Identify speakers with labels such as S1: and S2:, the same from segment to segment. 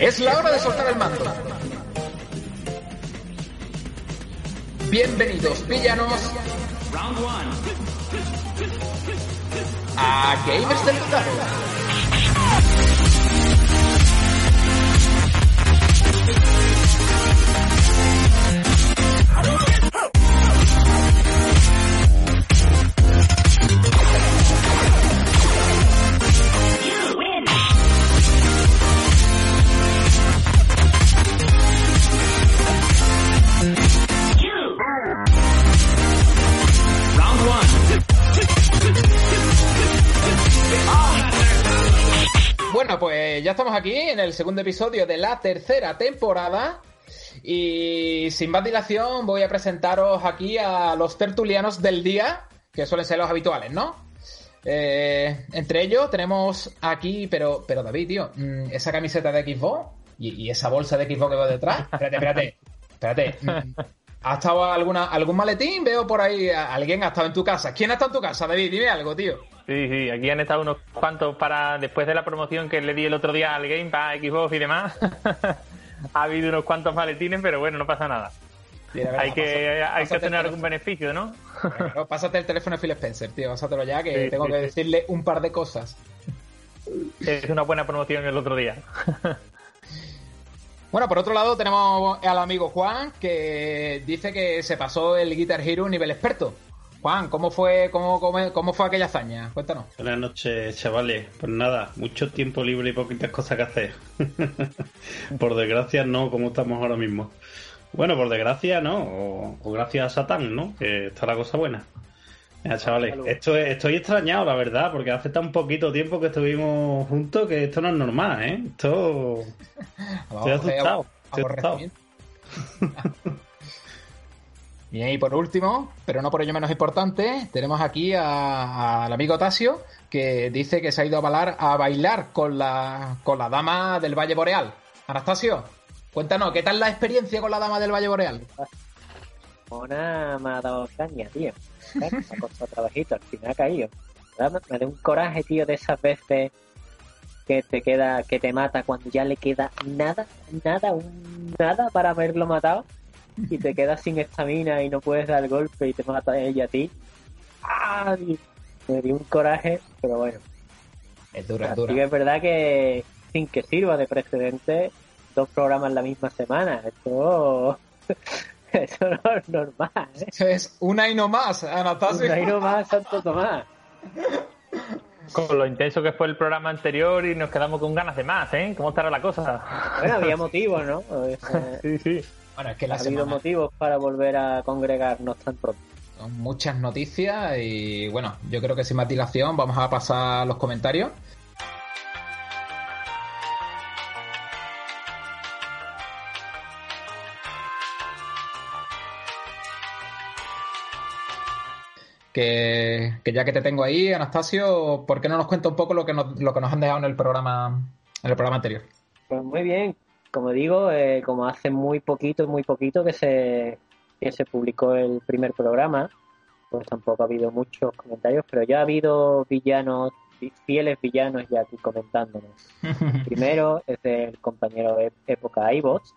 S1: Es la hora de soltar el mando. Bienvenidos, villanos. A Gamers del. Bueno, pues ya estamos aquí en el segundo episodio de la tercera temporada. Y sin más dilación, voy a presentaros aquí a los tertulianos del día, que suelen ser los habituales, ¿no? Eh, entre ellos tenemos aquí, pero, pero David, tío, mm, esa camiseta de Xbox y esa bolsa de Xbox que va detrás. Espérate, espérate, espérate. ¿Ha estado alguna, algún maletín? Veo por ahí, alguien ha estado en tu casa. ¿Quién ha estado en tu casa, David? Dime algo, tío.
S2: Sí, sí, aquí han estado unos cuantos para después de la promoción que le di el otro día al Game para Xbox y demás. ha habido unos cuantos maletines, pero bueno, no pasa nada.
S1: Mira,
S2: hay que,
S1: pásate-
S2: hay que obtener algún beneficio, ¿no?
S1: No, Pásate el teléfono de Phil Spencer, tío. Pásatelo ya, que
S2: Sí,
S1: tengo
S2: sí,
S1: que
S2: sí.
S1: decirle un par de cosas.
S2: Es una buena promoción el otro día.
S1: Bueno, por otro lado tenemos al amigo Juan, que dice que se pasó el Guitar Hero nivel experto. Juan, ¿cómo fue, cómo, fue aquella hazaña? Cuéntanos.
S3: Buenas noches, chavales. Pues nada, mucho tiempo libre y poquitas cosas que hacer. por desgracia, no como estamos ahora mismo. Bueno, por desgracia, no. O, o gracias a Satán, ¿no? Que está la cosa buena. Mira, chavales, esto es- estoy extrañado, la verdad, porque hace tan poquito tiempo que estuvimos juntos que esto no es normal, ¿eh? Esto. Estoy asustado. Estoy asustado.
S1: Bien, y por último, pero no por ello menos importante, tenemos aquí a- al amigo Tasio, que dice que se ha ido a bailar, a bailar con la, con la dama del Valle Boreal. Anastasio, cuéntanos, ¿qué tal la experiencia con la dama del Valle Boreal?
S4: Mona me ha dado caña, tío. Me ha costado trabajito, al final ha caído. Me da- Me da un coraje, tío, de esas veces que te queda, que te mata cuando ya le queda nada, nada, un nada para haberlo matado y te quedas sin estamina y no puedes dar golpe y te mata ella a ti. ¡Ay! Me dio un coraje, pero bueno.
S1: Es dura, es
S4: Así
S1: dura.
S4: que es verdad que sin que sirva de precedente, dos programas la misma semana. Esto, eso no es normal. ¿eh?
S1: Eso es una y no más, Anastasio.
S4: Ahí nomás, Santo Tomás.
S2: Con lo intenso que fue el programa anterior y nos quedamos con ganas de más, ¿eh? ¿Cómo estará la cosa?
S4: Bueno, había motivos, ¿no? Eh,
S2: Sí, sí.
S1: Bueno, es que
S4: ha
S1: la
S4: habido
S1: semana
S4: motivos para volver a congregarnos tan pronto.
S1: son muchas noticias y bueno, yo creo que sin más dilación vamos a pasar a los comentarios. Que, que ya que te tengo ahí, Anastasio, ¿por qué no nos cuenta un poco lo que nos, lo que nos han dejado en el programa en el programa anterior?
S4: Pues muy bien, como digo, eh, como hace muy poquito, muy poquito que se, que se publicó el primer programa, pues tampoco ha habido muchos comentarios, pero ya ha habido villanos, fi- fieles villanos ya aquí comentándonos. Primero es del compañero de época iBots,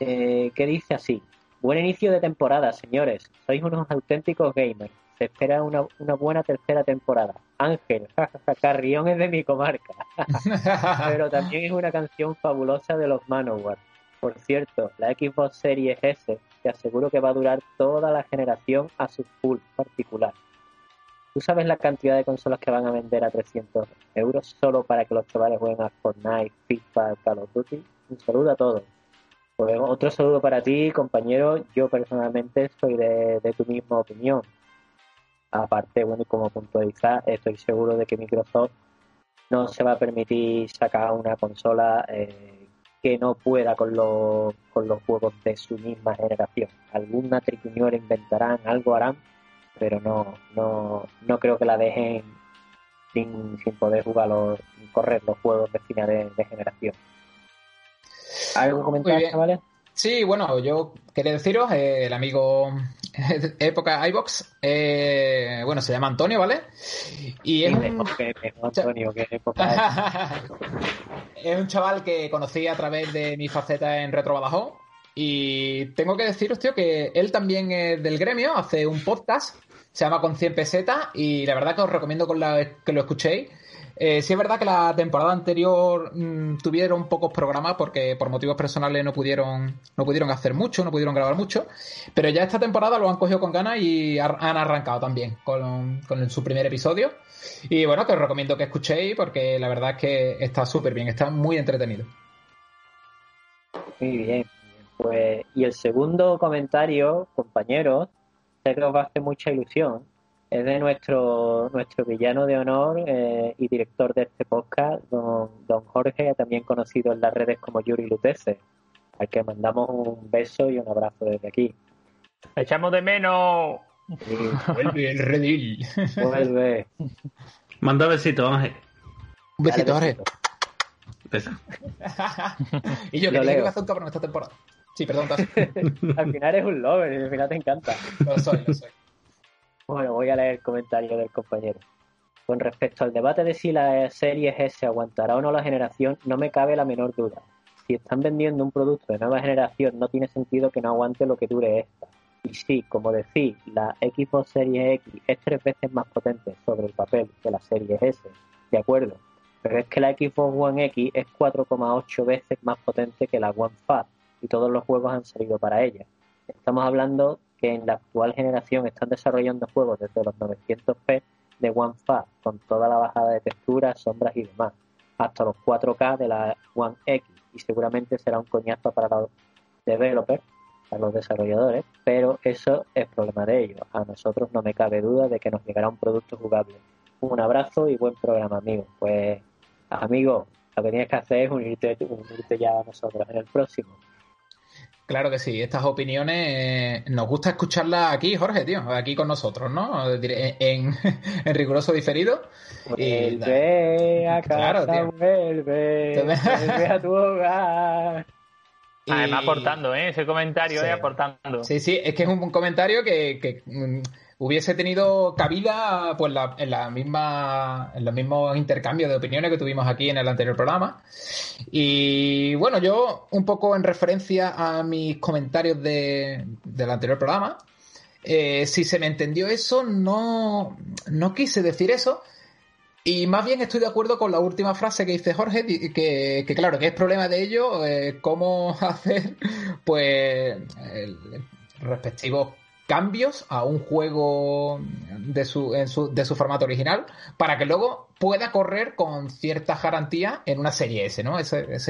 S4: eh, que dice así: Buen inicio de temporada, señores. Sois unos auténticos gamers. Se espera una, una buena tercera temporada. Ángel, jajaja, Carrión es de mi comarca. Pero también es una canción fabulosa de los Manowar. Por cierto, la Xbox Series S te aseguro que va a durar toda la generación a su full particular. ¿Tú sabes la cantidad de consolas que van a vender a 300 euros solo para que los chavales jueguen a Fortnite, FIFA, Call of Duty? Un saludo a todos. Pues otro saludo para ti, compañero. Yo personalmente soy de, tu misma opinión. Aparte, bueno, y como puntualizar, estoy seguro de que Microsoft no se va a permitir sacar una consola eh, que no pueda con los, con los juegos de su misma generación. Alguna triquiñuela inventarán, algo harán, pero no, no, no creo que la dejen sin, sin poder jugar los, correr los juegos de finales de generación. ¿Algo que comentar, chavales?
S1: Sí, bueno, yo quería deciros, eh, el amigo época iBox, eh, bueno, se llama Antonio, ¿vale?
S4: Y es un... Antonio, que época
S1: es un chaval que conocí a través de mi faceta en Retro Badajoz y tengo que deciros, tío, que él también es del gremio, hace un podcast, se llama Con 100 pesetas y la verdad que os recomiendo que lo escuchéis eh, sí es verdad que la temporada anterior mm, tuvieron pocos programas porque por motivos personales no pudieron, no pudieron hacer mucho, no pudieron grabar mucho, pero ya esta temporada lo han cogido con ganas y han arrancado también con, su primer episodio. Y bueno, que os recomiendo que escuchéis porque la verdad es que está súper bien, está muy entretenido.
S4: Muy bien, pues y el segundo comentario, compañeros, sé que os va a hacer mucha ilusión es de nuestro nuestro villano de honor eh, y director de este podcast, don, don Jorge, también conocido en las redes como Yuri Lutece, al que mandamos un beso y un abrazo desde aquí.
S2: Echamos de menos.
S1: Vuelve el redil.
S4: Vuelve.
S3: Manda besito,
S1: Ángel. Un besito, Jorge. Y yo que tengo que hacer un cabrón esta temporada. Sí, perdón.
S4: al final es un lover y al final te encanta.
S1: Lo soy, lo soy.
S4: Bueno, voy a leer el comentario del compañero. Con respecto al debate de si la serie S aguantará o no la generación, no me cabe la menor duda. Si están vendiendo un producto de nueva generación, no tiene sentido que no aguante lo que dure esta. Y sí, como decís, la Xbox Series X es tres veces más potente sobre el papel que la Series S, de acuerdo. Pero es que la Xbox One X es 4,8 veces más potente que la One Fat y todos los juegos han salido para ella. Estamos hablando que en la actual generación están desarrollando juegos desde los 900p de One Fat con toda la bajada de textura, sombras y demás, hasta los 4K de la One X y seguramente será un coñazo para los developers, para los desarrolladores, pero eso es problema de ellos. A nosotros no me cabe duda de que nos llegará un producto jugable. Un abrazo y buen programa, amigo. Pues, amigo, lo que tienes que hacer es unirte, unirte ya a nosotros en el próximo.
S1: Claro que sí, estas opiniones eh, nos gusta escucharlas aquí, Jorge, tío, aquí con nosotros, ¿no? En, en riguroso diferido.
S4: Vuelve a casa, claro, vuelve, vuelve a tu hogar.
S2: Además, aportando, ¿eh? Ese comentario, ¿eh? Aportando.
S1: Sí, sí, es que es un, comentario que, que mm, hubiese tenido cabida pues en la misma en los mismos intercambios de opiniones que tuvimos aquí en el anterior programa. Y bueno yo un poco en referencia a mis comentarios de, del anterior programa eh, si se me entendió eso no no quise decir eso. Y más bien estoy de acuerdo con la última frase que dice Jorge, que, que claro, que es problema de ello, eh, cómo hacer, pues, el respectivos cambios a un juego de su, de su formato original para que luego pueda correr con cierta garantía en una serie S, ¿no? Ese, es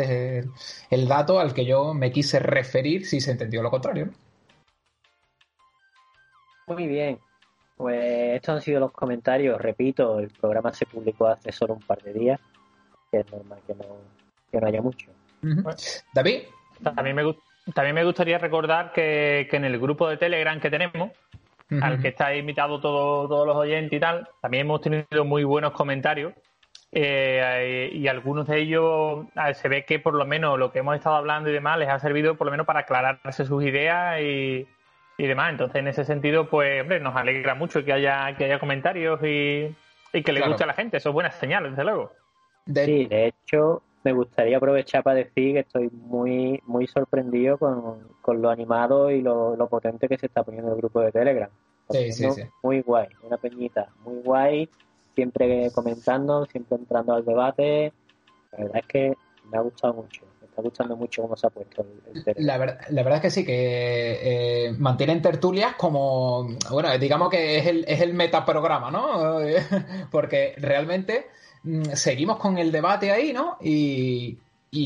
S1: el, dato al que yo me quise referir si se entendió lo contrario.
S4: Muy bien. Pues estos han sido los comentarios. Repito, el programa se publicó hace solo un par de días. Que es normal que no, que no haya mucho.
S1: David.
S2: También me gusta también me gustaría recordar que, en el grupo de Telegram que tenemos, al que está invitado todo, todos los oyentes y tal, también hemos tenido muy buenos comentarios. Eh, y algunos de ellos se ve que por lo menos lo que hemos estado hablando y demás les ha servido por lo menos para aclararse sus ideas y, demás. Entonces, en ese sentido, pues, hombre, nos alegra mucho que haya, que haya comentarios y, que le guste a la gente. Eso es buena señal, desde luego.
S4: Sí, de hecho, me gustaría aprovechar para decir que estoy muy muy sorprendido con, lo animado y lo, potente que se está poniendo el grupo de Telegram.
S1: Sí, sí, sí.
S4: Muy guay, una peñita, muy guay, siempre comentando, siempre entrando al debate. La verdad es que me ha gustado mucho, me está gustando mucho cómo se ha puesto el,
S1: Telegram. La, verdad es que sí, que eh, mantienen tertulias como, bueno, digamos que es el, es el metaprograma, ¿no? Porque realmente seguimos con el debate ahí, ¿no? Y,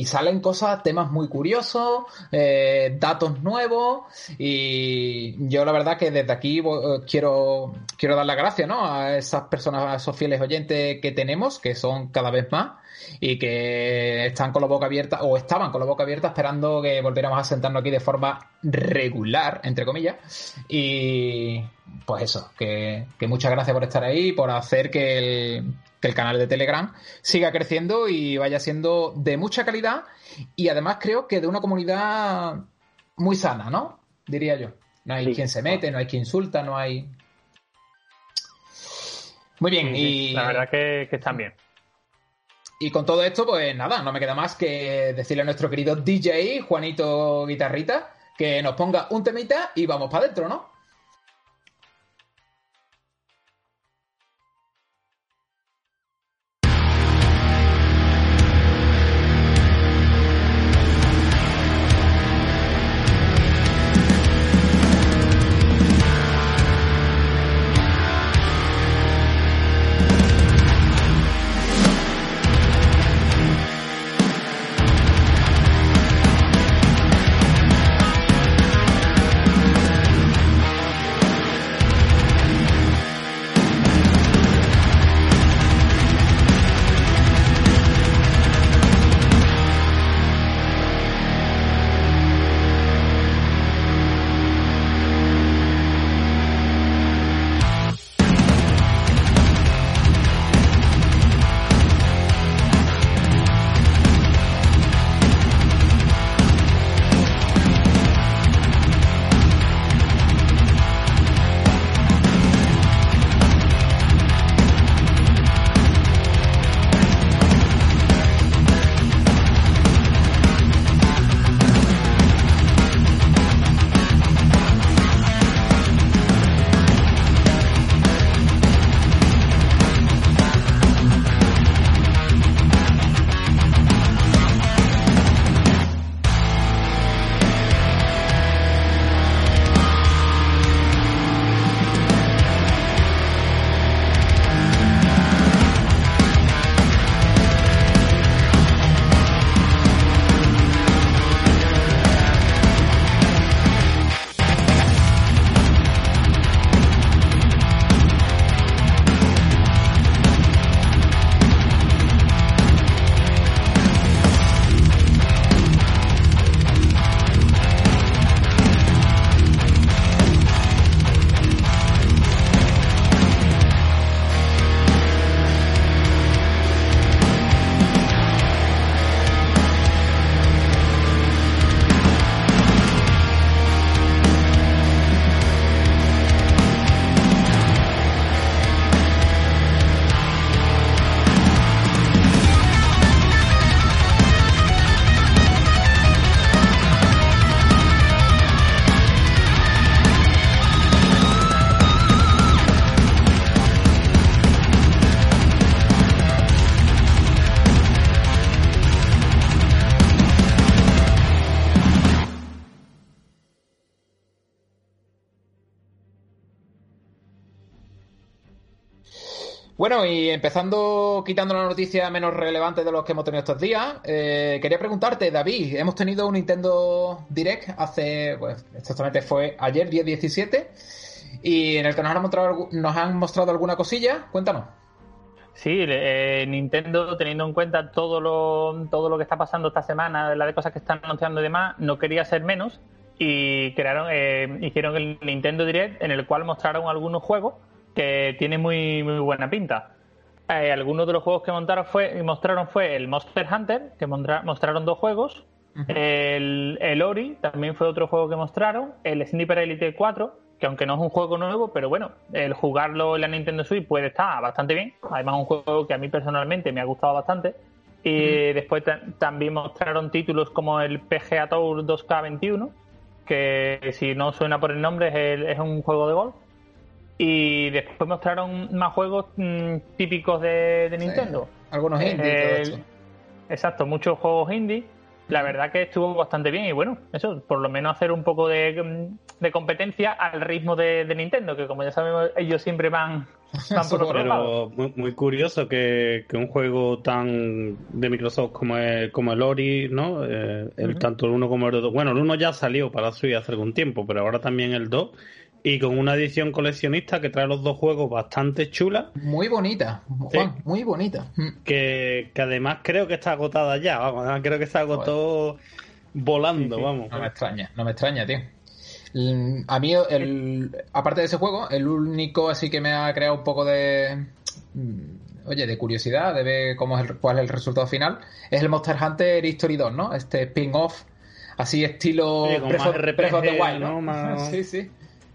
S1: salen cosas, temas muy curiosos, eh, datos nuevos y yo la verdad que desde aquí eh, quiero, quiero dar las gracias ¿no? a esas personas, a esos fieles oyentes que tenemos, que son cada vez más y que están con la boca abierta o estaban con la boca abierta esperando que volviéramos a sentarnos aquí de forma regular, entre comillas. Y pues eso, que, que muchas gracias por estar ahí, por hacer que el que el canal de Telegram siga creciendo y vaya siendo de mucha calidad y además creo que de una comunidad muy sana, ¿no? Diría yo. No hay quien se mete, no hay quien insulta, no hay... Muy bien, y...
S2: La verdad que, que están bien.
S1: Y con todo esto, pues nada, no me queda más que decirle a nuestro querido DJ, Juanito Guitarrita, que nos ponga un temita y vamos para adentro, ¿no? Bueno, y empezando, quitando la noticia menos relevante de los que hemos tenido estos días, eh, quería preguntarte, David, hemos tenido un Nintendo Direct hace, pues, exactamente fue ayer, día 17, y en el que nos han mostrado, nos han mostrado alguna cosilla. Cuéntanos.
S2: Sí, eh, Nintendo, teniendo en cuenta todo lo, todo lo que está pasando esta semana, la de cosas que están anunciando y demás, no quería ser menos y crearon, eh, hicieron el Nintendo Direct en el cual mostraron algunos juegos que tiene muy, muy buena pinta. Eh, algunos de los juegos que montaron fue, mostraron fue el Monster Hunter, que mostraron dos juegos. el, el, Ori también fue otro juego que mostraron. El Sniper Elite 4, que aunque no es un juego nuevo, pero bueno, el jugarlo en la Nintendo Switch puede estar bastante bien. Además, un juego que a mí personalmente me ha gustado bastante. Y después también mostraron títulos como el PGA Tour 2K21, que si no suena por el nombre es, es un juego de golf. Y después mostraron más juegos mm, típicos de, Nintendo.
S1: algunos indie.
S2: exacto, muchos juegos indie. La verdad que estuvo bastante bien y bueno, eso, por lo menos hacer un poco de, mm, competencia al ritmo de, Nintendo, que como ya sabemos, ellos siempre van, por otro lado.
S3: Muy, curioso que, un juego tan de Microsoft como el, como el Ori, ¿no? Eh, el, Tanto el uno como el 2. Bueno, el uno ya salió para Switch hace algún tiempo, pero ahora también el 2 y con una edición coleccionista que trae los dos juegos bastante chula.
S1: Muy bonita, Juan, muy bonita.
S3: Mm. Que, además creo que está agotada ya, vamos, creo que se agotó volando, vamos.
S1: No me extraña, no me extraña, tío. A mí, el, aparte de ese juego, el único así que me ha creado un poco de... Mm, oye, de curiosidad, de ver cómo es el, cuál es el resultado final, es el Monster Hunter History 2, ¿no? Este spin-off, así estilo Breath of- Breath of the
S3: RPG,
S1: Wild, ¿no? sí, sí.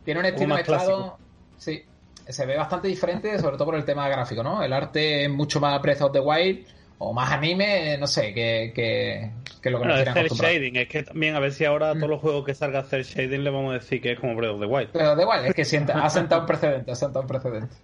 S1: Tiene un estilo
S3: más
S1: mezclado.
S3: clásico.
S1: Sí, se ve bastante diferente, sobre todo por el tema gráfico, ¿no? El arte es mucho más Breath of the Wild o más anime, no sé, que, que, que lo que
S3: Bueno,
S1: nos acostumbrados.
S3: shading, es que también a ver si ahora a
S1: Mm.
S3: todos los juegos que salga cel shading le vamos a decir que es como Breath of the Wild.
S1: Pero da igual, es que sienta, ha sentado un precedente, ha sentado un precedente.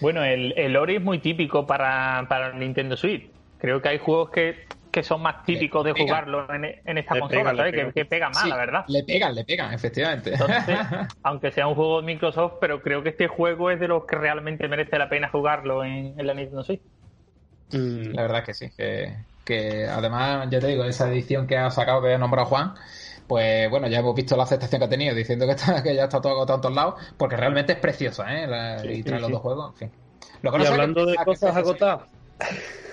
S2: Bueno, el, el Ori es muy típico para, para Nintendo Switch. Creo que hay juegos que, que son más típicos de
S1: pega.
S2: jugarlo en, en esta
S3: Le
S2: consola,
S3: pega,
S2: ¿sabes?
S3: pega.
S2: Que, que pega más,
S1: Sí,
S2: la verdad.
S1: Le pegan, le pegan, efectivamente.
S2: Entonces, aunque sea un juego de Microsoft, pero creo que este juego es de los que realmente merece la pena jugarlo en, en la Nintendo Switch.
S3: Mm.
S1: La verdad es que sí, que, que además, ya te digo, esa edición que ha sacado, que ha nombrado Juan, pues bueno, ya hemos visto la aceptación que ha tenido, diciendo que, está, que ya está todo agotado en todos lados, porque realmente es preciosa, ¿eh? La-
S3: Sí,
S1: y
S3: sí,
S1: trae los
S3: sí.
S1: dos juegos, en fin. Lo que
S3: Y
S1: no sé
S3: hablando
S1: que-
S3: de cosas agotadas,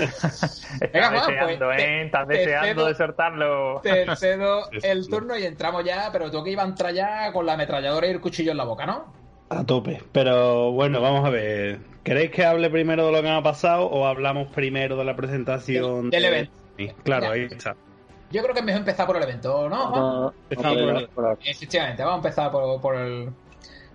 S2: Estás
S1: Venga, Juan,
S2: deseando,
S1: pues,
S2: ¿eh? Estás
S1: te
S2: deseando
S1: cedo-
S2: de soltarlo.
S1: Te cedo el turno y entramos ya, pero tú que iba a entrar ya con la ametralladora y el cuchillo en la boca, ¿no?
S3: a tope. Pero bueno, vamos a ver. ¿Queréis que hable primero de lo que me ha pasado o hablamos primero de la presentación?
S1: Del- del
S3: de-
S1: evento.
S3: Sí, claro, ahí está.
S1: Yo creo que es mejor empezar por el evento, ¿no? Juan?
S3: Por
S4: por
S3: el-
S4: por-
S1: Efectivamente, vamos a empezar por, por el,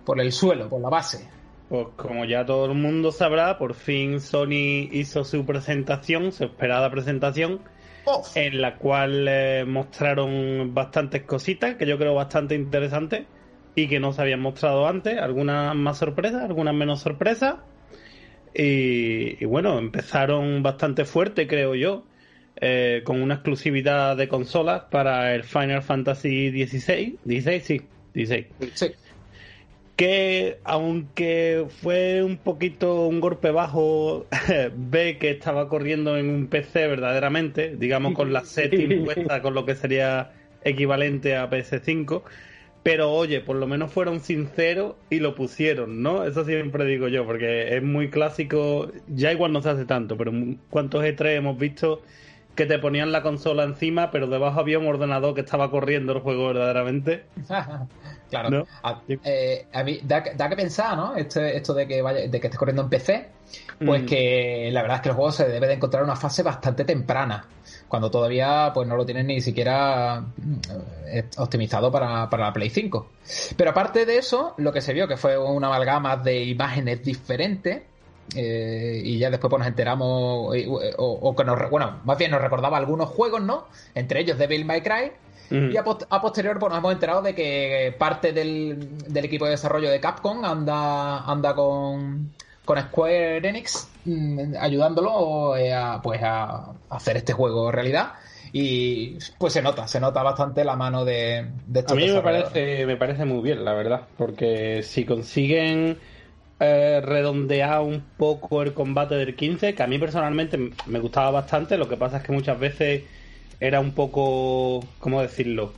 S1: por el suelo, por la base.
S3: Pues como ya todo el mundo sabrá, por fin Sony hizo su presentación, su esperada presentación, en la cual eh, mostraron bastantes cositas que yo creo bastante interesantes y que no se habían mostrado antes, algunas más sorpresas, algunas menos sorpresas. Y, y bueno, empezaron bastante fuerte, creo yo, eh, con una exclusividad de consolas para el Final Fantasy XVI. 16, sí, 16
S1: Sí.
S3: Que aunque fue un poquito un golpe bajo, ve que estaba corriendo en un PC verdaderamente, digamos con la setting puesta con lo que sería equivalente a PS5, pero oye, por lo menos fueron sinceros y lo pusieron, ¿no? Eso siempre digo yo, porque es muy clásico, ya igual no se hace tanto, pero ¿cuántos E3 hemos visto que te ponían la consola encima, pero debajo había un ordenador que estaba corriendo el juego verdaderamente?
S1: claro.
S3: ¿No?
S1: A, eh, a mí da, que- da que pensar, ¿no? Este- esto de que vaya, de que esté corriendo en PC, pues
S3: Mm.
S1: que la verdad es que el juego se debe de encontrar en una fase bastante temprana, cuando todavía pues no lo tienen ni siquiera mm, eh, optimizado para, para la Play 5. Pero aparte de eso, lo que se vio que fue una amalgama de imágenes diferentes. Eh, y ya después pues, nos enteramos eh, o, o que nos bueno más bien nos recordaba algunos juegos no entre ellos Devil May Cry. Y a, post- a posterior pues, nos hemos enterado de que parte del, del equipo de desarrollo de Capcom anda, anda con, con Square Enix mm, ayudándolo eh, a, pues, a hacer este juego realidad. Y pues se nota, se nota bastante la mano de, de estos
S3: A mí me parece, me parece muy bien, la verdad, porque si consiguen eh, un poco el combate del 15, que a mí personalmente me gustaba bastante, lo que pasa es que muchas veces era un poco, ¿cómo decirlo?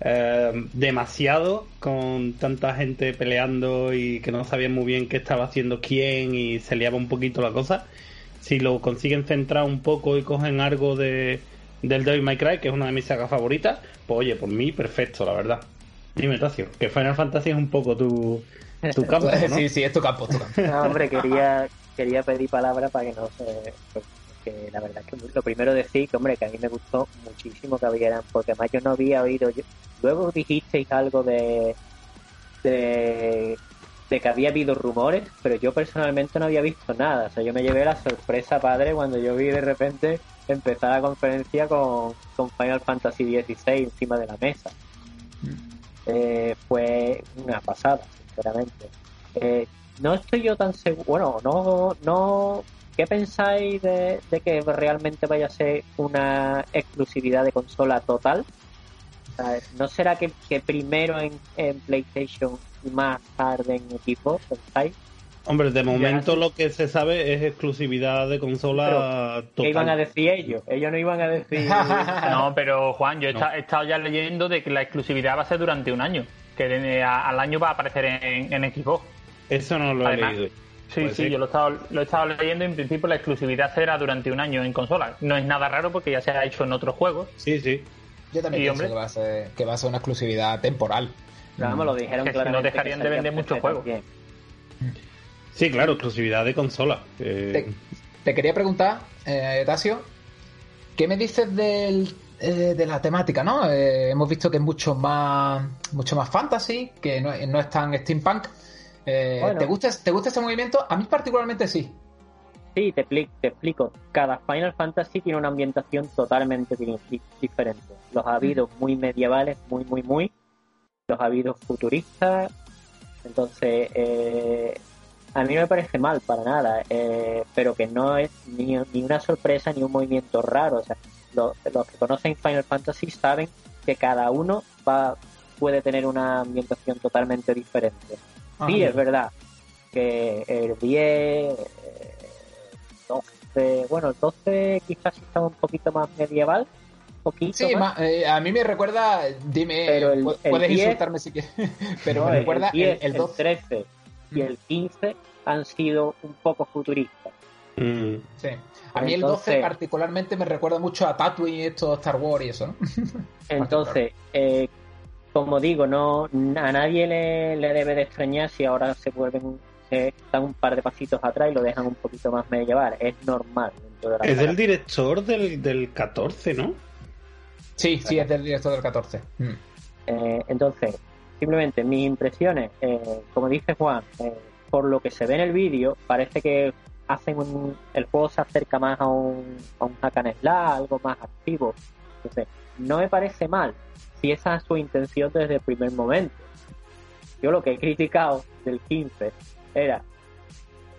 S3: Eh, demasiado con tanta gente peleando y que no sabían muy bien qué estaba haciendo quién y se liaba un poquito la cosa. Si lo consiguen centrar un poco y cogen algo de del Devil May Cry, que es una de mis sagas favoritas, pues oye, por mí perfecto, la verdad. Dime, Tacio, que Final Fantasy es un poco tu, tu campo, ¿no?
S1: Sí, sí, es tu campo, es tu campo.
S4: No, hombre, quería, quería pedir palabra para que no se. Porque la verdad es que lo primero decir que, hombre, que a mí me gustó muchísimo que abrieran, porque además yo no había oído. yo- luego dijisteis algo de, de. de que había habido rumores, pero yo personalmente no había visto nada. O sea, yo me llevé la sorpresa padre cuando yo vi de repente empezar la conferencia con, con Final Fantasy XVI encima de la mesa. Eh, fue una pasada, sinceramente. Eh, no estoy yo tan seguro. Bueno, no, no. ¿Qué pensáis de, de que realmente vaya a ser una exclusividad de consola total? O sea, ¿No será que, que primero en, en PlayStation y más tarde en equipo? ¿Pensáis?
S3: Hombre, de momento lo que se sabe es exclusividad de consola
S4: ¿Qué
S3: total.
S4: iban a decir ellos? Ellos no iban a decir.
S2: No, pero Juan, yo he,
S3: No.
S2: esta- he estado ya leyendo de que la exclusividad va a ser durante un año. Que de- a- al año va a aparecer en, en Xbox.
S3: Eso no lo he leído.
S2: Sí, sí, yo lo he, estado, lo he estado leyendo. En principio, la exclusividad será durante un año en consola. No es nada raro porque ya se ha hecho en otros juegos.
S3: Sí, sí.
S1: Yo también
S2: Y,
S1: pienso
S2: hombre.
S1: que va, a ser, que va a ser una exclusividad temporal.
S4: Pero vamos, lo dijeron
S2: Que no dejarían
S4: que
S2: de vender
S4: en
S2: muchos juegos.
S4: también.
S3: Sí, claro, exclusividad de consola.
S1: Te, quería preguntar, eh, Tasio, ¿qué me dices del, eh, de la temática, no? Eh, hemos visto que es mucho más, mucho más fantasy, que no, no es tan steampunk. Eh, ¿te, gusta, ¿Te gusta este movimiento? A mí particularmente sí.
S4: Sí, te, te explico. Cada Final Fantasy tiene una ambientación totalmente diferente. Los ha habido muy medievales, muy, muy, muy. Los ha habido futuristas. Entonces, eh, a mí me parece mal para nada, eh, pero que no es ni, una sorpresa ni un movimiento raro. O sea, los que conocen Final Fantasy saben que cada uno va puede tener una ambientación totalmente diferente. Ah, sí, es verdad que el 10 12, bueno, el 12 quizás estaba un poquito más medieval. Poquito
S1: sí, eh, a mí me recuerda, dime, pero el, puedes insultarme si quieres, pero me recuerda el, 12.
S4: 13 y el 15 han sido un poco futuristas.
S1: Mm. Sí. A mí el 12 particularmente me recuerda mucho a Tatooine, esto Star Wars y eso, ¿no?
S4: entonces, eh, como digo, no a nadie le, le, debe de extrañar si ahora se vuelven están un par de pasitos atrás y lo dejan un poquito más medieval. Es normal.
S3: es del director del, del 14, ¿no?
S1: Sí, sí, es del director del 14. Mm.
S4: Eh, entonces, simplemente mis impresiones, eh, como dice Juan, eh, por lo que se ve en el vídeo, parece que hacen un, el juego se acerca más a un, a un hack and slash, algo más activo. Entonces, no me parece mal si esa es su intención desde el primer momento. Yo lo que he criticado del 15 era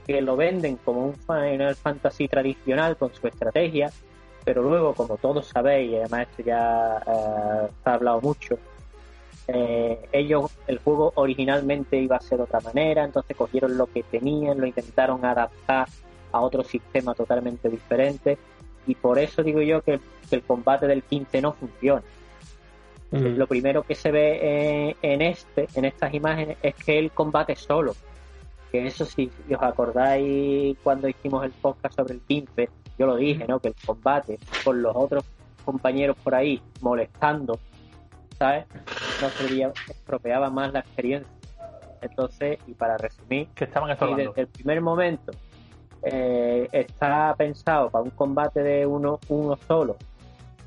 S4: que lo venden como un Final Fantasy tradicional con su estrategia, pero luego, como todos sabéis, y además esto ya eh, se ha hablado mucho, eh, ellos, el juego originalmente iba a ser de otra manera, entonces cogieron lo que tenían, lo intentaron adaptar a otro sistema totalmente diferente, y por eso digo yo que, el combate del 15 no funciona. Lo primero que se ve eh, en este, en estas imágenes, es que el combate solo que eso sí, si os acordáis cuando hicimos el podcast sobre el 15, yo lo dije, ¿no? Que el combate con los otros compañeros por ahí molestando, ¿sabes? No sería, estropeaba más la experiencia. Entonces, y para resumir,
S2: que estaban
S4: desde el primer momento eh, está pensado para un combate de uno, uno solo,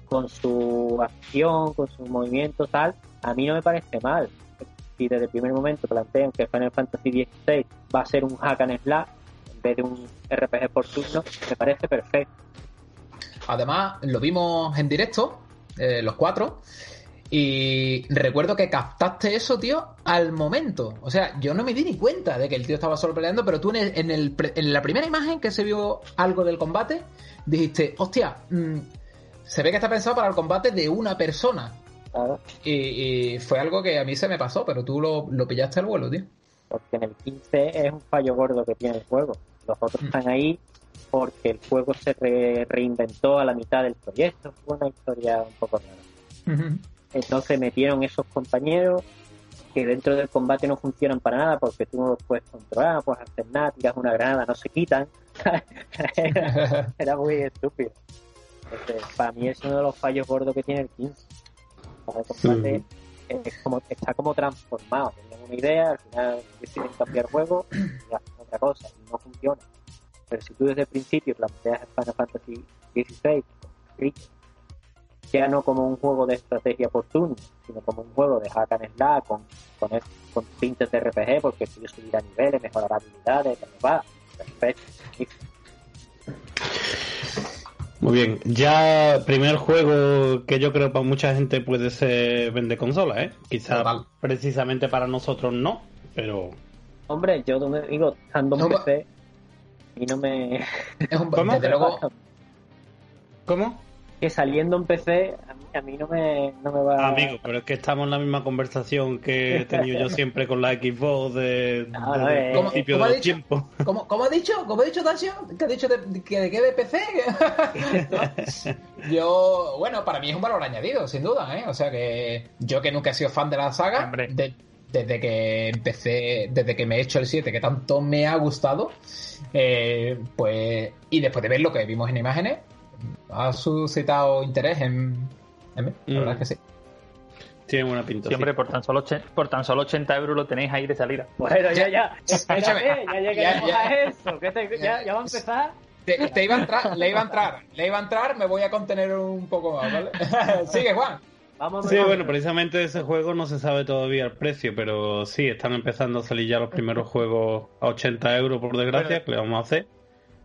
S4: con su acción, con su movimiento tal, a mí no me parece mal si desde el primer momento plantean que Final Fantasy XVI va a ser un hack and slash en vez de un RPG por turno, me parece perfecto.
S1: Además, lo vimos en directo, eh, los cuatro, y recuerdo que captaste eso, tío, al momento. O sea, yo no me di ni cuenta de que el tío estaba solo peleando, pero tú en, el, en, la primera imagen que se vio algo del combate, dijiste, hostia, mm, se ve que está pensado para el combate de una persona. Y, fue algo que a mí se me pasó, pero tú lo, pillaste al vuelo, tío.
S4: Porque en el 15 es un fallo gordo que tiene el juego. Los otros mm. están ahí porque el juego se reinventó a la mitad del proyecto. Fue una historia un poco rara. Entonces metieron esos compañeros que dentro del combate no funcionan para nada porque tú no los puedes controlar, no puedes hacer nada, tiras una granada, no se quitan. era, muy estúpido. para mí es uno de los fallos gordos que tiene el 15 como, está como transformado. Tienen una idea, al final deciden cambiar juego y hacen otra cosa y no funciona. Pero si tú desde el principio planteas Final Fantasy XVI, ya no como un juego de estrategia por turno, sino como un juego de hack and slash con, con, con tintes de RPG, porque si yo subirá niveles, mejorará habilidades, va, perfecto.
S3: Muy bien, ya primer juego que yo creo para mucha gente puede ser vende consola, ¿eh? Quizás precisamente para nosotros no, pero...
S4: Hombre, yo digo, estando en PC y no me...
S1: Es un... ¿Cómo?
S3: ¿Cómo?
S4: Que saliendo en PC a mí no me, no me va...
S3: Amigo, pero es que estamos en la misma conversación que he tenido yo siempre con la Xbox de, de, principio de tiempo.
S1: ¿cómo, ¿cómo, ha dicho? ¿Cómo ha dicho Tasio? ¿Que ha dicho de, que de qué de PC? Yo, bueno, para mí es un valor añadido, sin duda, ¿eh? O sea que yo que nunca he sido fan de la saga, desde que empecé, desde que me he hecho el 7, que tanto me ha gustado, eh, pues, y después de ver lo que vimos en imágenes, ha suscitado interés en, la verdad mm. que sí.
S3: Tiene buena pinta.
S2: Siempre por tan solo por tan solo 80 euros lo tenéis ahí de salida.
S4: Bueno, ya, ya. Espérate, ya llegaremos a eso. ya, ya va a empezar.
S1: Te, iba a entrar, le iba a entrar, le iba a entrar, me voy a contener un poco más, ¿vale? Sigue, Juan.
S3: Vamos sí, bueno, precisamente ese juego no se sabe todavía el precio, pero sí, están empezando a salir ya los primeros juegos a 80 euros, por desgracia, que le vamos a hacer.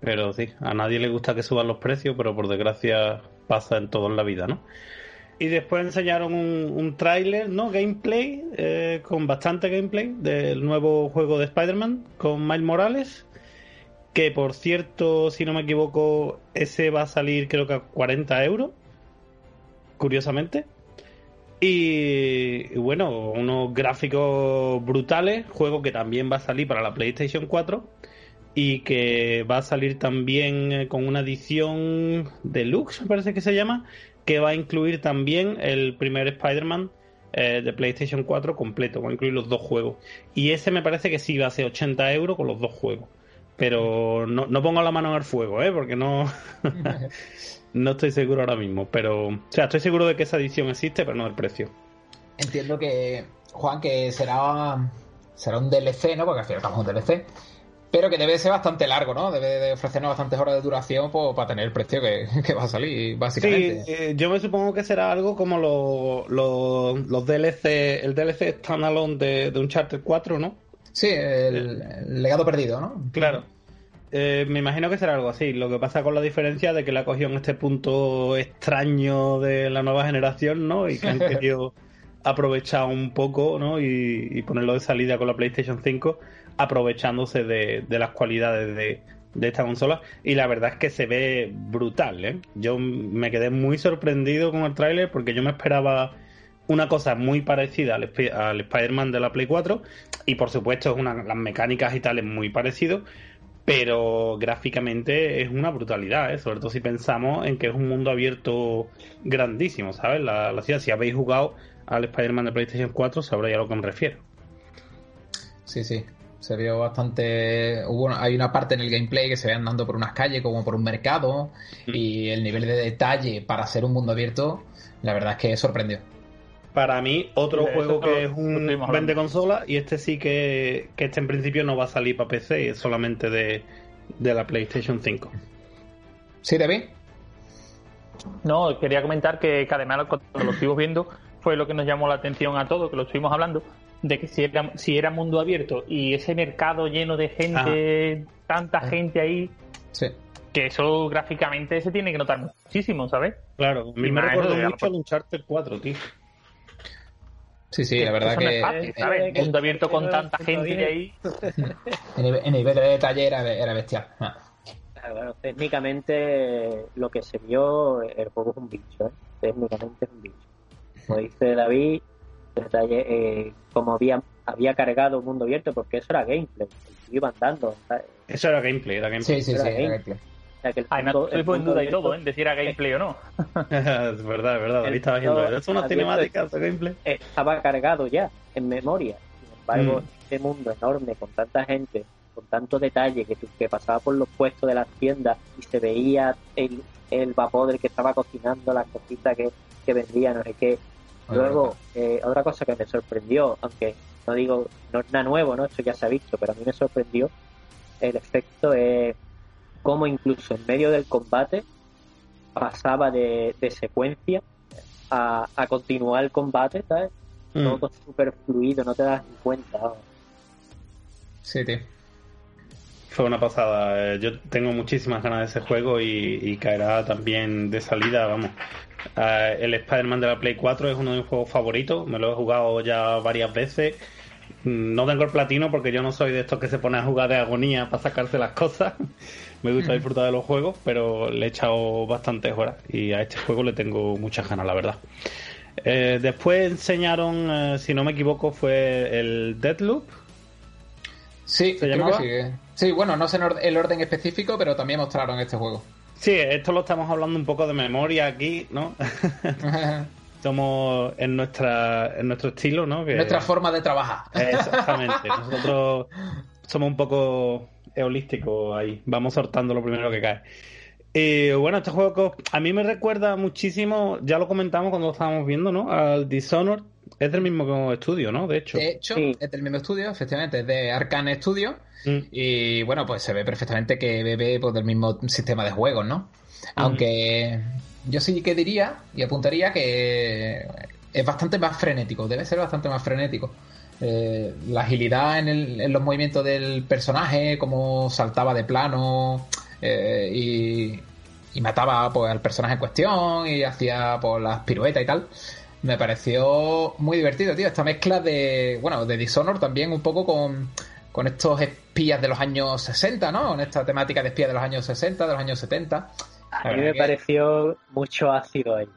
S3: Pero sí, a nadie le gusta que suban los precios, pero por desgracia pasa en todo en la vida, ¿no? Y después enseñaron un, un tráiler, ¿no? Gameplay, eh, con bastante gameplay del nuevo juego de Spider-Man con Miles Morales. Que por cierto, si no me equivoco, ese va a salir creo que a 40 euros. Curiosamente. Y, bueno, unos gráficos brutales. Juego que también va a salir para la PlayStation 4. Y que va a salir también eh, con una edición deluxe, me parece que se llama. Que va a incluir también el primer Spider-Man eh, de PlayStation 4 completo. Va a incluir los dos juegos. Y ese me parece que sí va a ser 80 euros con los dos juegos. Pero no, no pongo la mano en el fuego, ¿eh? Porque no, no estoy seguro ahora mismo. Pero, o sea, estoy seguro de que esa edición existe, pero no del precio.
S1: Entiendo que, Juan, que será, será un DLC, ¿no? Porque al final estamos un DLC. Pero que debe ser bastante largo, ¿no? Debe de ofrecernos bastantes horas de duración pues, para tener el precio que, va a salir, básicamente.
S3: Sí, eh, yo me supongo que será algo como los, los, DLC, el DLC standalone de, de Uncharted 4, ¿no?
S1: Sí, el, legado perdido, ¿no?
S3: Claro. Eh, me imagino que será algo así. Lo que pasa con la diferencia de que la cogió en este punto extraño de la nueva generación, ¿no? Y que han querido aprovechar un poco, ¿no? Y, ponerlo de salida con la PlayStation 5, aprovechándose de, las cualidades de, de, esta consola. Y la verdad es que se ve brutal, ¿eh? Yo me quedé muy sorprendido con el tráiler porque yo me esperaba una cosa muy parecida al, Spider-Man de la Play 4 y por supuesto es una, las mecánicas y tal es muy parecido, pero gráficamente es una brutalidad, ¿eh? sobre todo si pensamos en que es un mundo abierto grandísimo, ¿sabes? La, la ciudad, si habéis jugado al Spider-Man de PlayStation 4 sabréis a lo que me refiero.
S1: Sí, sí, se vio bastante. Hubo, hay una parte en el gameplay que se ve andando por unas calles como por un mercado mm. y el nivel de detalle para ser un mundo abierto, la verdad es que sorprendió
S3: para mí, otro juego que es un vende consola y este sí que, que este en principio no va a salir para PC, es solamente de, la PlayStation 5.
S1: ¿Sí, David?
S2: No, quería comentar que, además cuando lo estuvimos viendo fue lo que nos llamó la atención a todos, que lo estuvimos hablando, de que si era, si era mundo abierto y ese mercado lleno de gente, tanta gente ahí, que eso gráficamente se tiene que notar muchísimo, ¿sabes?
S3: Claro, a mí me recuerdo mucho al Uncharted 4, tío.
S1: Sí, sí, la verdad que.
S2: Fácil, Mundo abierto con tanta gente ahí.
S1: en nivel de detalle era, era bestial. Ah.
S4: Bueno, técnicamente lo que se vio, el juego es un bicho, ¿eh? técnicamente es un bicho. Como dice David, detalle, eh, como había, había cargado mundo abierto, porque eso era gameplay, iban dando.
S3: Eso era gameplay, era gameplay.
S1: Sí, sí, sí, era gameplay
S2: que el estoy en duda y todo, ¿eh? Decir a gameplay o no.
S3: es verdad, es verdad. David estaba viendo. Es una cinemática de gameplay.
S4: Estaba cargado ya, en memoria. Sin embargo, mm. este mundo enorme, con tanta gente, con tanto detalle, que, que pasaba por los puestos de las tiendas y se veía el, el vapor del que estaba cocinando las cositas que, que vendía, no sé qué. Luego, eh, otra cosa que me sorprendió, aunque no digo, no es nada nuevo, ¿no? Esto ya se ha visto, pero a mí me sorprendió el efecto es cómo incluso en medio del combate pasaba de, secuencia a, continuar el combate, ¿sabes? Mm. Todo súper fluido, no te das ni cuenta.
S1: Sí, tío.
S3: Fue una pasada. Eh, yo tengo muchísimas ganas de ese juego y, caerá también de salida, vamos. Eh, el Spider-Man de la Play 4 es uno de mis juegos favoritos. Me lo he jugado ya varias veces. Mm, no tengo el platino porque yo no soy de estos que se pone a jugar de agonía para sacarse las cosas me gusta disfrutar de los juegos, pero le he echado bastantes horas y a este juego le tengo muchas ganas, la verdad. Eh, después enseñaron, eh, si no me equivoco, fue el Deadloop.
S1: Sí, ¿Se sí. sí, bueno, no sé el orden específico, pero también mostraron este juego.
S3: Sí, esto lo estamos hablando un poco de memoria aquí, ¿no? Somos en nuestra en nuestro estilo, ¿no?
S1: Nuestra forma de trabajar.
S3: Exactamente. Nosotros somos un poco holístico ahí. Vamos sortando lo primero que cae. Y bueno, este juego a mí me recuerda muchísimo, ya lo comentamos cuando lo estábamos viendo, ¿no? Al Dishonored. Es del mismo estudio, ¿no? De hecho.
S1: De hecho, es del mismo estudio, efectivamente, es de Arcane Studio. Mm. Y bueno, pues se ve perfectamente que bebe pues, del mismo sistema de juegos, ¿no? Aunque yo sí que diría y apuntaría que es bastante más frenético, debe ser bastante más frenético. Eh, la agilidad en, los movimientos del personaje, como saltaba de plano eh, y, mataba pues, al personaje en cuestión y hacía pues, las piruetas y tal. Me pareció muy divertido, tío. Esta mezcla de, bueno, de Dishonor también un poco con, con estos espías de los años 60, ¿no? Con esta temática de espías de los años 60, de los años 70.
S4: A mí me pareció mucho ácido ahí.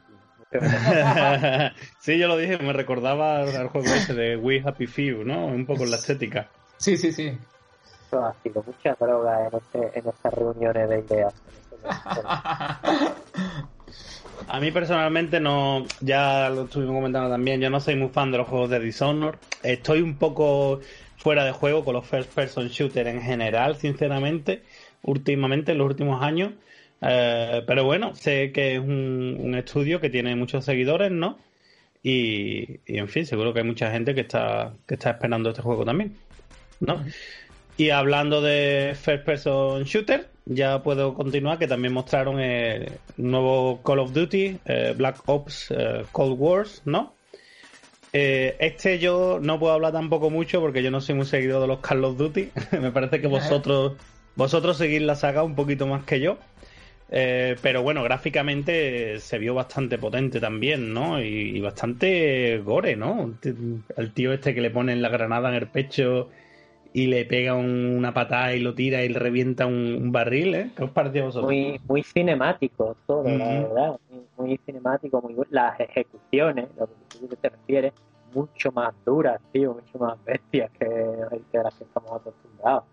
S3: sí, yo lo dije, me recordaba al juego ese de We Happy Few, ¿no? Un poco la estética.
S1: Sí, sí, sí.
S4: Ha sido mucha droga en, este, en estas reuniones de ideas.
S3: A mí personalmente no, ya lo estuvimos comentando también, yo no soy muy fan de los juegos de Dishonored. Estoy un poco fuera de juego con los first person shooter en general, sinceramente, últimamente, en los últimos años. Eh, pero bueno, sé que es un, estudio que tiene muchos seguidores, ¿no? Y, en fin, seguro que hay mucha gente que está, que está esperando este juego también, ¿no? Y hablando de First Person Shooter, ya puedo continuar, que también mostraron el nuevo Call of Duty, eh, Black Ops eh, Cold Wars, ¿no? este yo no puedo hablar tampoco mucho porque yo no soy muy seguidor de los Call of Duty. Me parece que vosotros, vosotros seguís la saga un poquito más que yo. Eh, pero bueno, gráficamente se vio bastante potente también, ¿no? Y, bastante gore, ¿no? El tío este que le pone la granada en el pecho y le pega una patada y lo tira y le revienta un, barril, ¿eh? ¿Qué os pareció a vosotros?
S4: Muy, muy cinemático todo, la verdad. Muy, cinemático, muy las ejecuciones, lo que te refieres, mucho más duras, tío, mucho más bestias que, que las que estamos acostumbrados.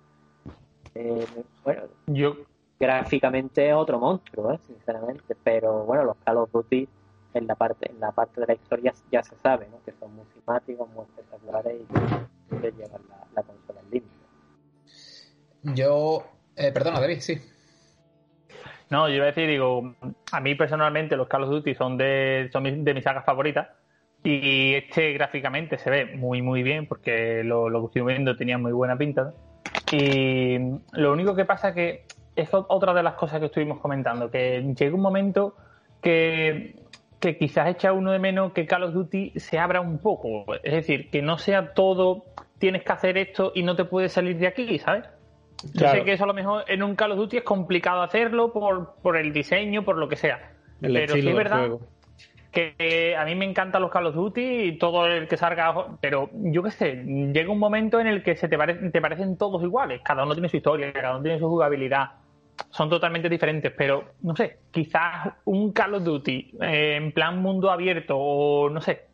S4: Eh, bueno, yo gráficamente es otro monstruo, ¿eh? sinceramente, pero bueno, los Call of Duty en la parte en la parte de la historia ya se sabe, ¿no? que son muy simáticos, muy espectaculares y que llevan la, límite.
S1: Yo, eh, perdona, David, sí.
S2: No, yo iba a decir, digo, a mí personalmente los Call of Duty son de, son de mis sagas favoritas y este gráficamente se ve muy, muy bien porque lo, lo que estoy viendo tenía muy buena pinta. Y lo único que pasa que es otra de las cosas que estuvimos comentando, que llega un momento que, que quizás echa uno de menos que Call of Duty se abra un poco. Es decir, que no sea todo, tienes que hacer esto y no te puedes salir de aquí, ¿sabes? Yo sé que eso a lo mejor en un Call of Duty es complicado hacerlo por, por el diseño, por lo que sea. pero sí es verdad que a mí me encantan los Call of Duty y todo el que salga, pero yo qué sé, llega un momento en el que se te, te parecen todos iguales, cada uno tiene su historia, cada uno tiene su jugabilidad. Son totalmente diferentes, pero no sé, quizás un Call of Duty eh, en plan mundo abierto o no sé,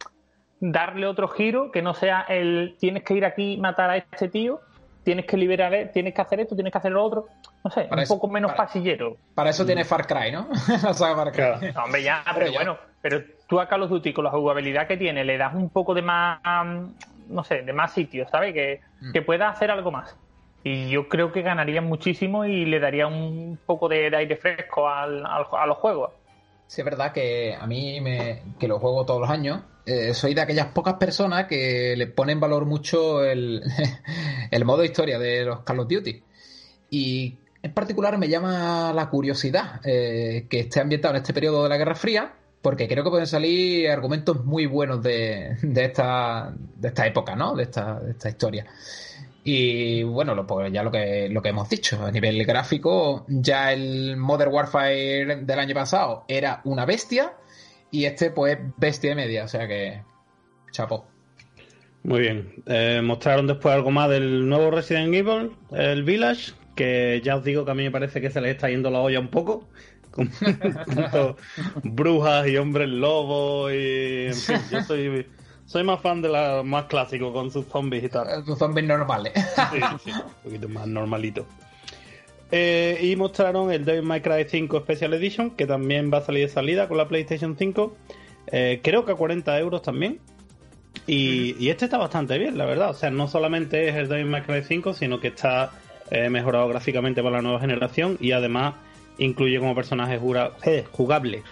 S2: darle otro giro que no sea el tienes que ir aquí matar a este tío, tienes que liberar, tienes que hacer esto, tienes que hacer lo otro, no sé, un poco menos pasillero.
S1: Para eso tiene Far Cry, ¿no?
S2: Far Cry. hombre, ya, pero, bueno, pero tú a Call of Duty con la jugabilidad que tiene le das un poco de más, no sé, de más sitios, ¿sabes? Que, mm. que pueda hacer algo más. Y yo creo que ganaría muchísimo y le daría un poco de, aire fresco al, a los juegos.
S1: Sí, es verdad que a mí, me, que lo juego todos los años, eh, soy de aquellas pocas personas que le ponen valor mucho el, el modo historia de los Call of Duty. Y en particular me llama la curiosidad eh, que esté ambientado en este periodo de la Guerra Fría, porque creo que pueden salir argumentos muy buenos de, de, esta, de esta época, ¿no? De esta, de esta historia. Y bueno, pues ya lo que, lo que hemos dicho, a nivel gráfico, ya el Modern Warfare del año pasado era una bestia y este pues bestia media, o sea que chapo.
S3: Muy bien. Eh, mostraron después algo más del nuevo Resident Evil, el Village, que ya os digo que a mí me parece que se les está yendo la olla un poco. Con brujas y hombres lobos y en fin, yo soy soy más fan de la más clásico con sus zombies y tal.
S1: Sus zombies normales.
S3: sí, sí, un poquito más normalito. Eh, y mostraron el Devil May Cry 5 Special Edition, que también va a salir de salida con la PlayStation 5. Eh, creo que a 40 euros también. Y, este está bastante bien, la verdad. O sea, no solamente es el Devil May Cry 5, sino que está eh, mejorado gráficamente para la nueva generación y además incluye como personaje jura, eh, jugable,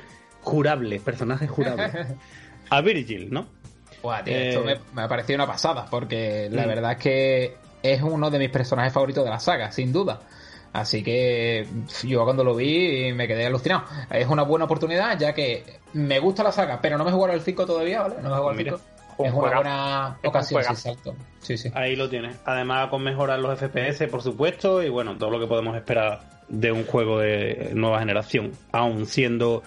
S3: jurable, personaje jurable, a Virgil, ¿no?
S1: Buah, tío, esto me, me, ha parecido una pasada, porque la mm. verdad es que es uno de mis personajes favoritos de la saga, sin duda. Así que yo cuando lo vi me quedé alucinado. Es una buena oportunidad, ya que me gusta la saga, pero no me he jugado el 5 todavía, ¿vale? No me he jugado el 5. Es una buena ocasión, sí, exacto. Sí, sí.
S3: Ahí lo tienes. Además, con mejorar los FPS, por supuesto, y bueno, todo lo que podemos esperar de un juego de nueva generación, aún siendo.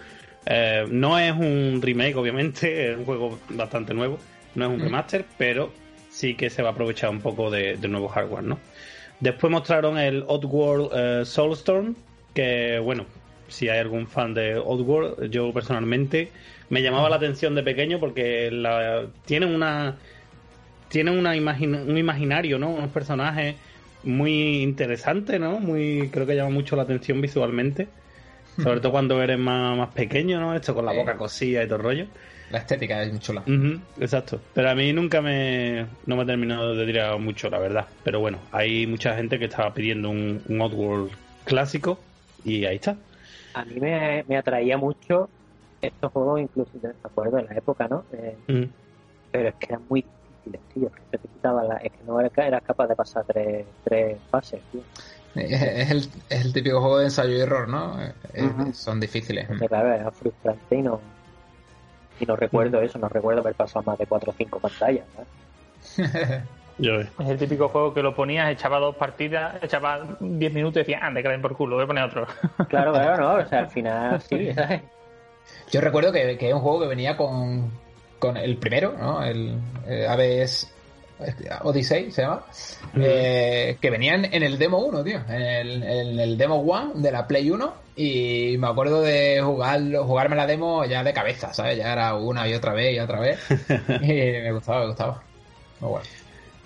S3: Eh, no es un remake, obviamente, es un juego bastante nuevo, no es un remaster, pero sí que se va a aprovechar un poco de, nuevo hardware, ¿no? Después mostraron el Oddworld eh, Soulstorm, que bueno, si hay algún fan de Oddworld, yo personalmente me llamaba la atención de pequeño porque la, tienen una tienen una un imaginario, ¿no? Unos personajes muy interesantes, ¿no? Muy creo que llama mucho la atención visualmente, sobre todo cuando eres más, más pequeño, ¿no? Esto con la boca cosida y todo el rollo.
S1: La estética es muy chula.
S3: exacto. Pero a mí nunca me. No me ha terminado de tirar mucho, la verdad. Pero bueno, hay mucha gente que estaba pidiendo un, un Oddworld clásico y ahí está.
S4: A mí me, atraía mucho estos juegos, incluso, me acuerdo en la época, ¿no? Eh, pero es que eran muy difíciles, tío. Que te quitaba la, es que no eras, era capaz de pasar tres, tres fases, tío.
S1: Es el, es el típico juego de ensayo y error, ¿no? Eh, son difíciles.
S4: Claro, era frustrante y no, y no recuerdo eso, no recuerdo haber pasado más de 4 o 5 pantallas.
S2: es el típico juego que lo ponías, echaba dos partidas, echaba 10 minutos y decía, ande, que por culo, voy a poner otro.
S4: claro, claro, no, o sea, al final sí, ¿sabes?
S1: Yo recuerdo que, que es un juego que venía con, con el primero, ¿no? El, el Aves Odyssey se llama, eh, que venían en el demo 1, tío, en el, en el demo 1 de la Play 1 y me acuerdo de jugarlo, jugarme la demo ya de cabeza, ¿sabes? Ya era una y otra vez y otra vez y me gustaba, me gustaba. Muy bueno.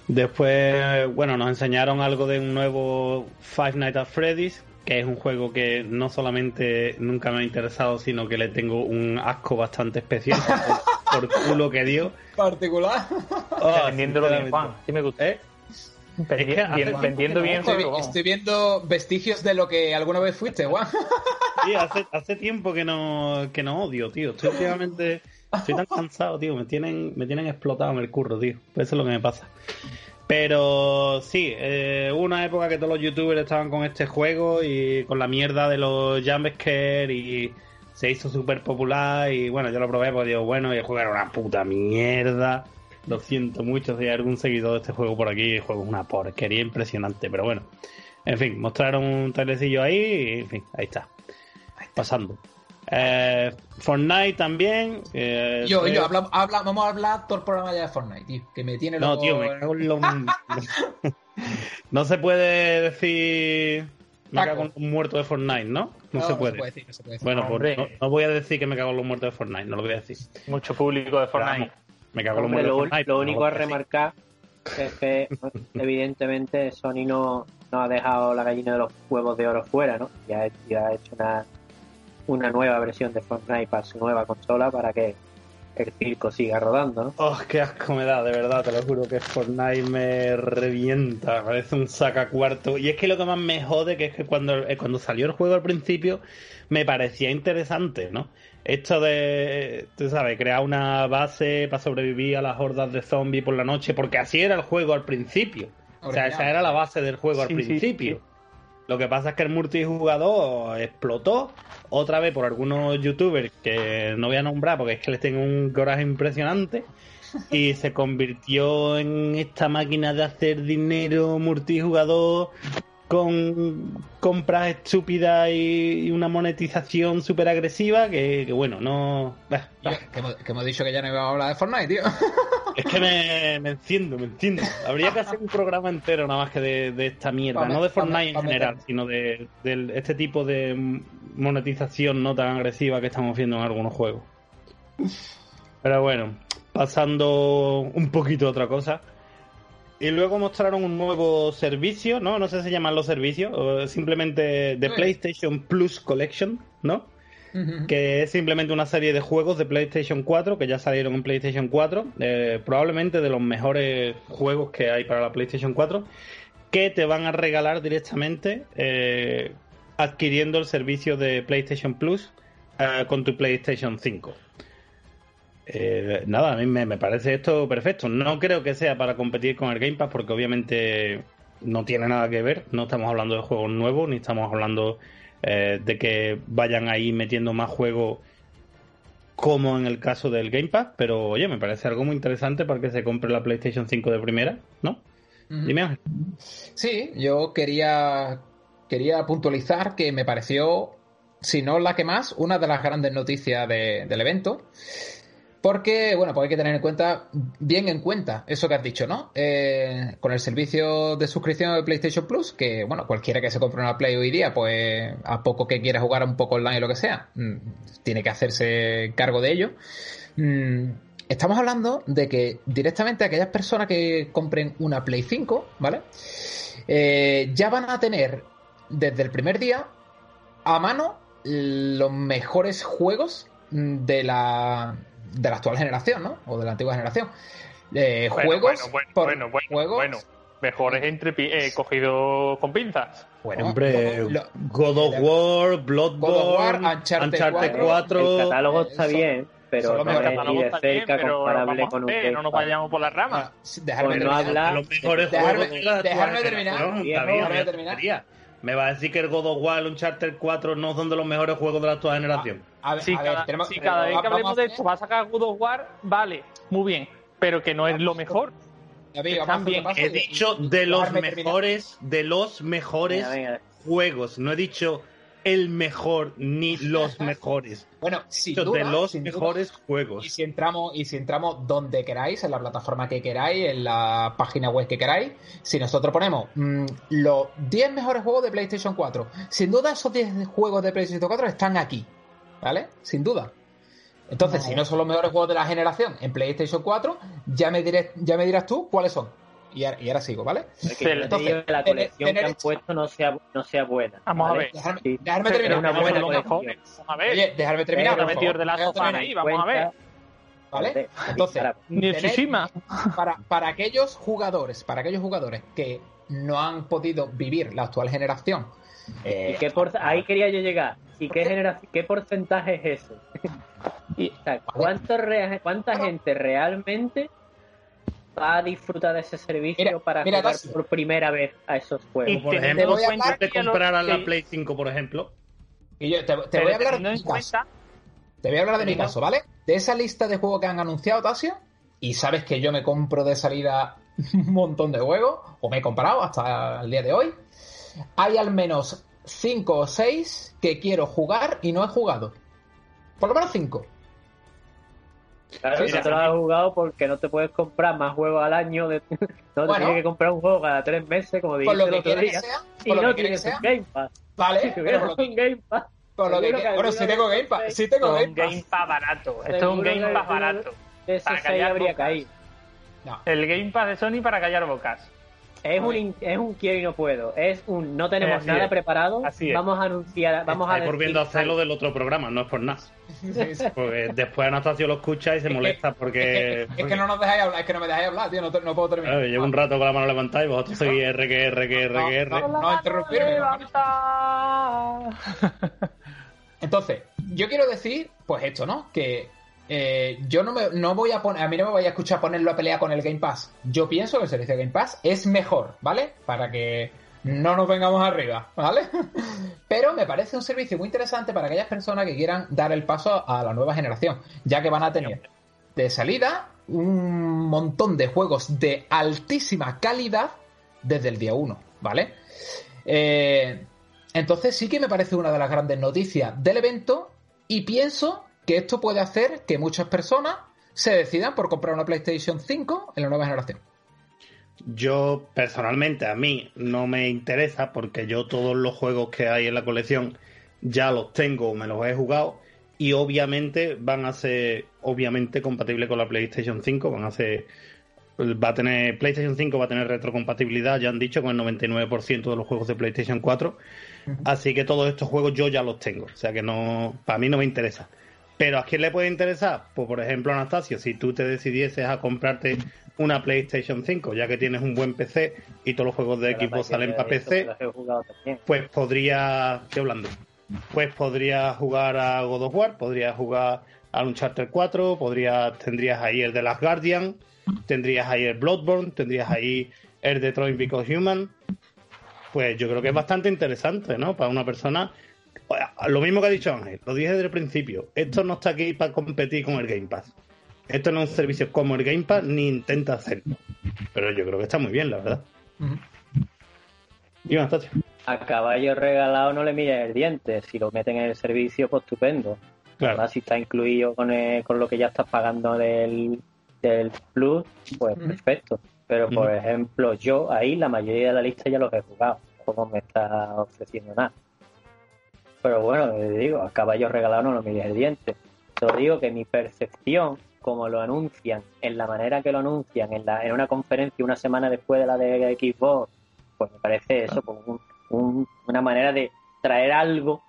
S3: Después, bueno, nos enseñaron algo de un nuevo Five Nights at Freddy's, que es un juego que no solamente nunca me ha interesado, sino que le tengo un asco bastante especial por, culo que dio.
S1: Particular.
S2: Oh, Vendiéndolo bien, Juan. Sí me gusta. ¿Eh? vendiendo bien
S1: estoy, viendo vestigios de lo que alguna vez fuiste, Juan.
S3: Sí, hace, hace tiempo que no, que no odio, tío. Estoy últimamente... Estoy tan cansado, tío. Me tienen, me tienen explotado en el curro, tío. Eso es lo que me pasa. Pero sí, eh, hubo una época que todos los youtubers estaban con este juego y con la mierda de los jumpscare y se hizo súper popular y bueno, yo lo probé porque digo, bueno, y el juego era una puta mierda. Lo siento mucho si hay algún seguidor de este juego por aquí, el juego es una porquería impresionante, pero bueno. En fin, mostraron un trailecillo ahí y en fin, ahí está. Pasando. Eh, Fortnite también.
S1: Eh, yo, yo, habla, habla, vamos a hablar todo el programa ya de Fortnite, tío. Que me tiene
S3: No, tío, me cago en lo... no se puede decir. Me cago en los muertos de Fortnite, ¿no? No, se, puede. decir, no se puede decir. Bueno, pues no, voy a decir que me cago en los muertos de Fortnite, no lo voy a decir.
S2: Mucho público de Fortnite.
S3: me cago en los muertos de Fortnite.
S4: Lo único a remarcar es que, evidentemente, Sony no, no ha dejado la gallina de los huevos de oro fuera, ¿no? Ya, ya ha hecho una una nueva versión de Fortnite para su nueva consola para que el circo siga rodando.
S3: Oh, qué asco me da, de verdad, te lo juro que Fortnite me revienta, parece un saca cuarto. Y es que lo que más me jode que es que cuando, eh, cuando salió el juego al principio me parecía interesante, ¿no? Esto de, tú sabes, crear una base para sobrevivir a las hordas de zombies por la noche, porque así era el juego al principio. O sea, esa era la base del juego al principio. Lo que pasa es que el multijugador explotó otra vez por algunos youtubers que no voy a nombrar porque es que les tengo un coraje impresionante y se convirtió en esta máquina de hacer dinero multijugador con compras estúpidas y, una monetización súper agresiva que, bueno, no...
S1: que, hemos, dicho que ya no íbamos a hablar de Fortnite, tío.
S3: Es que me, me enciendo, me enciendo. Habría que hacer un programa entero nada más que de, esta mierda, no de Fortnite en general, sino de, este tipo de monetización no tan agresiva que estamos viendo en algunos juegos. Pero bueno, pasando un poquito a otra cosa. Y luego mostraron un nuevo servicio, ¿no? No sé si se llaman los servicios, o simplemente The PlayStation Plus Collection, ¿no? Que es simplemente una serie de juegos de PlayStation 4 que ya salieron en PlayStation 4, eh, probablemente de los mejores juegos que hay para la PlayStation 4, que te van a regalar directamente eh, adquiriendo el servicio de PlayStation Plus eh, con tu PlayStation 5. Eh, nada, a mí me, me, parece esto perfecto. No creo que sea para competir con el Game Pass porque obviamente no tiene nada que ver. No estamos hablando de juegos nuevos ni estamos hablando eh, de que vayan ahí metiendo más juegos como en el caso del Game Pass. Pero oye, me parece algo muy interesante para que se compre la PlayStation 5 de primera, ¿no? Dime, Ángel.
S1: Sí, yo quería, quería puntualizar que me pareció, si no la que más, una de las grandes noticias de, del evento. Porque, bueno, pues hay que tener en cuenta, bien en cuenta, eso que has dicho, ¿no? Eh, con el servicio de suscripción de PlayStation Plus, que, bueno, cualquiera que se compre una Play hoy día, pues a poco que quiera jugar un poco online o lo que sea, mm, tiene que hacerse cargo de ello. Mm, estamos hablando de que directamente aquellas personas que compren una Play 5, ¿vale? Eh, ya van a tener desde el primer día a mano los mejores juegos de la, de la actual generación, ¿no? O de la antigua generación. Eh,
S2: bueno,
S1: juegos.
S2: Bueno,
S1: por
S2: bueno, bueno,
S1: juegos,
S2: bueno. Mejores entre eh, cogido con pinzas.
S1: Bueno,
S3: Hombre,
S1: lo- lo-
S3: God of War, Bloodborne,
S1: God of War, Uncharted
S3: 4.
S4: El catálogo está bien, pero no es ni de
S2: bien,
S4: comparable con un Game
S2: no nos vayamos por las ramas.
S1: ah, dejarme
S4: Pues no
S1: terminar.
S4: habla-
S3: los mejores
S1: Dejarme-
S3: juegos de la
S1: dejarme terminar.
S3: estaría. Me va a decir que el God of War, el Uncharted 4 no son de los mejores juegos de la actual generación.
S1: A ver,
S2: Si
S1: a ver,
S2: cada,
S1: tenemos-
S2: si cada vez que hablemos de esto va a sacar God of War, vale, muy bien. Pero que no es lo mejor.
S1: David, repaso
S3: He
S1: y-
S3: dicho
S1: y-
S3: de los mejores, de los mejores
S4: Venga, venga.
S3: juegos. No he dicho el mejor ni los mejores.
S1: Bueno, sin
S3: dicho
S1: duda,
S3: de los
S1: sin duda.
S3: mejores
S1: Y
S3: juegos.
S1: si entramos, y si entramos donde queráis, en la plataforma que queráis, en la página web que queráis, si nosotros ponemos mm, los 10 mejores juegos de PlayStation 4, sin duda esos 10 juegos de PlayStation 4 están aquí, ¿vale? Sin duda. Entonces, si no son los mejores juegos de la generación en PlayStation 4, ya me, diré, ya me dirás tú cuáles son. Y ahora, y ahora sigo, ¿vale?
S4: Que
S1: Entonces,
S4: que la
S1: tener-
S4: colección que
S1: tener
S4: han
S1: hecho-
S4: puesto no sea, no sea buena.
S2: Vamos a ver.
S1: Dejarme,
S4: Sí.
S1: dejarme
S2: Pero
S1: terminar.
S4: una buena colección.
S2: Vamos a ver.
S1: Oye, dejarme terminar.
S2: Pero
S1: por
S2: metido
S1: favor.
S2: de la
S1: Déjame
S2: sofá
S1: terminar,
S2: ahí, vamos a ver.
S1: ¿Vale? Entonces, tener- para, para aquellos jugadores, para aquellos jugadores que no han podido vivir la actual generación, eh,
S4: ¿Y qué por... Ahí quería yo llegar. ¿Y qué, genera... qué porcentaje es ese? y, o sea, ¿cuánto rea- ¿Cuánta gente realmente va a disfrutar de ese servicio
S1: Mira,
S4: para
S1: mira,
S4: jugar por primera vez a esos juegos?
S2: Y
S3: Por ejemplo,
S1: voy a
S3: te compraran la Play 5, por ejemplo.
S1: y yo te, voy a hablar de mi caso.
S2: cuenta
S1: Te voy a hablar de mi caso, ¿vale? De esa lista de juegos que han anunciado, Tasio, y sabes que yo me compro de salida un montón de juegos, o me he comprado hasta el día de hoy, hay al menos 5 o 6 que quiero jugar y no he jugado. Por lo menos 5.
S4: Claro,
S1: Sí,
S4: no
S1: sí,
S4: te lo has jugado porque no te puedes comprar más juegos al año. De... no te
S1: Bueno.
S4: tienes que comprar un juego cada tres meses, como
S1: Por
S4: dijiste
S1: lo
S4: el
S1: que
S4: otro día.
S1: sea,
S4: Y
S1: por lo
S4: no
S1: que quiera que
S4: tienes
S1: sea,
S4: un Game Pass.
S1: ¿vale?
S4: Si
S1: Pero
S4: un Game Pass.
S1: por lo que Bueno,
S4: de
S1: tengo Game Pass, sí tengo Game Pass.
S2: Game Pass barato. Esto es un Game Pass barato. Para callar
S4: habría
S2: bocas.
S4: caído.
S1: No.
S2: El Game Pass de Sony para callar bocas.
S4: Es
S1: A
S4: un, es un quiero y no puedo. Es un no tenemos
S2: Así
S4: nada
S2: es.
S4: preparado.
S2: Así es.
S4: Vamos a anunciar, vamos a
S3: Estáis volviendo a hacerlo del otro programa, no es por nada.
S1: Sí, sí.
S3: Porque después Anastasio lo escucha y se
S1: Es que-
S3: molesta porque.
S1: Es que, es que no nos dejáis hablar, es que no me dejáis hablar, tío, no, no puedo terminar.
S3: Claro, llevo un rato con la mano levantada y vosotros seguís R, que R, que R, que R.
S1: No, no interrumpirme. no. Entonces, yo quiero decir, pues esto, ¿no? Que eh, yo no, me, no voy a poner, a mí no me voy a escuchar ponerlo a pelea con el Game Pass. Yo pienso que el servicio de Game Pass es mejor, ¿vale? Para que no nos vengamos arriba, ¿vale? Pero me parece un servicio muy interesante para aquellas personas que quieran dar el paso a la nueva generación, ya que van a tener de salida un montón de juegos de altísima calidad desde el día 1, ¿vale? Eh, entonces sí que me parece una de las grandes noticias del evento y pienso que esto puede hacer que muchas personas se decidan por comprar una PlayStation 5 en la nueva generación.
S3: Yo, personalmente, a mí no me interesa porque yo todos los juegos que hay en la colección ya los tengo, me los he jugado y obviamente van a ser, obviamente, compatibles con la PlayStation 5, van a ser... Va a tener PlayStation 5 va a tener retrocompatibilidad, ya han dicho, con el 99% de los juegos de PlayStation 4. Así que todos estos juegos yo ya los tengo. O sea que no, para mí no me interesa. Pero ¿a quién le puede interesar? Pues por ejemplo, Anastasio, si tú te decidieses a comprarte una PlayStation 5, ya que tienes un buen PC y todos los juegos de equipo salen para PC, pues podría, estoy hablando, pues podría jugar a God of War, podría jugar a Uncharted 4, podría, tendrías ahí el de las Guardian, tendrías ahí el Bloodborne, tendrías ahí el Detroit Because Human. Pues yo creo que es bastante interesante, ¿no? Para una persona. Lo mismo que ha dicho Ángel, lo dije desde el principio. Esto no está aquí para competir con el Game Pass. Esto no es un servicio como el Game Pass ni intenta hacerlo. Pero yo creo que está muy bien, la verdad.
S4: Y A caballo regalado no le millas el diente. Si lo meten en el servicio, pues estupendo. Claro. si está incluido con, con lo que ya estás pagando del, del Plus, pues perfecto. Pero, por ejemplo, yo ahí la mayoría de la lista ya los he jugado. Como me está ofreciendo nada. Pero bueno, digo, a caballo regalado no lo millas el diente. Te digo que mi percepción como lo anuncian, en la manera que lo anuncian, en, la, en una conferencia una semana después de la de Xbox, pues me parece eso, como una manera de traer algo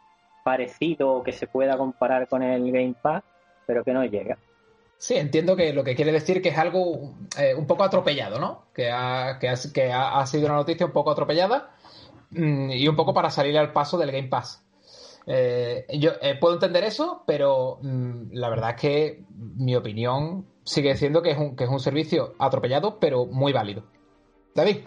S4: parecido que se pueda comparar con el Game Pass, pero que no llega.
S1: Sí, entiendo que lo que quiere decir que es algo eh, un poco atropellado, ¿no? Que, ha, que, que ha, sido una noticia un poco atropellada mm, y un poco para salir al paso del Game Pass. Eh, yo eh, puedo entender eso, pero mm, la verdad es que mi opinión sigue siendo que es, un, que es un servicio atropellado, pero muy válido. David.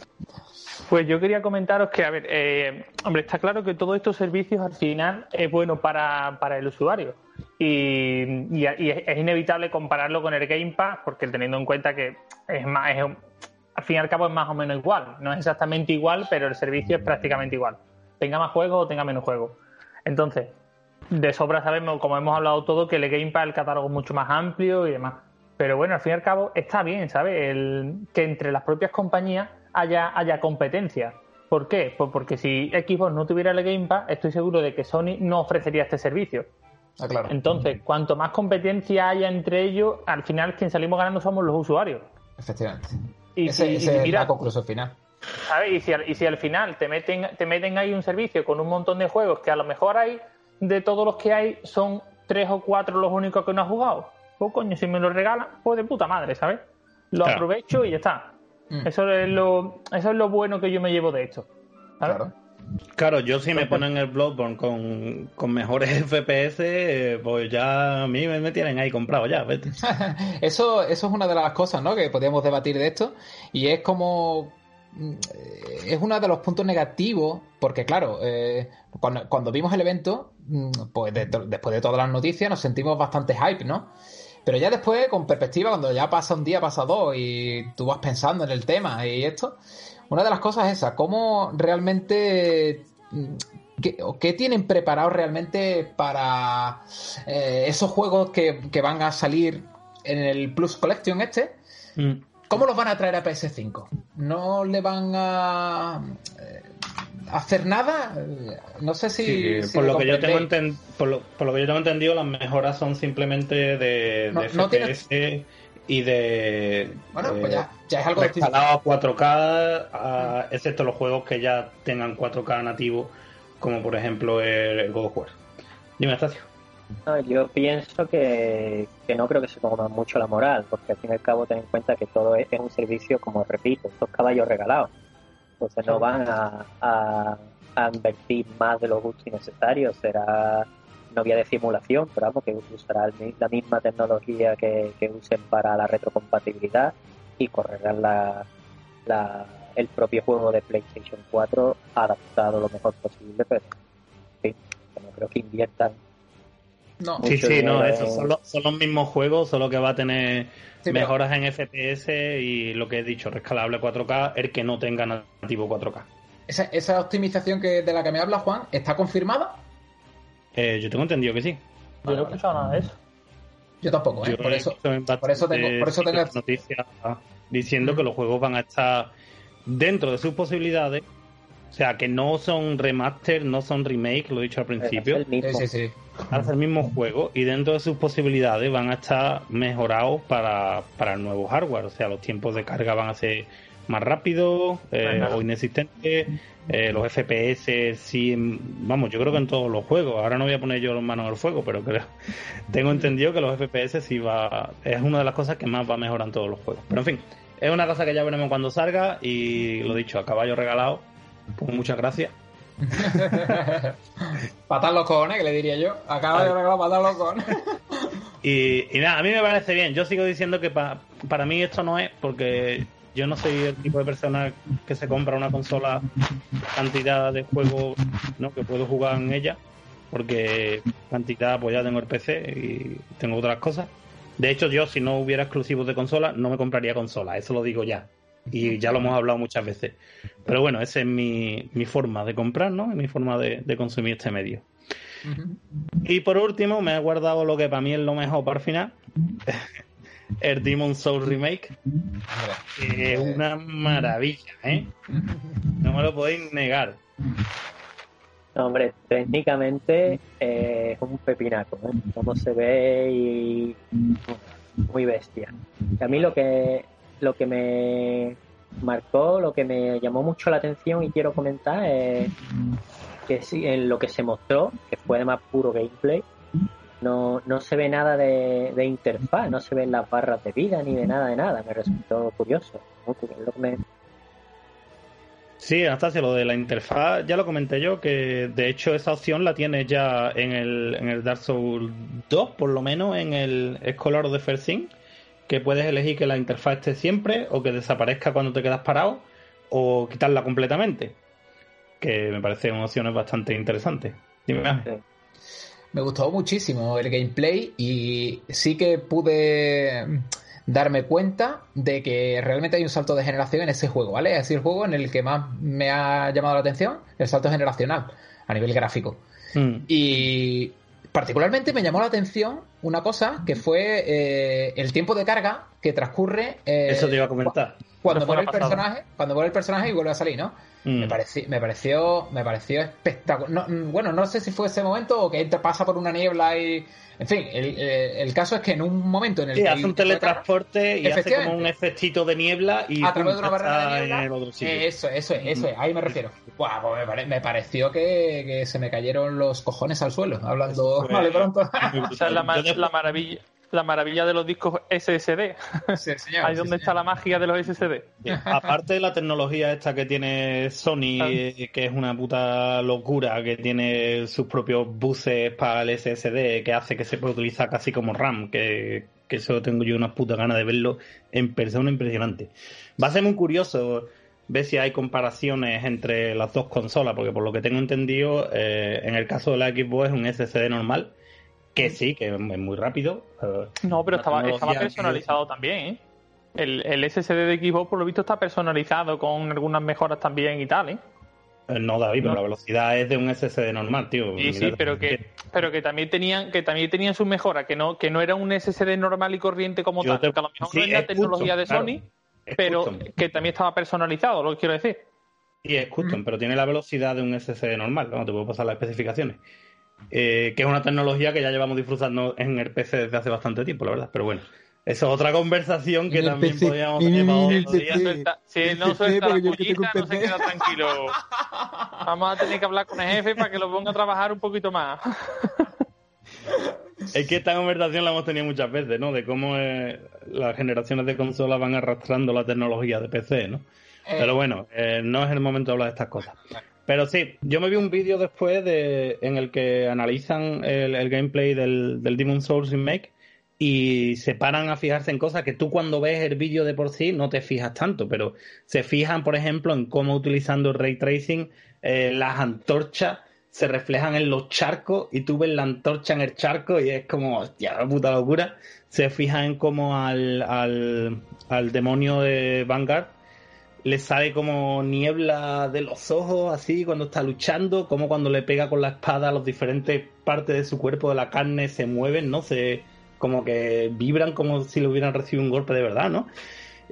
S2: Pues yo quería comentaros que, a ver, eh, hombre, está claro que todos estos servicios al final es bueno para, el usuario. Y, es inevitable compararlo con el Game Pass, porque teniendo en cuenta que es más, al fin y al cabo es más o menos igual. No es exactamente igual, pero el servicio es prácticamente igual. Tenga más juegos o tenga menos juegos. Entonces, de sobra sabemos, como hemos hablado todo, que el Game Pass el catálogo es mucho más amplio y demás. Pero bueno, al fin y al cabo está bien, ¿sabes? El, que entre las propias compañías haya, haya competencia. ¿Por qué? Pues porque si Xbox no tuviera el Game Pass, estoy seguro de que Sony no ofrecería este servicio. Ah, claro. Entonces, cuanto más competencia haya entre ellos, al final quien salimos ganando somos los usuarios.
S1: Efectivamente. Y ese, es la conclusión final.
S2: Y si, y si al final te meten, te meten ahí un servicio con un montón de juegos que a lo mejor hay, de todos los que hay, son tres o cuatro los únicos que no has jugado. Pues coño, si me lo regalan, pues de puta madre, ¿sabes? Lo aprovecho y ya está. Mm. Eso, es lo, eso es lo bueno que yo me llevo de esto.
S3: Claro. Claro, yo si me ponen el Bloodborne con, con mejores FPS, pues ya a mí me, tienen ahí comprado ya, vete.
S1: eso, eso es una de las cosas, ¿no? Que podríamos debatir de esto. Y es como es uno de los puntos negativos, porque claro, eh, cuando, vimos el evento, mm, pues después de todas las noticias nos sentimos bastante hype, ¿no? Pero ya después, con perspectiva, cuando ya pasa un día, pasa dos, y tú vas pensando en el tema y esto, una de las cosas es esa, cómo realmente... Mm, ¿Qué, tienen preparado realmente para eh, esos juegos que, van a salir en el Plus Collection este? ¿Cómo los van a traer a PS5? ¿No le van a eh, hacer nada? No sé si.
S3: por, lo que yo tengo por, lo, que yo tengo entendido, las mejoras son simplemente de, FPS y de.
S1: Bueno, pues ya, ya es algo
S3: a 4K, excepto los juegos que ya tengan 4K nativo, como por ejemplo el, God of War. Dime, Estacio
S4: yo pienso que, no creo que se ponga mucho la moral, porque al fin y al cabo ten en cuenta que todo es, un servicio, como repito, estos caballos regalados. Entonces no van a, a, invertir más de lo justo y necesario, será no vía de simulación, pero vamos, que usará la misma tecnología que, usen para la retrocompatibilidad y correrán la, la, el propio juego de PlayStation 4 adaptado lo mejor posible, pero en no creo que inviertan
S3: no. Sí, sí, no, eso son los, mismos juegos, solo que va a tener mejoras en FPS y lo que he dicho, rescalable 4K, el que no tenga nativo 4K.
S1: ¿Esa, esa optimización que, de la que me habla Juan está confirmada?
S3: Eh, yo tengo entendido que sí.
S2: Yo no he escuchado nada de eso.
S1: Yo tampoco, ¿eh? por, eso, por eso tengo, por eso tengo...
S3: noticias diciendo que los juegos van a estar dentro de sus posibilidades. O sea, que no son remaster, no son remake, lo he dicho al principio. Sí, sí, sí hace el mismo juego y dentro de sus posibilidades van a estar mejorados para, el nuevo hardware. O sea, los tiempos de carga van a ser más rápidos eh, o inexistentes. Eh, los FPS, sí, vamos, yo creo que en todos los juegos. Ahora no voy a poner yo las manos al fuego, pero creo, tengo entendido que los FPS sí va, es una de las cosas que más va a mejorar en todos los juegos. Pero en fin, es una cosa que ya veremos cuando salga y lo dicho, a caballo regalado, pues muchas gracias.
S1: patar los cojones, que le diría yo. A caballo regalado, patar los cojones.
S3: y, y, nada, a mí me parece bien. Yo sigo diciendo que para mí esto no es porque yo no soy el tipo de persona que se compra una consola cantidad de juegos ¿no? que puedo jugar en ella porque cantidad pues ya tengo el PC y tengo otras cosas de hecho, yo si no hubiera exclusivos de consola, no me compraría consola, eso lo digo ya. Y ya lo hemos hablado muchas veces. Pero bueno, esa es mi, forma de comprar, ¿no? mi forma de, consumir este medio. Y por último, me he guardado lo que para mí es lo mejor para el final. el Demon Soul Remake. es una maravilla, ¿eh? No me lo podéis negar
S4: hombre, técnicamente eh, es un pepinaco, ¿eh? Como se ve y muy bestia. a mí lo que lo que me marcó, lo que me llamó mucho la atención y quiero comentar es que en lo que se mostró, que fue de más puro gameplay, no, no se ve nada de, interfaz, no se ven las barras de vida ni de nada de nada. Me resultó curioso. Lo que me,
S3: Sí, Anastasia, lo de la interfaz ya lo comenté yo, que de hecho esa opción la tienes ya en el, en el Dark Souls 2, por lo menos en el Scholar of the Thing, que puedes elegir que la interfaz esté siempre o que desaparezca cuando te quedas parado o quitarla completamente, que me parecen opciones bastante interesantes. Dime,
S1: Me gustó muchísimo el gameplay y sí que pude darme cuenta de que realmente hay un salto de generación en ese juego, ¿vale? Es el juego en el que más me ha llamado la atención, el salto generacional, a nivel gráfico. Mm. Y particularmente me llamó la atención una cosa que fue eh, el tiempo de carga que transcurre.
S3: Eh, Eso te iba a comentar.
S1: Cuando muere el personaje, cuando muere el personaje y vuelve a salir, ¿no? Me, mm. pareció, me pareció, me pareció espectacular. bueno, no sé si fue ese momento o que pasa por una niebla y en fin, eh, el, caso es que en un momento en el
S3: que. hace un teletransporte y hace como un efectito de niebla y.
S1: A través de una barrera de niebla. En el otro sitio. Eso, eso es, eso es, ahí me refiero. Buah, pues me, pareció que, se me cayeron los cojones al suelo, hablando. vale, pronto.
S2: o sea, la, la maravilla la maravilla de los discos SSD. Ahí donde está la magia de los SSD.
S3: Aparte de la tecnología esta que tiene Sony, eh, que es una puta locura, que tiene sus propios buses para el SSD, que hace que se pueda utilizar casi como RAM, que, que eso tengo yo una puta gana de verlo en persona impresionante. Va a ser muy curioso ver si hay comparaciones entre las dos consolas, porque por lo que tengo entendido, eh, en el caso de la Xbox es un SSD normal que sí, que es muy rápido.
S2: No, pero estaba, estaba personalizado también, ¿eh? El, el SSD de Xbox, por lo visto, está personalizado con algunas mejoras también y tal, ¿eh?
S3: eh no, David, pero la velocidad es de un SSD normal, tío.
S2: Sí, sí, pero que, pero que también tenían, que también tenían sus mejoras, que no, que no era un SSD normal y corriente como tal, que a lo mejor no es la tecnología de Sony, pero que también estaba personalizado, lo que quiero decir.
S3: Y es custom, pero tiene la velocidad de un SSD normal, no te puedo pasar las especificaciones. Eh, que es una tecnología que ya llevamos disfrutando en el PC desde hace bastante tiempo, la verdad. Pero bueno, eso es otra conversación que también podríamos tener para otro día.
S2: Si no suelta la cuñita, no se queda tranquilo. Vamos a tener que hablar con el jefe para que lo ponga a trabajar un poquito más.
S3: Es que esta conversación la hemos tenido muchas veces, ¿no? De cómo eh, las generaciones de consolas van arrastrando la tecnología de PC, ¿no? Eh. Pero bueno, no es el momento de hablar de estas cosas. Pero sí, yo me vi un vídeo después de, en el que analizan el, gameplay del, Demon Souls Remake y se paran a fijarse en cosas que tú cuando ves el vídeo de por sí no te fijas tanto, pero se fijan, por ejemplo, en cómo utilizando el ray tracing eh, las antorchas se reflejan en los charcos y tú ves la antorcha en el charco y es como, hostia, puta locura. Se fijan en cómo al, al, al demonio de Vanguard le sale como niebla de los ojos, así, cuando está luchando, como cuando le pega con la espada, las diferentes partes de su cuerpo, de la carne, se mueven, ¿no? Se, como que vibran como si le hubieran recibido un golpe de verdad, ¿no?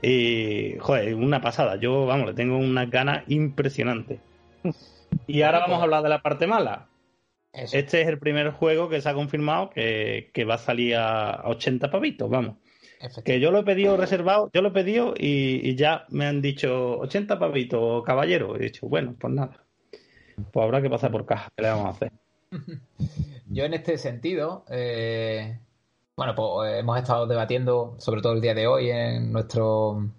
S3: Y, joder, una pasada. Yo, vamos, le tengo unas ganas impresionantes. Y ahora vamos a hablar de la parte mala. Este es el primer juego que se ha confirmado que, que va a salir a 80 pavitos, vamos. Que yo lo he pedido reservado, yo lo he pedido y, ya me han dicho 80 pavitos, caballero. He dicho, bueno, pues nada. Pues habrá que pasar por caja, ¿qué le vamos a hacer?
S1: Yo en este sentido, eh, bueno, pues hemos estado debatiendo, sobre todo el día de hoy, en nuestro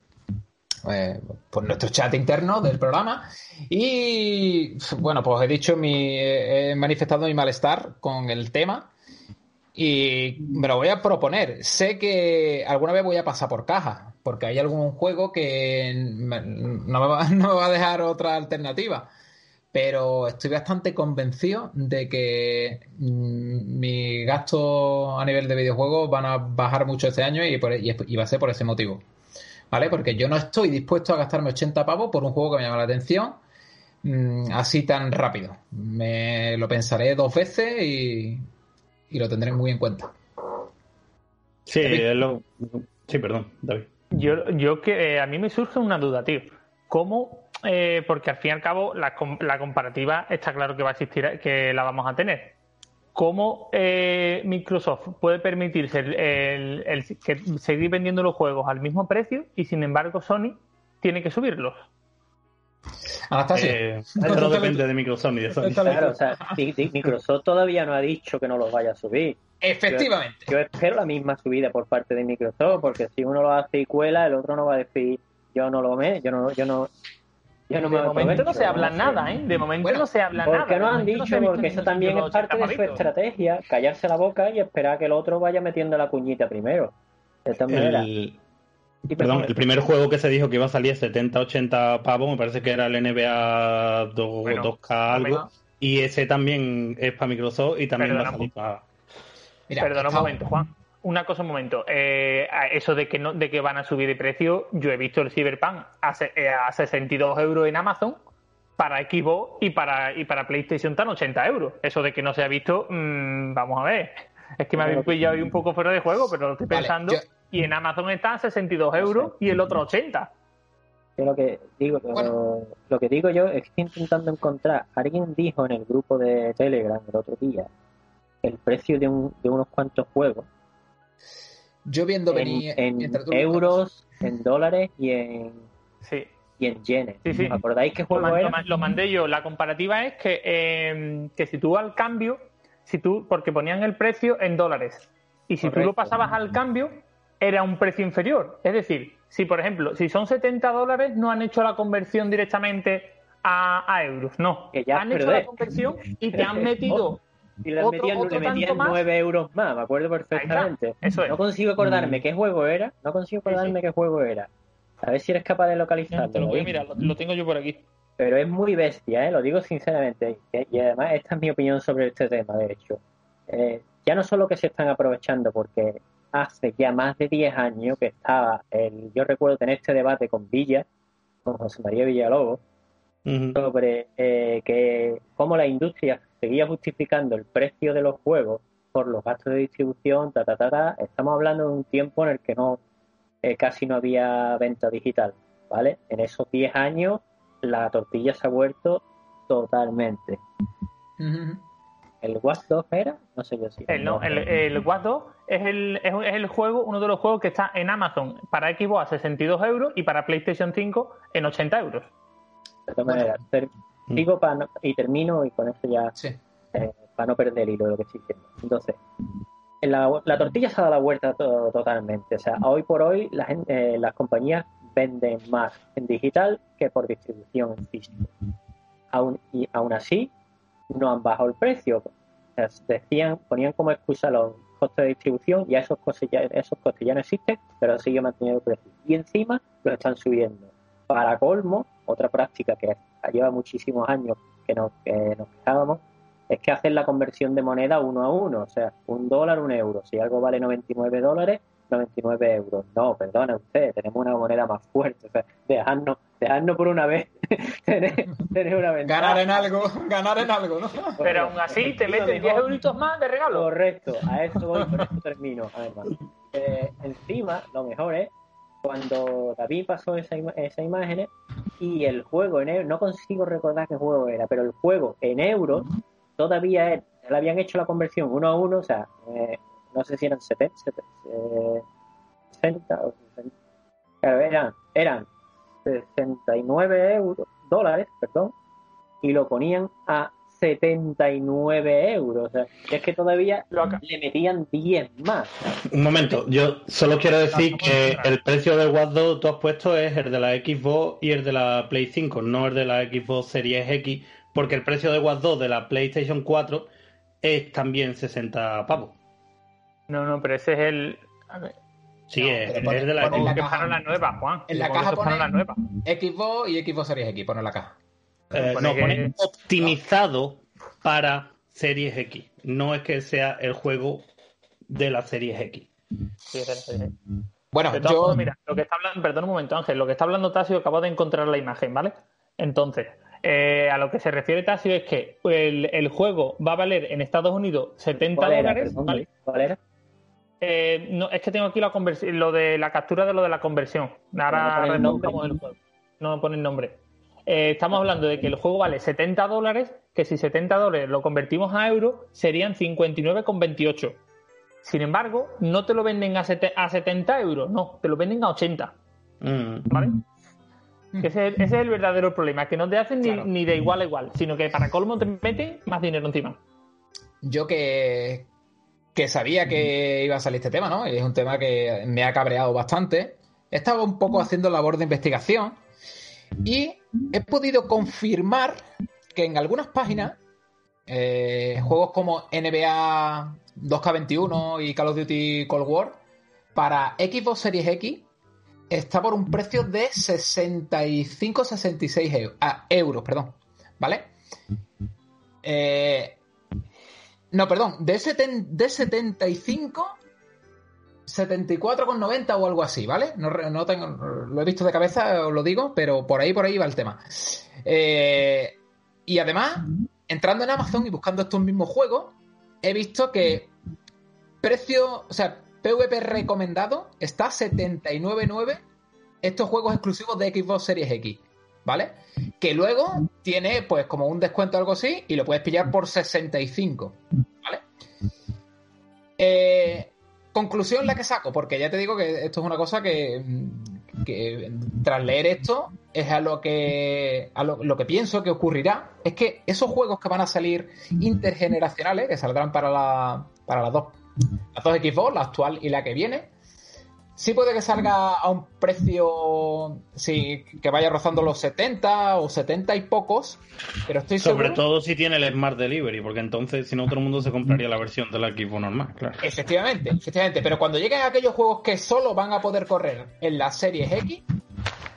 S1: eh, por nuestro chat interno del programa. Y bueno, pues he dicho mi. He manifestado mi malestar con el tema. Y me lo voy a proponer. Sé que alguna vez voy a pasar por caja, porque hay algún juego que no me va, a dejar otra alternativa pero estoy bastante convencido de que mm, mis gastos a nivel de videojuegos van a bajar mucho este año y, va a ser por ese motivo. ¿Vale? Porque yo no estoy dispuesto a gastarme 80 pavos por un juego que me llama la atención mm, así tan rápido. Me lo pensaré dos veces y, lo tendré muy en cuenta.
S3: Sí, sí perdón, David.
S2: Yo, yo que eh, a mí me surge una duda, tío. ¿Cómo eh, porque al fin y al cabo la, comparativa está claro que va a existir, que la vamos a tener. ¿Cómo eh, Microsoft puede permitirse el, seguir vendiendo los juegos al mismo precio y sin embargo Sony tiene que subirlos?
S3: Eh, no depende de Microsoft ni de Sony.
S4: Claro, o sea, Microsoft todavía no ha dicho que no los vaya a subir.
S1: Efectivamente.
S4: Yo, espero la misma subida por parte de Microsoft, porque si uno lo hace y cuela, el otro no va a decir yo no lo me, yo no, yo no,
S2: de momento no se habla nada, ¿eh? De momento no se habla nada.
S4: Porque no han dicho, porque eso también es parte de su estrategia, callarse la boca y esperar que el otro vaya metiendo la cuñita primero. De esta manera.
S3: El... Perdón, el primer juego que se dijo que iba a salir 70-80 pavos, me parece que era el NBA 2, k algo. Y ese también es para Microsoft y también va a salir para.
S2: Perdona un momento, Juan una cosa un momento. Eh, eso de que, no, de que van a subir de precio, yo he visto el Cyberpunk a, eh, a 62 euros en Amazon para Xbox y para, y para PlayStation tan 80 euros. Eso de que no se ha visto, mm, vamos a ver. Es que me habéis pillado ahí un poco fuera de juego, pero lo estoy pensando. Y en Amazon está a 62 euros y el otro 80.
S4: Yo lo que digo, lo, que digo yo es que estoy intentando encontrar. Alguien dijo en el grupo de Telegram el otro día el precio de, un, de unos cuantos juegos
S1: yo viendo venir
S4: en, euros, en dólares y en y en yenes. acordáis qué juego
S2: lo,
S4: era?
S2: Lo mandé yo. La comparativa es que, eh, que si tú al cambio, si tú, porque ponían el precio en dólares, y si tú lo pasabas al cambio, era un precio inferior. Es decir, si por ejemplo, si son 70 dólares, no han hecho la conversión directamente a, euros, no. han hecho la conversión y te han metido
S4: y le metían, le metían 9 euros más, me acuerdo perfectamente. No consigo acordarme mm. qué juego era, no consigo acordarme qué juego era. A ver si eres capaz de localizarlo.
S2: te lo voy a mirar, lo, tengo yo por aquí.
S4: Pero es muy bestia, ¿eh? lo digo sinceramente. Y además, esta es mi opinión sobre este tema, de hecho. Eh, ya no solo que se están aprovechando, porque hace ya más de 10 años que estaba, el, yo recuerdo tener este debate con Villa, con José María Villalobos, sobre eh, que cómo la industria seguía justificando el precio de los juegos por los gastos de distribución, ta, ta, ta, ta. Estamos hablando de un tiempo en el que no eh, casi no había venta digital, ¿vale? En esos 10 años la tortilla se ha vuelto totalmente. ¿El Watch 2 era? No sé yo si.
S2: El, no, el, el Watch 2 es el, es, el juego, uno de los juegos que está en Amazon para Xbox a 62 euros y para PlayStation 5 en 80 euros.
S4: De todas maneras, Digo para y termino y con esto ya eh, para no perder el hilo de lo que estoy diciendo. Entonces, la, la tortilla se ha dado la vuelta totalmente. O sea, hoy por hoy la eh, las compañías venden más en digital que por distribución en físico. Aún, y aún así, no han bajado el precio. decían, ponían como excusa los costes de distribución y esos costes ya, esos costes ya no existen, pero siguen manteniendo el precio. Y encima los están subiendo. Para colmo, otra práctica que lleva muchísimos años que nos, que nos quejábamos, es que hacen la conversión de moneda uno a uno, o sea, un dólar, un euro. Si algo vale 99 dólares, 99 euros. No, perdone usted, tenemos una moneda más fuerte. O sea, dejadnos, dejadnos por una vez tener, una ventaja.
S1: Ganar en algo, ganar en algo, ¿no?
S2: Pero aún así te meten 10 euritos más de regalo.
S4: Correcto, a eso voy, por eso termino, además. Eh, encima, lo mejor es cuando David pasó esa, esa imágenes y el juego en euros, no consigo recordar qué juego era, pero el juego en euros todavía es, le habían hecho la conversión uno a uno, o sea, eh, no sé si eran 70, 60 o 60, claro, eran, eran 69 euros, dólares, perdón, y lo ponían a 79 euros. O sea, es que todavía le metían 10 más.
S3: Un momento, yo solo quiero decir que el precio del Watch 2 tú has puesto es el de la Xbox y el de la Play 5, no el de la Xbox Series X, porque el precio del Watch 2 de la PlayStation 4 es también 60 pavos.
S2: No, no, pero ese es el.
S3: Sí, es, de la,
S2: en la caja. la nueva, Juan.
S1: En la caja pone la nueva. Xbox y Xbox Series X, pone la caja.
S3: Eh, no, pone optimizado para Series X. No es que sea el juego de la Series X.
S2: Bueno, yo... mira, lo que está hablando, perdón un momento, Ángel, lo que está hablando Tasio, acabo de encontrar la imagen, ¿vale? Entonces, eh, a lo que se refiere Tasio es que el, juego va a valer en Estados Unidos 70 dólares, ¿vale? ¿Cuál era? Eh, no, es que tengo aquí la lo de la captura de lo de la conversión. Ahora no, no me pone el nombre. Eh, estamos hablando de que el juego vale 70 dólares, que si 70 dólares lo convertimos a euros, serían 59,28. Sin embargo, no te lo venden a, 70 euros, no, te lo venden a 80. Mm. ¿Vale? ese, es el verdadero problema, que no te hacen ni, de igual a igual, sino que para colmo te meten más dinero encima.
S1: Yo que, que sabía que iba a salir este tema, ¿no? Es un tema que me ha cabreado bastante. He estado un poco haciendo labor de investigación y he podido confirmar que en algunas páginas, eh, juegos como NBA 2K21 y Call of Duty Cold War, para Xbox Series X está por un precio de 65-66 euros, ah, euros, perdón, ¿vale? Eh, no, perdón, de, de 75, 74,90 o algo así, ¿vale? No, tengo, lo he visto de cabeza, os lo digo, pero por ahí, por ahí va el tema. Eh, y además, entrando en Amazon y buscando estos mismos juegos, he visto que precio, o sea, PvP recomendado está 79.9 estos juegos exclusivos de Xbox Series X. ¿vale? Que luego tiene pues como un descuento o algo así y lo puedes pillar por 65, ¿vale? Eh, conclusión la que saco, porque ya te digo que esto es una cosa que, tras leer esto es a lo que a lo, que pienso que ocurrirá es que esos juegos que van a salir intergeneracionales, que saldrán para la, para las dos las dos Xbox, la actual y la que viene, Sí puede que salga a un precio, sí, que vaya rozando los 70 o 70 y pocos, pero estoy
S3: seguro... Sobre todo si tiene el Smart Delivery, porque entonces si no todo el mundo se compraría la versión del equipo normal, claro.
S1: Efectivamente, efectivamente, pero cuando lleguen aquellos juegos que solo van a poder correr en la serie X,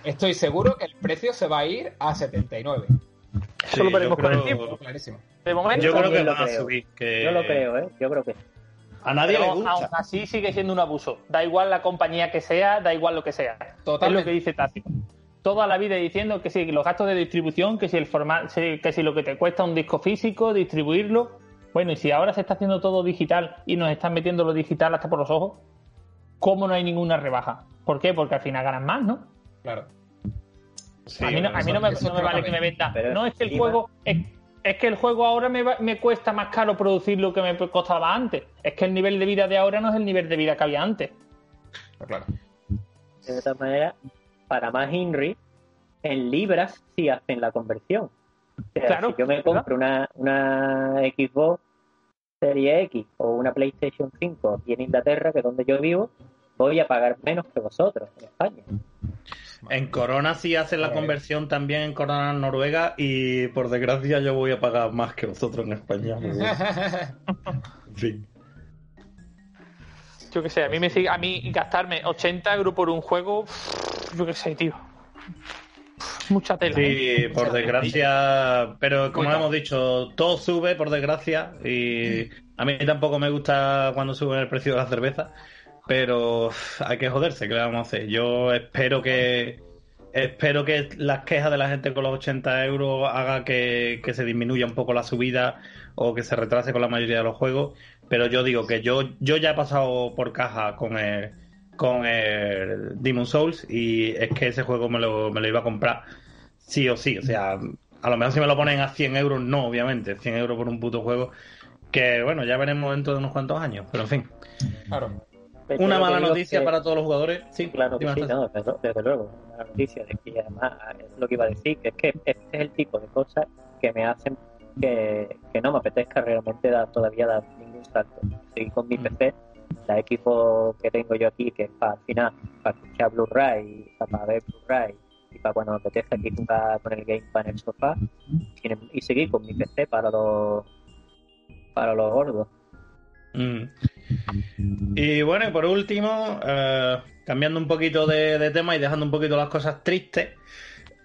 S1: estoy seguro que el precio se va a ir a 79.
S2: Eso lo veremos con el tiempo.
S3: Clarísimo. De momento, yo creo que van a subir. Que...
S4: Yo lo creo, ¿eh? Yo creo que
S3: a nadie le gusta. Aún
S2: así sigue siendo un abuso. Da igual la compañía que sea, da igual lo que sea. Es lo que dice Tácito. Toda la vida diciendo que si los gastos de distribución, que si el formato, que si lo que te cuesta un disco físico, distribuirlo. Bueno, y si ahora se está haciendo todo digital y nos están metiendo lo digital hasta por los ojos, ¿cómo no hay ninguna rebaja? ¿Por qué? Porque al final ganan más, ¿no?
S1: Claro.
S2: a mí no, me, vale que me venda. no, es que el juego es que el juego ahora me, cuesta más caro producirlo que me costaba antes. Es que el nivel de vida de ahora no es el nivel de vida que había antes.
S1: Claro.
S4: De otra manera, para más Henry, en libras sí hacen la conversión. claro, si yo me compro una, una Xbox Serie X o una PlayStation 5 aquí en Inglaterra, que es donde yo vivo, voy a pagar menos que vosotros en España.
S3: En Corona sí hacen la conversión también en Corona Noruega y por desgracia yo voy a pagar más que vosotros en España. en fin.
S2: Yo qué sé, a mí me sigue, a mí gastarme 80 euros por un juego, yo qué sé, tío. Mucha tela.
S3: Sí, ¿eh? por desgracia, pero como hemos dicho, todo sube por desgracia y a mí tampoco me gusta cuando sube el precio de la cerveza pero hay que joderse, ¿qué le vamos a hacer? Yo espero que espero que las quejas de la gente con los 80 euros haga que, se disminuya un poco la subida o que se retrase con la mayoría de los juegos, pero yo digo que yo, yo ya he pasado por caja con el, con el Demon Souls y es que ese juego me lo, me lo iba a comprar sí o sí, o sea, a lo mejor si me lo ponen a 100 euros, no, obviamente, 100 euros por un puto juego, que bueno, ya veremos dentro de unos cuantos años, pero en fin.
S1: Claro.
S3: Una mala noticia para todos los jugadores. Sí,
S4: claro que sí, no, desde, luego. Una noticia de que además es lo que iba a decir, que es que este es el tipo de cosas que me hacen que, que no me apetezca realmente dar, todavía dar ningún salto. Seguir con mi
S1: Mm.
S4: PC, la equipo que tengo yo aquí, que es para al final, para escuchar Blu-ray, para ver Blu-ray y para cuando me apetezca aquí jugar con el Gamepad en el sofá y, y seguir con mi PC para los para los gordos.
S3: Mm. Y bueno, y por último, eh, cambiando un poquito de, de tema y dejando un poquito las cosas tristes,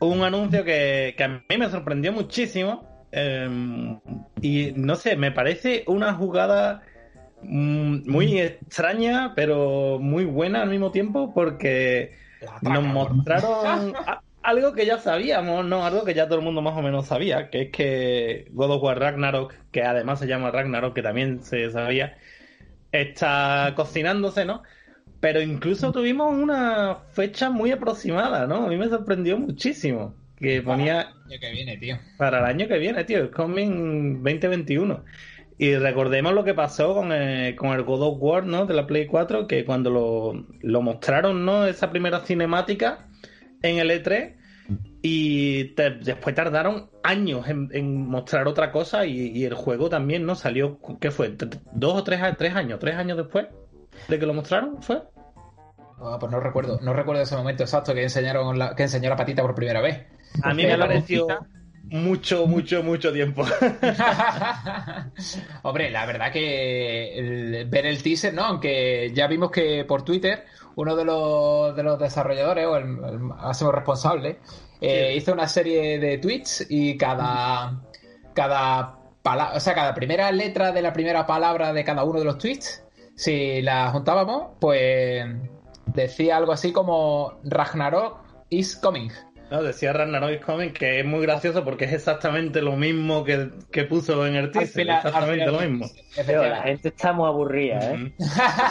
S3: un anuncio que, que a mí me sorprendió muchísimo. eh, y no sé, me parece una jugada mm, muy extraña, pero muy buena al mismo tiempo, porque nos mostraron algo que ya sabíamos, ¿no? Algo que ya todo el mundo más o menos sabía, que es que God of War Ragnarok, que además se llama Ragnarok, que también se sabía, está cocinándose, ¿no? Pero incluso tuvimos una fecha muy aproximada, ¿no? A mí me sorprendió muchísimo que ponía
S1: El año que viene, tío.
S3: para el año que viene, tío, Coming 2021. Y recordemos lo que pasó con el, con el God of War, ¿no? De la Play 4, que cuando lo, lo mostraron, ¿no? Esa primera cinemática en el E3 y te- después tardaron años en, en mostrar otra cosa y, y el juego también, ¿no? Salió, ¿qué fue? ¿T- ¿Dos o tres, tres años? ¿Tres años después de que lo mostraron? ¿Fue?
S1: Ah, pues no recuerdo, no recuerdo ese momento exacto que enseñaron la, que enseñó la patita por primera vez.
S3: A mí me pareció mucho, mucho, mucho tiempo.
S1: Hombre, la verdad que el- ver el teaser, ¿no? Aunque ya vimos que por Twitter uno de los, de los desarrolladores o el, el responsable eh, hizo una serie de tweets y cada cada o sea, cada primera letra de la primera palabra de cada uno de los tweets, si la juntábamos, pues decía algo así como Ragnarok is coming.
S3: No, decía Ragnarok is Coming que es muy gracioso porque es exactamente lo mismo que, que puso en el teaser. exactamente lo mismo.
S4: Pero la gente está muy aburrida, ¿eh?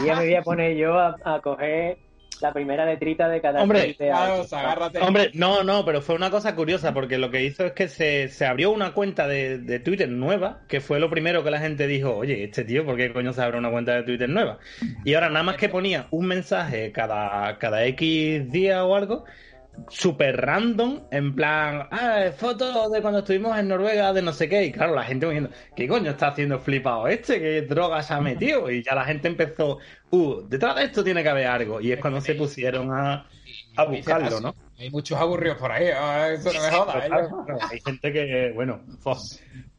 S4: Ya me voy a poner yo a, a coger la primera letrita de cada
S3: Hombre,
S4: de
S1: agárrate.
S3: Hombre, no, no, pero fue una cosa curiosa porque lo que hizo es que se, se abrió una cuenta de, de Twitter nueva, que fue lo primero que la gente dijo, oye, este tío, ¿por qué coño se abre una cuenta de Twitter nueva? Y ahora nada más que ponía un mensaje cada, cada X día o algo, súper random, en plan, ah, fotos de cuando estuvimos en Noruega, de no sé qué, y claro, la gente diciendo, ¿qué coño está haciendo flipado este? ¿Qué droga se ha metido? Y ya la gente empezó, uh, detrás de esto tiene que haber algo, y es cuando se pusieron a, a buscarlo, ¿no?
S1: Hay muchos aburridos por ahí, ah, eso no me jodas. ¿eh?
S3: Claro, hay gente que, bueno,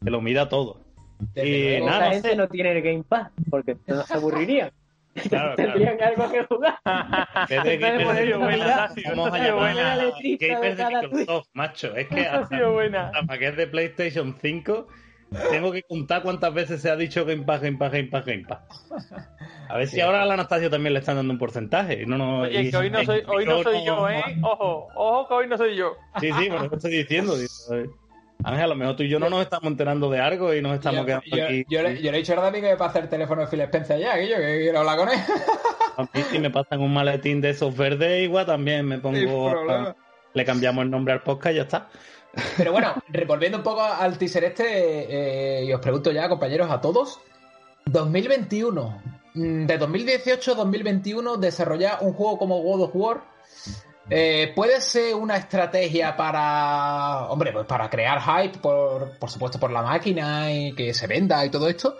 S3: que lo mira todo.
S1: Desde
S3: Y
S1: luego.
S3: nada,
S4: Esa
S3: no
S4: gente
S3: sé.
S4: no tiene el Game Pass porque no se aburrirían.
S3: Claro, claro.
S4: Tendrían algo que jugar.
S2: Buena,
S3: vamos a
S2: ha sido
S3: llamar
S2: buena.
S3: a gamers de Microsoft, macho. Es que
S2: Esta ha sido buena.
S3: hasta que es de PlayStation 5 tengo que contar cuántas veces se ha dicho Game Pass, Game Pass, Game Pass, Game Pass. A ver si ahora a la Anastasia también le están dando un porcentaje. No, no,
S2: Oye,
S3: y-
S2: que hoy no soy, hoy no soy yo, ¿eh? Ojo, ojo que hoy no soy yo.
S3: Sí, sí, por eso estoy diciendo. digo, eh, Ángel, a lo mejor tú y yo no nos estamos enterando de algo y nos estamos
S1: yo,
S3: quedando
S1: yo-
S3: aquí.
S1: yo le, yo le he dicho a Dani que para hacer el teléfono de Phil Spencer ya, que yo que quiero hablar con él.
S3: A mí si me pasan un maletín de esos verdes, igual también me pongo. le cambiamos el nombre al podcast y ya está.
S1: Pero bueno, volviendo un poco al teaser este, eh, y os pregunto ya, compañeros, a todos. 2021. mm, De 2018 a 2021, desarrollar un juego como God of War. Eh, puede ser una estrategia para, hombre, pues para crear hype, por, por supuesto por la máquina y que se venda y todo esto,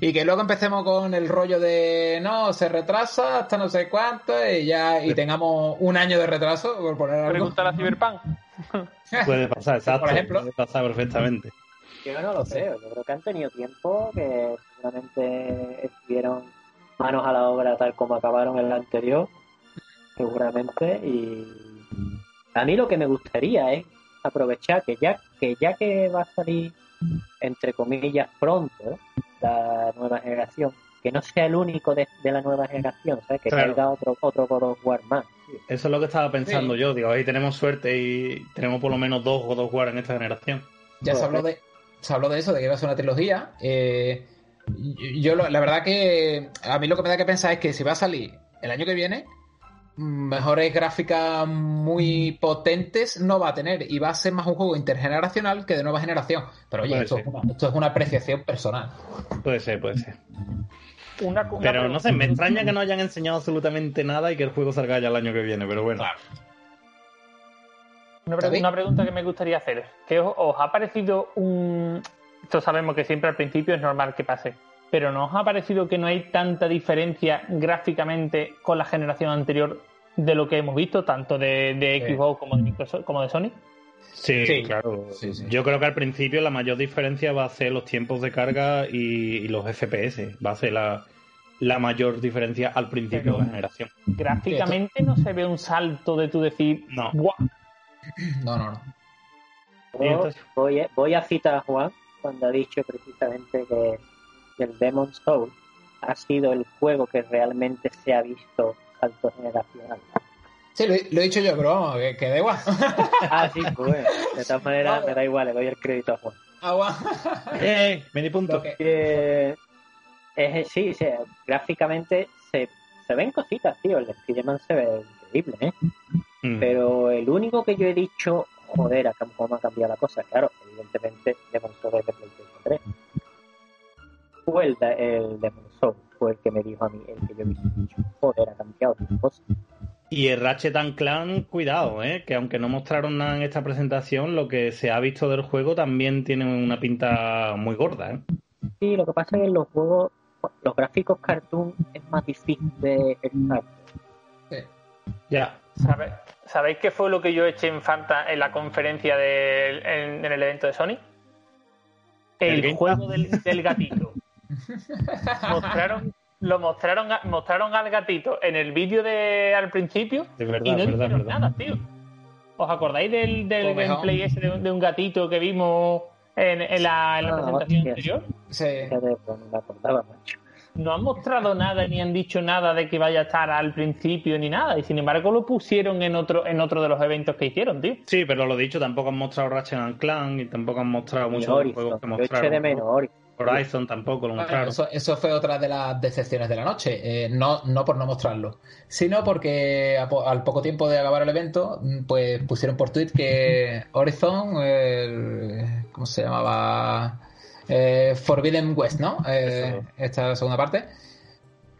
S1: y que luego empecemos con el rollo de no, se retrasa hasta no sé cuánto y ya y tengamos un año de retraso, por poner algo.
S2: Preguntar a Cyberpunk.
S3: Puede pasar, exacto.
S1: Por ejemplo.
S3: Puede pasar perfectamente.
S4: Yo no lo sé, yo creo que han tenido tiempo, que seguramente estuvieron manos a la obra tal como acabaron en el anterior, seguramente, y a mí lo que me gustaría es aprovechar que ya que ya que va a salir entre comillas pronto la nueva generación, que no sea el único de, de la nueva generación, ¿sabes? que
S3: Claro.
S4: salga otro otro God of War más.
S3: Eso es lo que estaba pensando
S1: Sí.
S3: yo. Digo, ahí tenemos suerte y tenemos por lo menos dos God of War en esta generación.
S1: Ya se habló de, se habló de eso, de que iba a ser una trilogía. Eh, yo, lo- la verdad que a mí lo que me da que pensar es que si va a salir el año que viene, mejores gráficas muy potentes no va a tener y va a ser más un juego intergeneracional que de nueva generación. Pero oye, esto, es una, esto es una apreciación personal.
S3: Puede ser, puede ser.
S2: Una, una
S3: Pero no sé, me extraña que no hayan enseñado absolutamente nada y que el juego salga ya el año que viene, pero bueno.
S1: Claro.
S2: Una, pre-
S1: David.
S2: una pregunta que me gustaría hacer. ¿Qué os, os ha parecido un, esto sabemos que siempre al principio es normal que pase. Pero ¿no os ha parecido que no hay tanta diferencia gráficamente con la generación anterior de lo que hemos visto, tanto de, de Xbox como de Microsoft, como de Sony?
S3: Sí, claro. Yo creo que al principio la mayor diferencia va a ser los tiempos de carga y, los FPS. Va a ser la, mayor diferencia al principio de la generación.
S2: Gráficamente no se ve un salto de tu decir,
S3: no.
S1: No, no, no.
S4: Voy, voy, a citar a Juan cuando ha dicho precisamente que el Demon Soul ha sido el juego que realmente se ha visto salto generacional.
S1: Sí, lo, he dicho yo, pero vamos, que, da igual.
S4: ah, sí, pues de todas maneras me da igual, le doy el crédito a Juan.
S1: Agua.
S3: eh, mini punto.
S4: Que, sí, sí, gráficamente se, se ven cositas, tío. El Spider-Man se ve increíble, ¿eh? Mm. Pero el único que yo he dicho, joder, cómo ha cambiado la cosa, claro, evidentemente Demon Soul de PlayStation 3. Fue el, el Demon Soul, fue el que me dijo a mí, el que yo he dicho, joder, ha cambiado la cosa.
S3: Y el Ratchet Clan, cuidado, ¿eh? que aunque no mostraron nada en esta presentación, lo que se ha visto del juego también tiene una pinta muy gorda. ¿eh?
S4: Sí, lo que pasa es que en los juegos, los gráficos cartoon es más difícil de
S2: Sí. Ya. ¿Sabéis, ¿Sabéis qué fue lo que yo eché en falta en la conferencia en, el evento de Sony? El, juego del, del gatito. mostraron lo mostraron, mostraron al gatito en el vídeo de al principio
S3: y no dijeron
S2: nada, tío. ¿Os acordáis del, del gameplay ese de, un gatito que vimos en, la, ah, presentación anterior?
S1: Sí.
S2: No han mostrado nada ni han dicho nada de que vaya a estar al principio ni nada. Y sin embargo lo pusieron en otro en otro de los eventos que hicieron, tío.
S3: Sí, pero lo dicho, tampoco han mostrado Ratchet Clank y tampoco han mostrado muchos juegos que mostraron.
S4: de menos,
S3: Horizon tampoco lo mostraron.
S1: Eso, fue otra de las decepciones de la noche. Eh, no, no por no mostrarlo, sino porque al poco tiempo de acabar el evento, mm, pues pusieron por tweet que Horizon, ¿cómo se llamaba? Eh, Forbidden West, ¿no? Eh, esta segunda parte.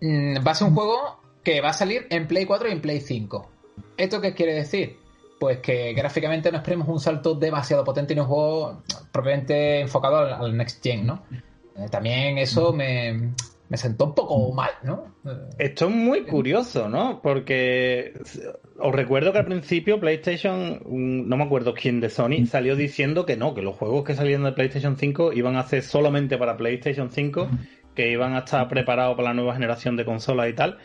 S1: Mm, va a ser un juego que va a salir en Play 4 y en Play 5. ¿Esto qué quiere decir? Pues que gráficamente no esperemos un salto demasiado potente en un juego propiamente enfocado al Next Gen, ¿no? Eh, también eso me, sentó un poco mal, ¿no?
S3: Eh, Esto es muy curioso, ¿no? Porque os recuerdo que al principio PlayStation, no me acuerdo quién de Sony, salió diciendo que no, que los juegos que salían de PlayStation 5 iban a ser solamente para PlayStation 5, que iban a estar preparados para la nueva generación de consolas y tal.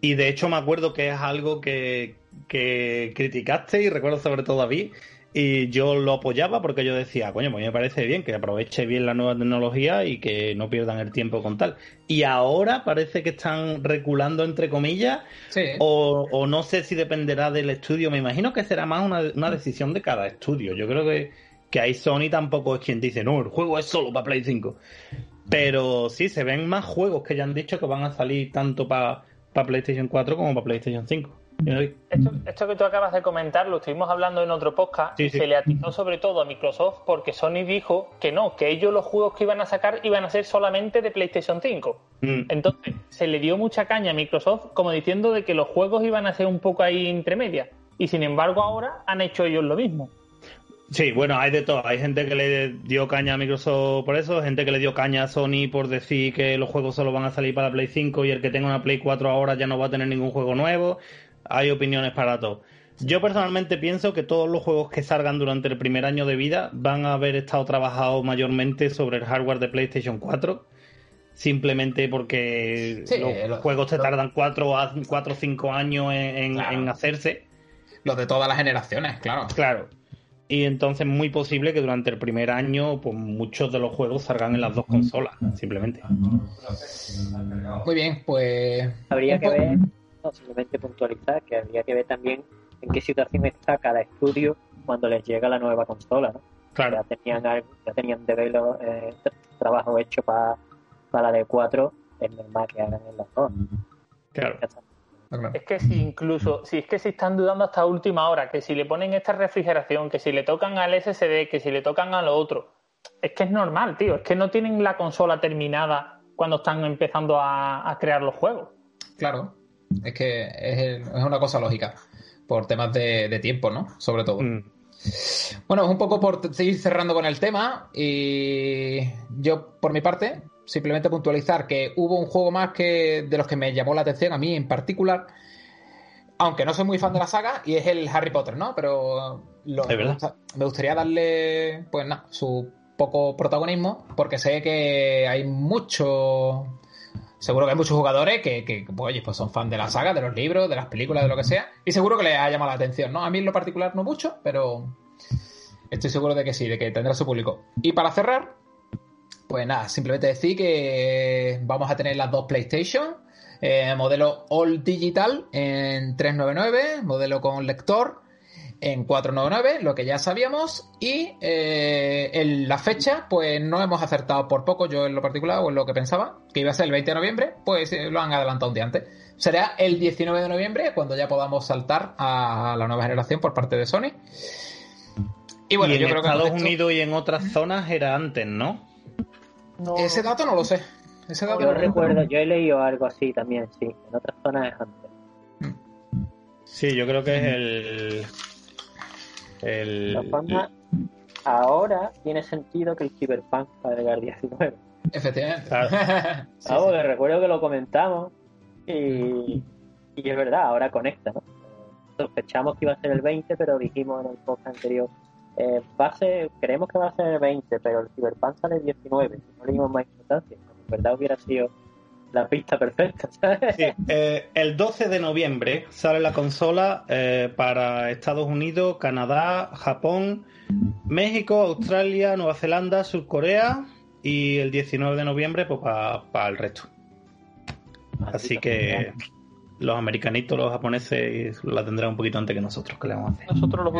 S3: Y de hecho me acuerdo que es algo que, que criticaste y recuerdo sobre todo a mí, y yo lo apoyaba porque yo decía, coño, pues me parece bien que aproveche bien la nueva tecnología y que no pierdan el tiempo con tal. Y ahora parece que están reculando, entre comillas, o, no sé si dependerá del estudio. Me imagino que será más una, decisión de cada estudio. Yo creo que, que ahí Sony tampoco es quien dice, no, el juego es solo para Play 5. Pero sí, se ven más juegos que ya han dicho que van a salir tanto para PlayStation 4 como para PlayStation 5.
S2: Esto, que tú acabas de comentar lo estuvimos hablando en otro podcast y se le atizó sobre todo a Microsoft porque Sony dijo que no, que ellos los juegos que iban a sacar iban a ser solamente de PlayStation 5. Mm. Entonces se le dio mucha caña a Microsoft como diciendo de que los juegos iban a ser un poco ahí intermedia y sin embargo ahora han hecho ellos lo mismo.
S3: Sí, bueno, hay de todo. Hay gente que le dio caña a Microsoft por eso, gente que le dio caña a Sony por decir que los juegos solo van a salir para Play 5 y el que tenga una Play 4 ahora ya no va a tener ningún juego nuevo hay opiniones para todo. Yo personalmente pienso que todos los juegos que salgan durante el primer año de vida van a haber estado trabajados mayormente sobre el hardware de PlayStation 4, simplemente porque los, juegos te tardan 4 o 5 años en, hacerse.
S1: Los de todas las generaciones, claro.
S3: Claro. Y entonces es muy posible que durante el primer año pues muchos de los juegos salgan en las dos consolas, simplemente.
S1: Muy bien, pues...
S4: Habría que ver simplemente puntualizar que habría que ver también en qué situación está cada estudio cuando les llega la nueva consola, ¿no?
S3: Claro.
S4: Ya tenían, ya tenían eh, trabajo hecho para, para la D4, es normal que hagan en las dos.
S3: Claro.
S2: Es que si incluso, si es que se están dudando hasta última hora, que si le ponen esta refrigeración, que si le tocan al SSD, que si le tocan a lo otro, es que es normal, tío, es que no tienen la consola terminada cuando están empezando a, a crear los juegos.
S1: Claro, es que es, una cosa lógica, por temas de, tiempo, ¿no? Sobre todo. Mm. Bueno, es un poco por seguir cerrando con el tema y yo, por mi parte, simplemente puntualizar que hubo un juego más que de los que me llamó la atención a mí en particular, aunque no soy muy fan de la saga, y es el Harry Potter, ¿no? Pero me gustaría darle, pues nada, su poco protagonismo, porque sé que hay mucho. Seguro que hay muchos jugadores que, que oye, pues son fan de la saga, de los libros, de las películas, de lo que sea, y seguro que les ha llamado la atención, ¿no? A mí en lo particular no mucho, pero estoy seguro de que sí, de que tendrá su público. Y para cerrar, pues nada, simplemente decir que vamos a tener las dos PlayStation, eh, modelo All Digital en 399, modelo con lector en 499, lo que ya sabíamos, y eh, en la fecha, pues no hemos acertado por poco, yo en lo particular, o en lo que pensaba, que iba a ser el 20 de noviembre, pues eh, lo han adelantado un día antes. Será el 19 de noviembre, cuando ya podamos saltar a la nueva generación por parte de Sony.
S3: Y bueno, yo en creo que Estados Unidos y en otras zonas era antes, ¿no?
S1: Ese dato no lo sé. Ese
S4: yo recuerdo, yo he leído algo así también, sí. En otras zonas es antes.
S3: Sí, yo creo que es el el...
S4: ahora tiene sentido que el Cyberpunk para llegar 19.
S1: Efectivamente.
S4: Claro. recuerdo que lo comentamos y, y es verdad, ahora conecta, ¿no? Sospechamos que iba a ser el 20, pero dijimos en el podcast anterior, eh, va creemos que va a ser el 20, pero el Cyberpunk sale el 19, no le dimos más importancia. En verdad hubiera sido la pista perfecta.
S3: Eh, el 12 de noviembre sale la consola eh, para Estados Unidos, Canadá, Japón, México, Australia, Nueva Zelanda, Surcorea y el 19 de noviembre pues para el resto. Así que los americanitos, los japoneses la tendrán un poquito antes que nosotros, que le vamos a hacer?
S2: Nosotros los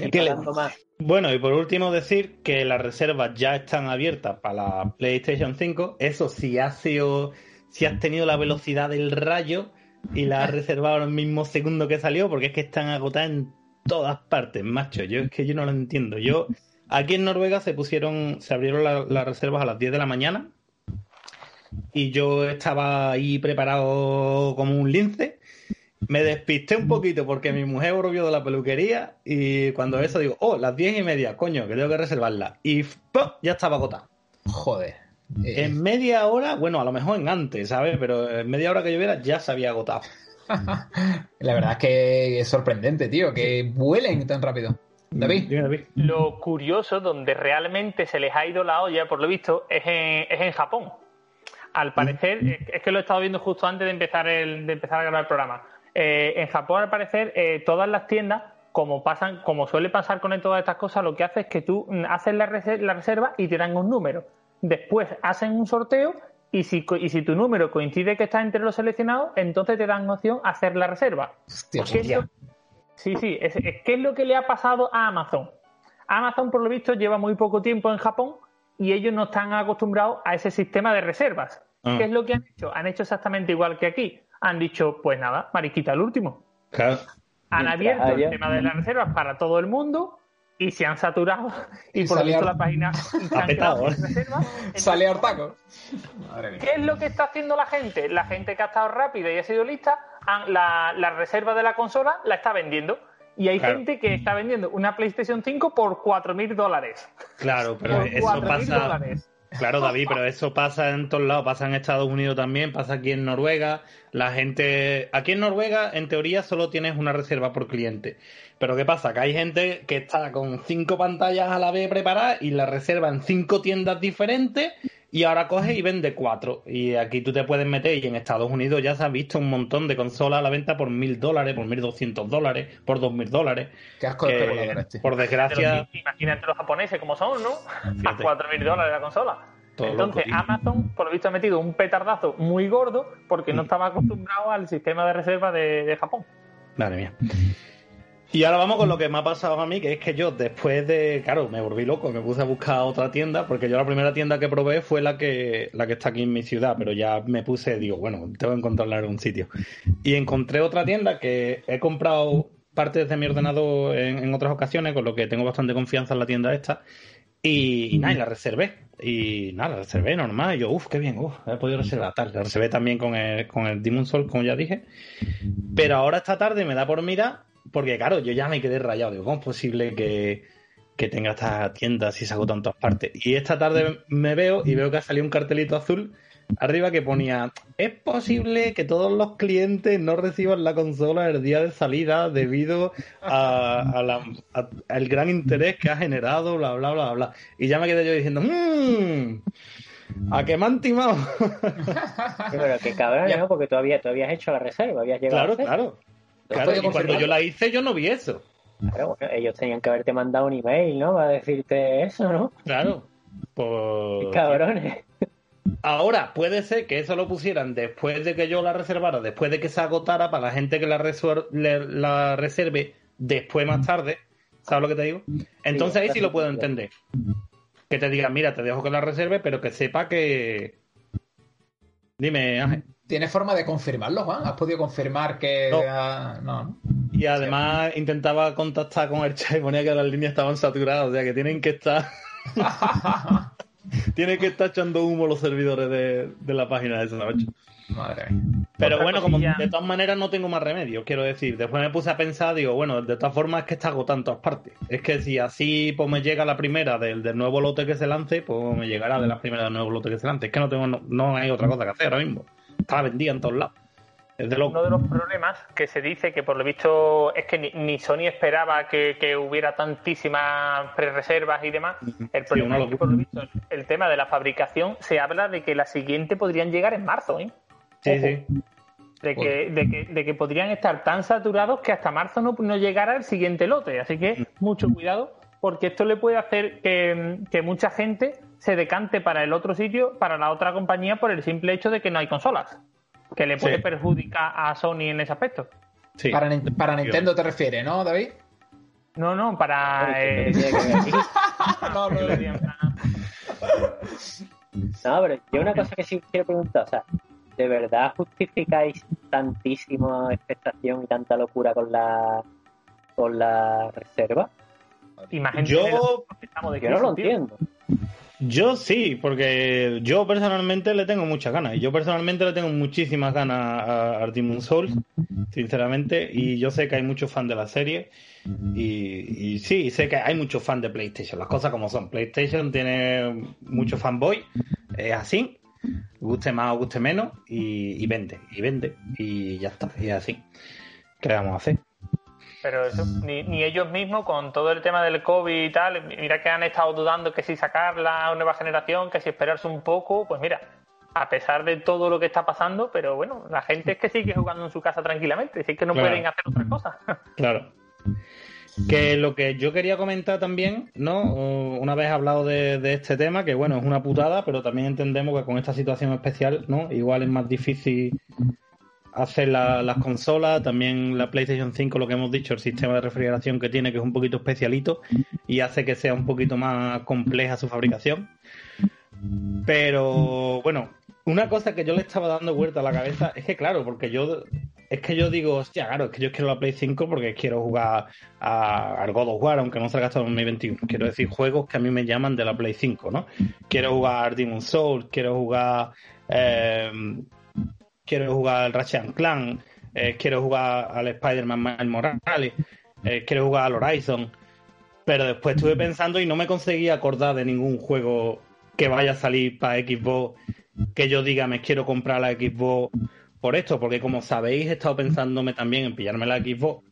S3: últimos Bueno, y por último decir que las reservas ya están abiertas para la PlayStation 5. Eso si has sido, si has tenido la velocidad del rayo y la has reservado en el mismo segundo que salió, porque es que están agotadas en todas partes, macho. Yo es que yo no lo entiendo. Yo aquí en Noruega se pusieron, se abrieron las reservas a las 10 de la mañana y yo estaba ahí preparado como un lince. Me despisté un poquito porque mi mujer volvió de la peluquería y cuando eso digo, oh, las diez y media, coño, que tengo que reservarla. Y ya estaba agotada.
S1: Joder.
S3: Eh. En media hora, bueno, a lo mejor en antes, ¿sabes? Pero en media hora que lloviera ya se había agotado.
S1: la verdad es que es sorprendente, tío, que vuelen tan rápido. David.
S2: David. Lo curioso, donde realmente se les ha ido la olla, por lo visto, es es en Japón al parecer, es que lo he estado viendo justo antes de empezar, el, de empezar a grabar el programa. Eh, en Japón, al parecer, eh, todas las tiendas, como pasan, como suele pasar con todas estas cosas, lo que hace es que tú haces la, reserva y te dan un número. Después hacen un sorteo y si, y si tu número coincide que está entre los seleccionados, entonces te dan opción a hacer la reserva.
S1: Hostia,
S2: sí, sí. Es, ¿Qué es lo que le ha pasado a Amazon? Amazon, por lo visto, lleva muy poco tiempo en Japón y ellos no están acostumbrados a ese sistema de reservas. Ah. ¿Qué es lo que han hecho? Han hecho exactamente igual que aquí. Han dicho, pues nada, mariquita el último.
S3: Claro.
S2: Han abierto el tema de las reservas para todo el mundo y se han saturado y, por lo visto la página
S3: ha petado, ¿eh?
S1: Sale taco.
S2: ¿Qué es lo que está haciendo la gente? La gente que ha estado rápida y ha sido lista, la, la reserva de la consola la está vendiendo. Y hay gente que está vendiendo una PlayStation 5 por 4.000 dólares.
S3: Claro, pero eso pasa. Claro, David, pero eso pasa en todos lados, pasa en Estados Unidos también, pasa aquí en Noruega. La gente. Aquí en Noruega, en teoría, solo tienes una reserva por cliente. Pero ¿qué pasa? Que hay gente que está con cinco pantallas a la vez preparadas y la reserva en cinco tiendas diferentes y ahora coge y vende cuatro. Y aquí tú te puedes meter y en Estados Unidos ya se ha visto un montón de consolas a la venta por mil dólares, por mil doscientos dólares, por dos mil dólares.
S1: Qué asco de
S3: este. Por desgracia.
S2: Imagínate los japoneses como son, ¿no? A cuatro mil dólares la consola. Entonces Amazon, por lo visto, ha metido un petardazo muy gordo porque no mm. estaba acostumbrado al sistema de reserva de, de Japón.
S3: Madre mía. Y ahora vamos con lo que me ha pasado a mí, que es que yo después de, claro, me volví loco, me puse a buscar otra tienda, porque yo la primera tienda que probé fue la que, la que está aquí en mi ciudad, pero ya me puse, digo, bueno, tengo que encontrarla en un sitio. Y encontré otra tienda que he comprado partes de mi ordenador en, otras ocasiones, con lo que tengo bastante confianza en la tienda esta, y, nada, y la reservé. Y nada, la reservé normal. Y yo, uff, qué bien, uff, he podido reservar tal. La reservé también con el, con el Demon Soul, como ya dije. Pero ahora esta tarde me da por mirar porque claro, yo ya me quedé rayado. Digo, ¿cómo es posible que, que tenga esta tienda si se agota en todas partes? Y esta tarde me veo y veo que ha salido un cartelito azul arriba que ponía, es posible que todos los clientes no reciban la consola el día de salida debido a, al gran interés que ha generado, bla, bla, bla, bla. Y ya me quedé yo diciendo, mmm, ¿a qué me han timado?
S4: Pero qué cabrón, ¿no? Porque todavía, todavía has hecho la reserva, habías llegado
S3: Claro, claro. Claro, y cuando yo la hice yo no vi eso.
S4: Claro, bueno, ellos tenían que haberte mandado un email, ¿no? Para decirte eso, ¿no?
S3: Claro.
S4: Pues... Cabrones.
S3: Ahora, puede ser que eso lo pusieran después de que yo la reservara, después de que se agotara para la gente que la, la reserve después más tarde. ¿Sabes lo que te digo? Entonces ahí sí lo puedo entender. Que te digan, mira, te dejo que la reserve, pero que sepa que. Dime, Ángel.
S1: ¿Tienes forma de confirmarlo, Juan? ¿Has podido confirmar que.? No. no,
S3: Y además intentaba contactar con el chat y ponía que las líneas estaban saturadas, o sea que tienen que estar. Tiene que estar echando humo los servidores de, la página de esa noche.
S1: Madre
S3: Pero bueno, como de todas maneras no tengo más remedio, quiero decir. Después me puse a pensar, digo, bueno, de todas formas es que está agotando en todas partes. Es que si así pues me llega la primera del, nuevo lote que se lance, pues me llegará de la primera del nuevo lote que se lance. Es que no tengo, no hay otra cosa que hacer ahora mismo. Está vendida en todos lados.
S2: Uno de los problemas que se dice que por lo visto es que ni, Sony esperaba que, hubiera tantísimas pre-reservas y demás. El problema es que por lo visto el tema de la fabricación se habla de que la siguiente podrían llegar en marzo. ¿eh?
S3: Sí, sí.
S2: De que, de, que, de que, podrían estar tan saturados que hasta marzo no, no llegara el siguiente lote. Así que mucho cuidado porque esto le puede hacer que, que mucha gente se decante para el otro sitio, para la otra compañía, por el simple hecho de que no hay consolas que le puede perjudicar a Sony en ese aspecto.
S1: Sí. Para, para Nintendo te refieres, ¿no, David?
S2: No, no, para. Eh...
S4: no, no, no, pero yo una cosa que sí quiero preguntar, o sea, ¿de verdad justificáis tantísima expectación y tanta locura con la con la reserva?
S2: Imagínate
S3: yo,
S4: yo no lo entiendo.
S3: Yo sí, porque yo personalmente le tengo muchas ganas. Yo personalmente le tengo muchísimas ganas a, a Souls, sinceramente. Y yo sé que hay muchos fans de la serie. Y, sí, sé que hay muchos fans de PlayStation. Las cosas como son. PlayStation tiene muchos fanboy. Es así. Guste más o guste menos. Y, y vende. Y vende. Y ya está. Y es así. ¿Qué vamos a hacer?
S2: Pero eso, ni, ni, ellos mismos, con todo el tema del COVID y tal, mira que han estado dudando que si sacar la nueva generación, que si esperarse un poco, pues mira, a pesar de todo lo que está pasando, pero bueno, la gente es que sigue jugando en su casa tranquilamente, es que no pueden hacer otras cosas.
S3: Claro. Que lo que yo quería comentar también, ¿no? Una vez hablado de, de, este tema, que bueno, es una putada, pero también entendemos que con esta situación especial, ¿no? Igual es más difícil hacer las consolas, también la PlayStation 5, lo que hemos dicho, el sistema de refrigeración que tiene, que es un poquito especialito y hace que sea un poquito más compleja su fabricación. Pero bueno, una cosa que yo le estaba dando vuelta a la cabeza es que, claro, porque yo es que yo digo, hostia, claro, es que yo quiero la Play 5 porque quiero jugar a, God of War, aunque no salga hasta 2021. Quiero decir, juegos que a mí me llaman de la Play 5, ¿no? Quiero jugar Demon Souls, quiero jugar eh, quiero jugar al Ratchet Clan, eh, quiero jugar al Spider-Man Morales, eh, quiero jugar al Horizon. Pero después estuve pensando y no me conseguí acordar de ningún juego que vaya a salir para Xbox que yo diga me quiero comprar la Xbox por esto, porque como sabéis he estado pensándome también en pillarme la Xbox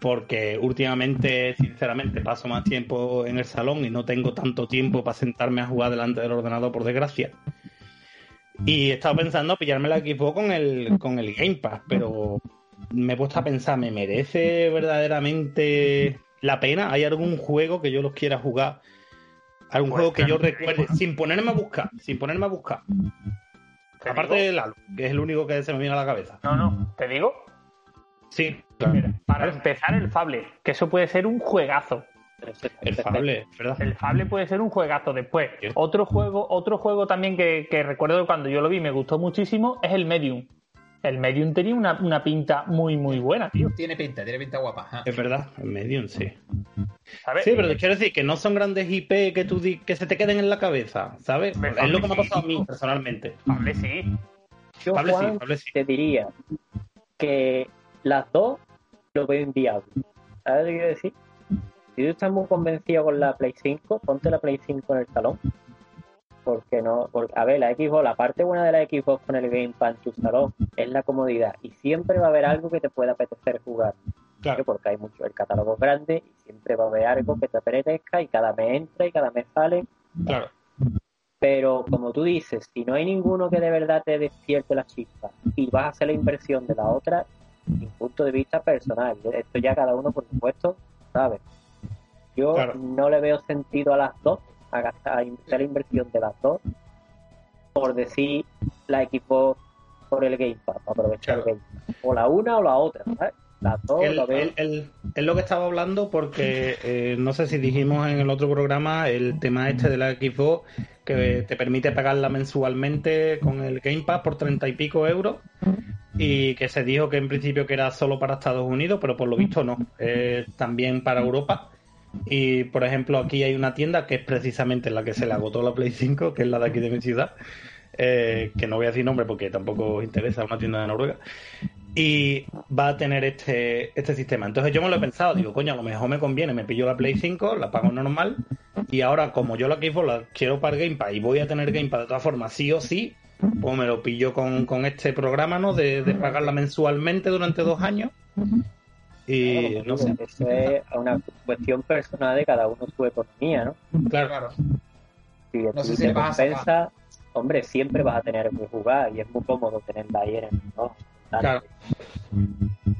S3: porque últimamente, sinceramente, paso más tiempo en el salón y no tengo tanto tiempo para sentarme a jugar delante del ordenador, por desgracia. Y he estado pensando pillarme la Xbox con el, con el Game Pass, pero me he puesto a pensar, ¿me merece verdaderamente la pena? ¿Hay algún juego que yo los quiera jugar? ¿Algún pues juego que yo recuerde? Sin ponerme a buscar, sin ponerme a buscar. Aparte de Lalo, que es el único que se me viene a la cabeza.
S2: No, no, ¿te digo?
S3: Sí,
S2: para empezar el Fable, que eso puede ser un juegazo.
S3: El Fable, ¿verdad?
S2: El Fable puede ser un juegazo después. Otro juego, otro juego también que, recuerdo cuando yo lo vi me gustó muchísimo es el Medium. El Medium tenía una, pinta muy, muy buena, tío.
S1: Tiene pinta, tiene pinta guapa.
S3: Es verdad, el Medium, sí. Sí, pero te quiero decir que no son grandes IP que tú que se te queden en la cabeza, ¿sabes? es lo que me ha pasado a mí personalmente.
S2: Fable sí.
S4: Yo, Juan, te diría que las dos lo veo inviable. ¿Sabes lo que quiero decir? Si tú estás muy convencido con la Play 5, ponte la Play 5 en el salón. Porque no, porque, a ver, la Xbox, la parte buena de la Xbox con el Gamepad en tu salón es la comodidad. Y siempre va a haber algo que te pueda apetecer jugar.
S3: Claro.
S4: Porque hay mucho, el catálogo es grande y siempre va a haber algo que te apetezca y cada mes entra y cada mes sale.
S3: Claro.
S4: Pero como tú dices, si no hay ninguno que de verdad te despierte la chispa y vas a hacer la inversión de la otra, mi punto de vista personal, esto ya cada uno por supuesto sabe. Yo
S3: Claro.
S4: no le veo sentido a las dos, a gastar a hacer la inversión de las dos, por decir la equipo por el Game Pass, para aprovechar
S3: Claro.
S4: el Game Pass. O la una o la otra, ¿sabes? Las dos
S3: El-
S4: lo
S3: el- el- es lo que estaba hablando porque eh, no sé si dijimos en el otro programa el tema este de la Xbox que te permite pagarla mensualmente con el Game Pass por treinta y pico euros y que se dijo que en principio que era solo para Estados Unidos pero por lo visto no es también para Europa y por ejemplo aquí hay una tienda que es precisamente la que se le agotó la Play 5 que es la de aquí de mi ciudad eh, que no voy a decir nombre porque tampoco os interesa una tienda de Noruega y va a tener este, este sistema. Entonces yo me lo he pensado, digo, coño, a lo mejor me conviene, me pillo la Play 5, la pago normal, y ahora como yo la Xbox la quiero para Game Pass y voy a tener Game de todas formas, sí o sí, pues me lo pillo con, con este programa, ¿no? De, de pagarla mensualmente durante dos años. Y
S4: Claro,
S3: no sé,
S4: Eso es una cuestión personal de cada uno su economía, ¿no?
S3: claro,
S1: Claro.
S4: Si
S1: No sé si
S4: te compensa, hombre, siempre vas a tener que jugar y es muy cómodo tenerla ahí en el reloj.
S3: claro.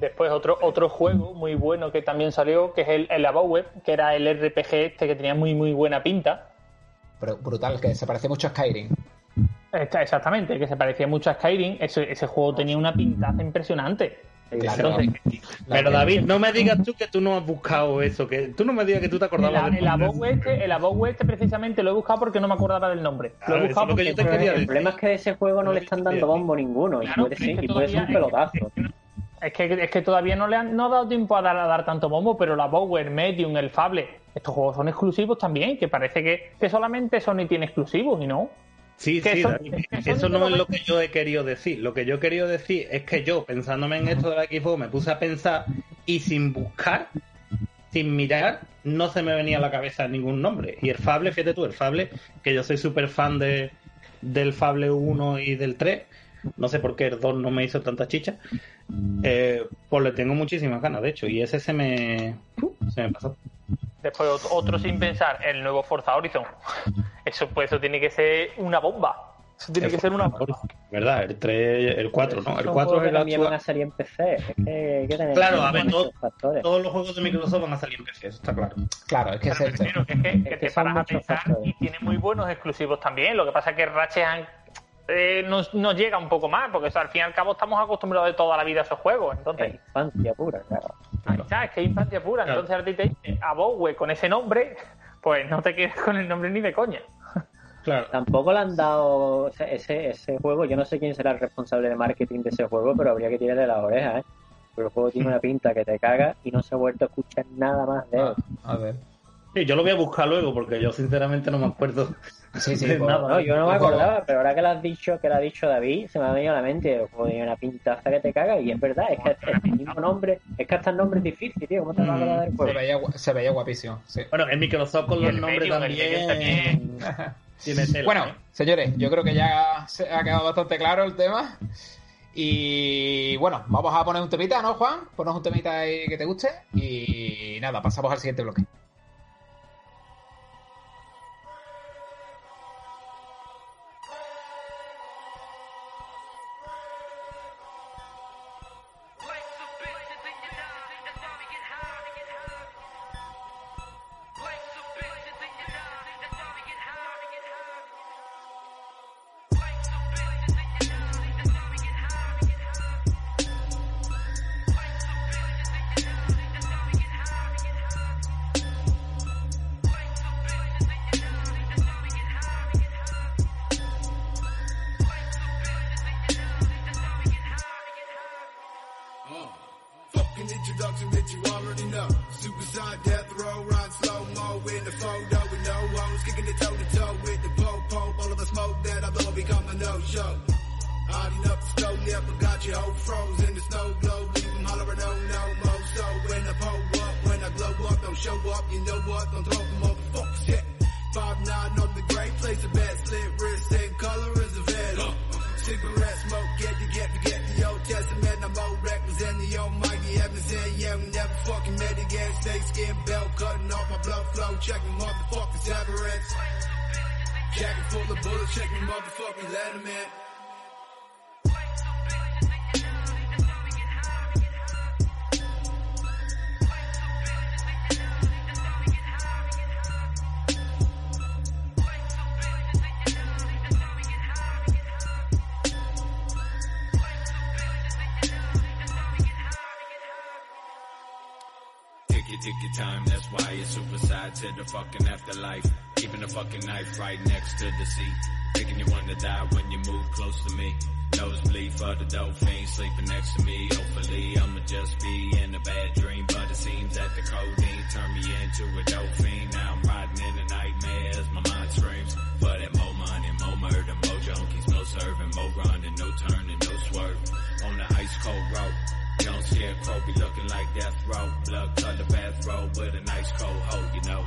S2: Después otro otro juego muy bueno que también salió, que es el, el Above Web, que era el RPG este que tenía muy muy buena pinta.
S1: Pero brutal, que se parece mucho a Skyrim.
S2: Está- Exactamente, que se parecía mucho a Skyrim. Ese, ese juego tenía una pintaza impresionante.
S1: Claro.
S3: Pero David, no me digas tú que tú no has buscado eso, que tú no me digas que tú te
S2: el,
S3: acordabas del
S2: el
S3: nombre.
S2: Above Web este, el Above este precisamente lo he buscado porque no me acordaba del nombre. Lo he buscado
S3: es lo que
S2: porque
S3: yo te
S4: el
S3: decir.
S4: problema es que de ese juego no le están dando bombo ninguno y puede ser,
S2: que
S4: y puede ser un pelotazo.
S2: Es que, es que todavía no le han no ha dado tiempo a dar, a dar tanto bombo, pero la Bower, Medium, el Fable, estos juegos son exclusivos también, que parece que, que solamente Sony tiene exclusivos y no.
S3: Sí, sí,
S2: son-
S3: David, eso no es lo que yo he querido decir. Lo que yo he querido decir es que yo, pensándome en esto de la Xbox, me puse a pensar y sin buscar, sin mirar, no se me venía a la cabeza ningún nombre. Y el Fable, fíjate tú, el Fable, que yo soy súper fan de, del Fable 1 y del 3, no sé por qué el 2 no me hizo tanta chicha, eh, pues le tengo muchísimas ganas, de hecho, y ese se me, se me pasó.
S2: Después ot- otro sin pensar, el nuevo Forza Horizon. Eso pues eso tiene que ser una bomba. Eso tiene que ser una bomba.
S3: ¿Verdad? El 3, el 4, ¿no? El
S4: Son
S3: 4
S4: juegos
S3: es
S4: que
S3: el
S4: también van
S3: actual.
S4: a salir en PC. Es que hay que tener
S3: Claro, a ver, todo-. Todos los juegos de Microsoft van a salir en PC, eso está claro.
S1: Claro, es que es
S2: Pero
S1: el
S2: primero, que es que, que te paras a pensar
S4: factores.
S2: y tiene muy buenos exclusivos también. Lo que pasa es que Ratchet and- eh, nos, nos llega un poco más, porque o sea, al fin y al cabo estamos acostumbrados de toda la vida a esos juegos. Entonces,
S4: Es infancia pura, claro.
S2: Ahí está, es que es infancia pura.
S3: Claro.
S2: Entonces ahora te dice a Bowie con ese nombre, pues no te quedes con el nombre ni de coña.
S3: Claro.
S4: Tampoco le han dado ese, ese juego. Yo no sé quién será el responsable de marketing de ese juego, pero habría que tirarle las orejas, ¿eh? Pero el juego tiene una pinta que te caga y no se ha vuelto a escuchar nada más de él.
S1: Ah, a ver.
S3: Sí, yo lo voy a buscar luego porque yo sinceramente no me acuerdo.
S1: Sí, sí,
S3: de
S1: pues,
S3: nada.
S4: No, yo no me
S1: juego-
S4: acordaba, pero ahora que lo has dicho, que lo ha dicho David, se me ha venido a la mente, el juego tiene una pintaza que te caga y es verdad, es que es el mismo nombre, es que hasta el nombre es difícil, tío, ¿cómo te vas a acordar del
S1: Se
S4: juego?
S1: veía, se veía guapísimo, sí.
S3: Bueno, en Microsoft con
S2: Y
S3: los
S2: el
S3: nombres también, tiene tela.
S1: Bueno,
S3: ¿eh?
S1: señores, yo creo que ya se ha quedado bastante claro el tema. Y bueno, vamos a poner un temita, ¿no, Juan? Ponos un temita ahí que te guste. Y nada, pasamos al siguiente bloque.
S5: Suicide to the fucking
S6: afterlife. Keeping the fucking knife right next to the seat. Making you wanna die when you move close to me. Nosebleed for the dope sleeping next to me. Hopefully I'ma just be in a bad dream, but it seems that the codeine turned me into a dope. Now I'm riding in a nightmare as my mind screams. For that more money, more murder, more junkies, more serving, more running, no turning, no swerve. On the ice cold road. Young scarecrow be looking like death row. Blood color bathrobe with a nice cold hoe, you know.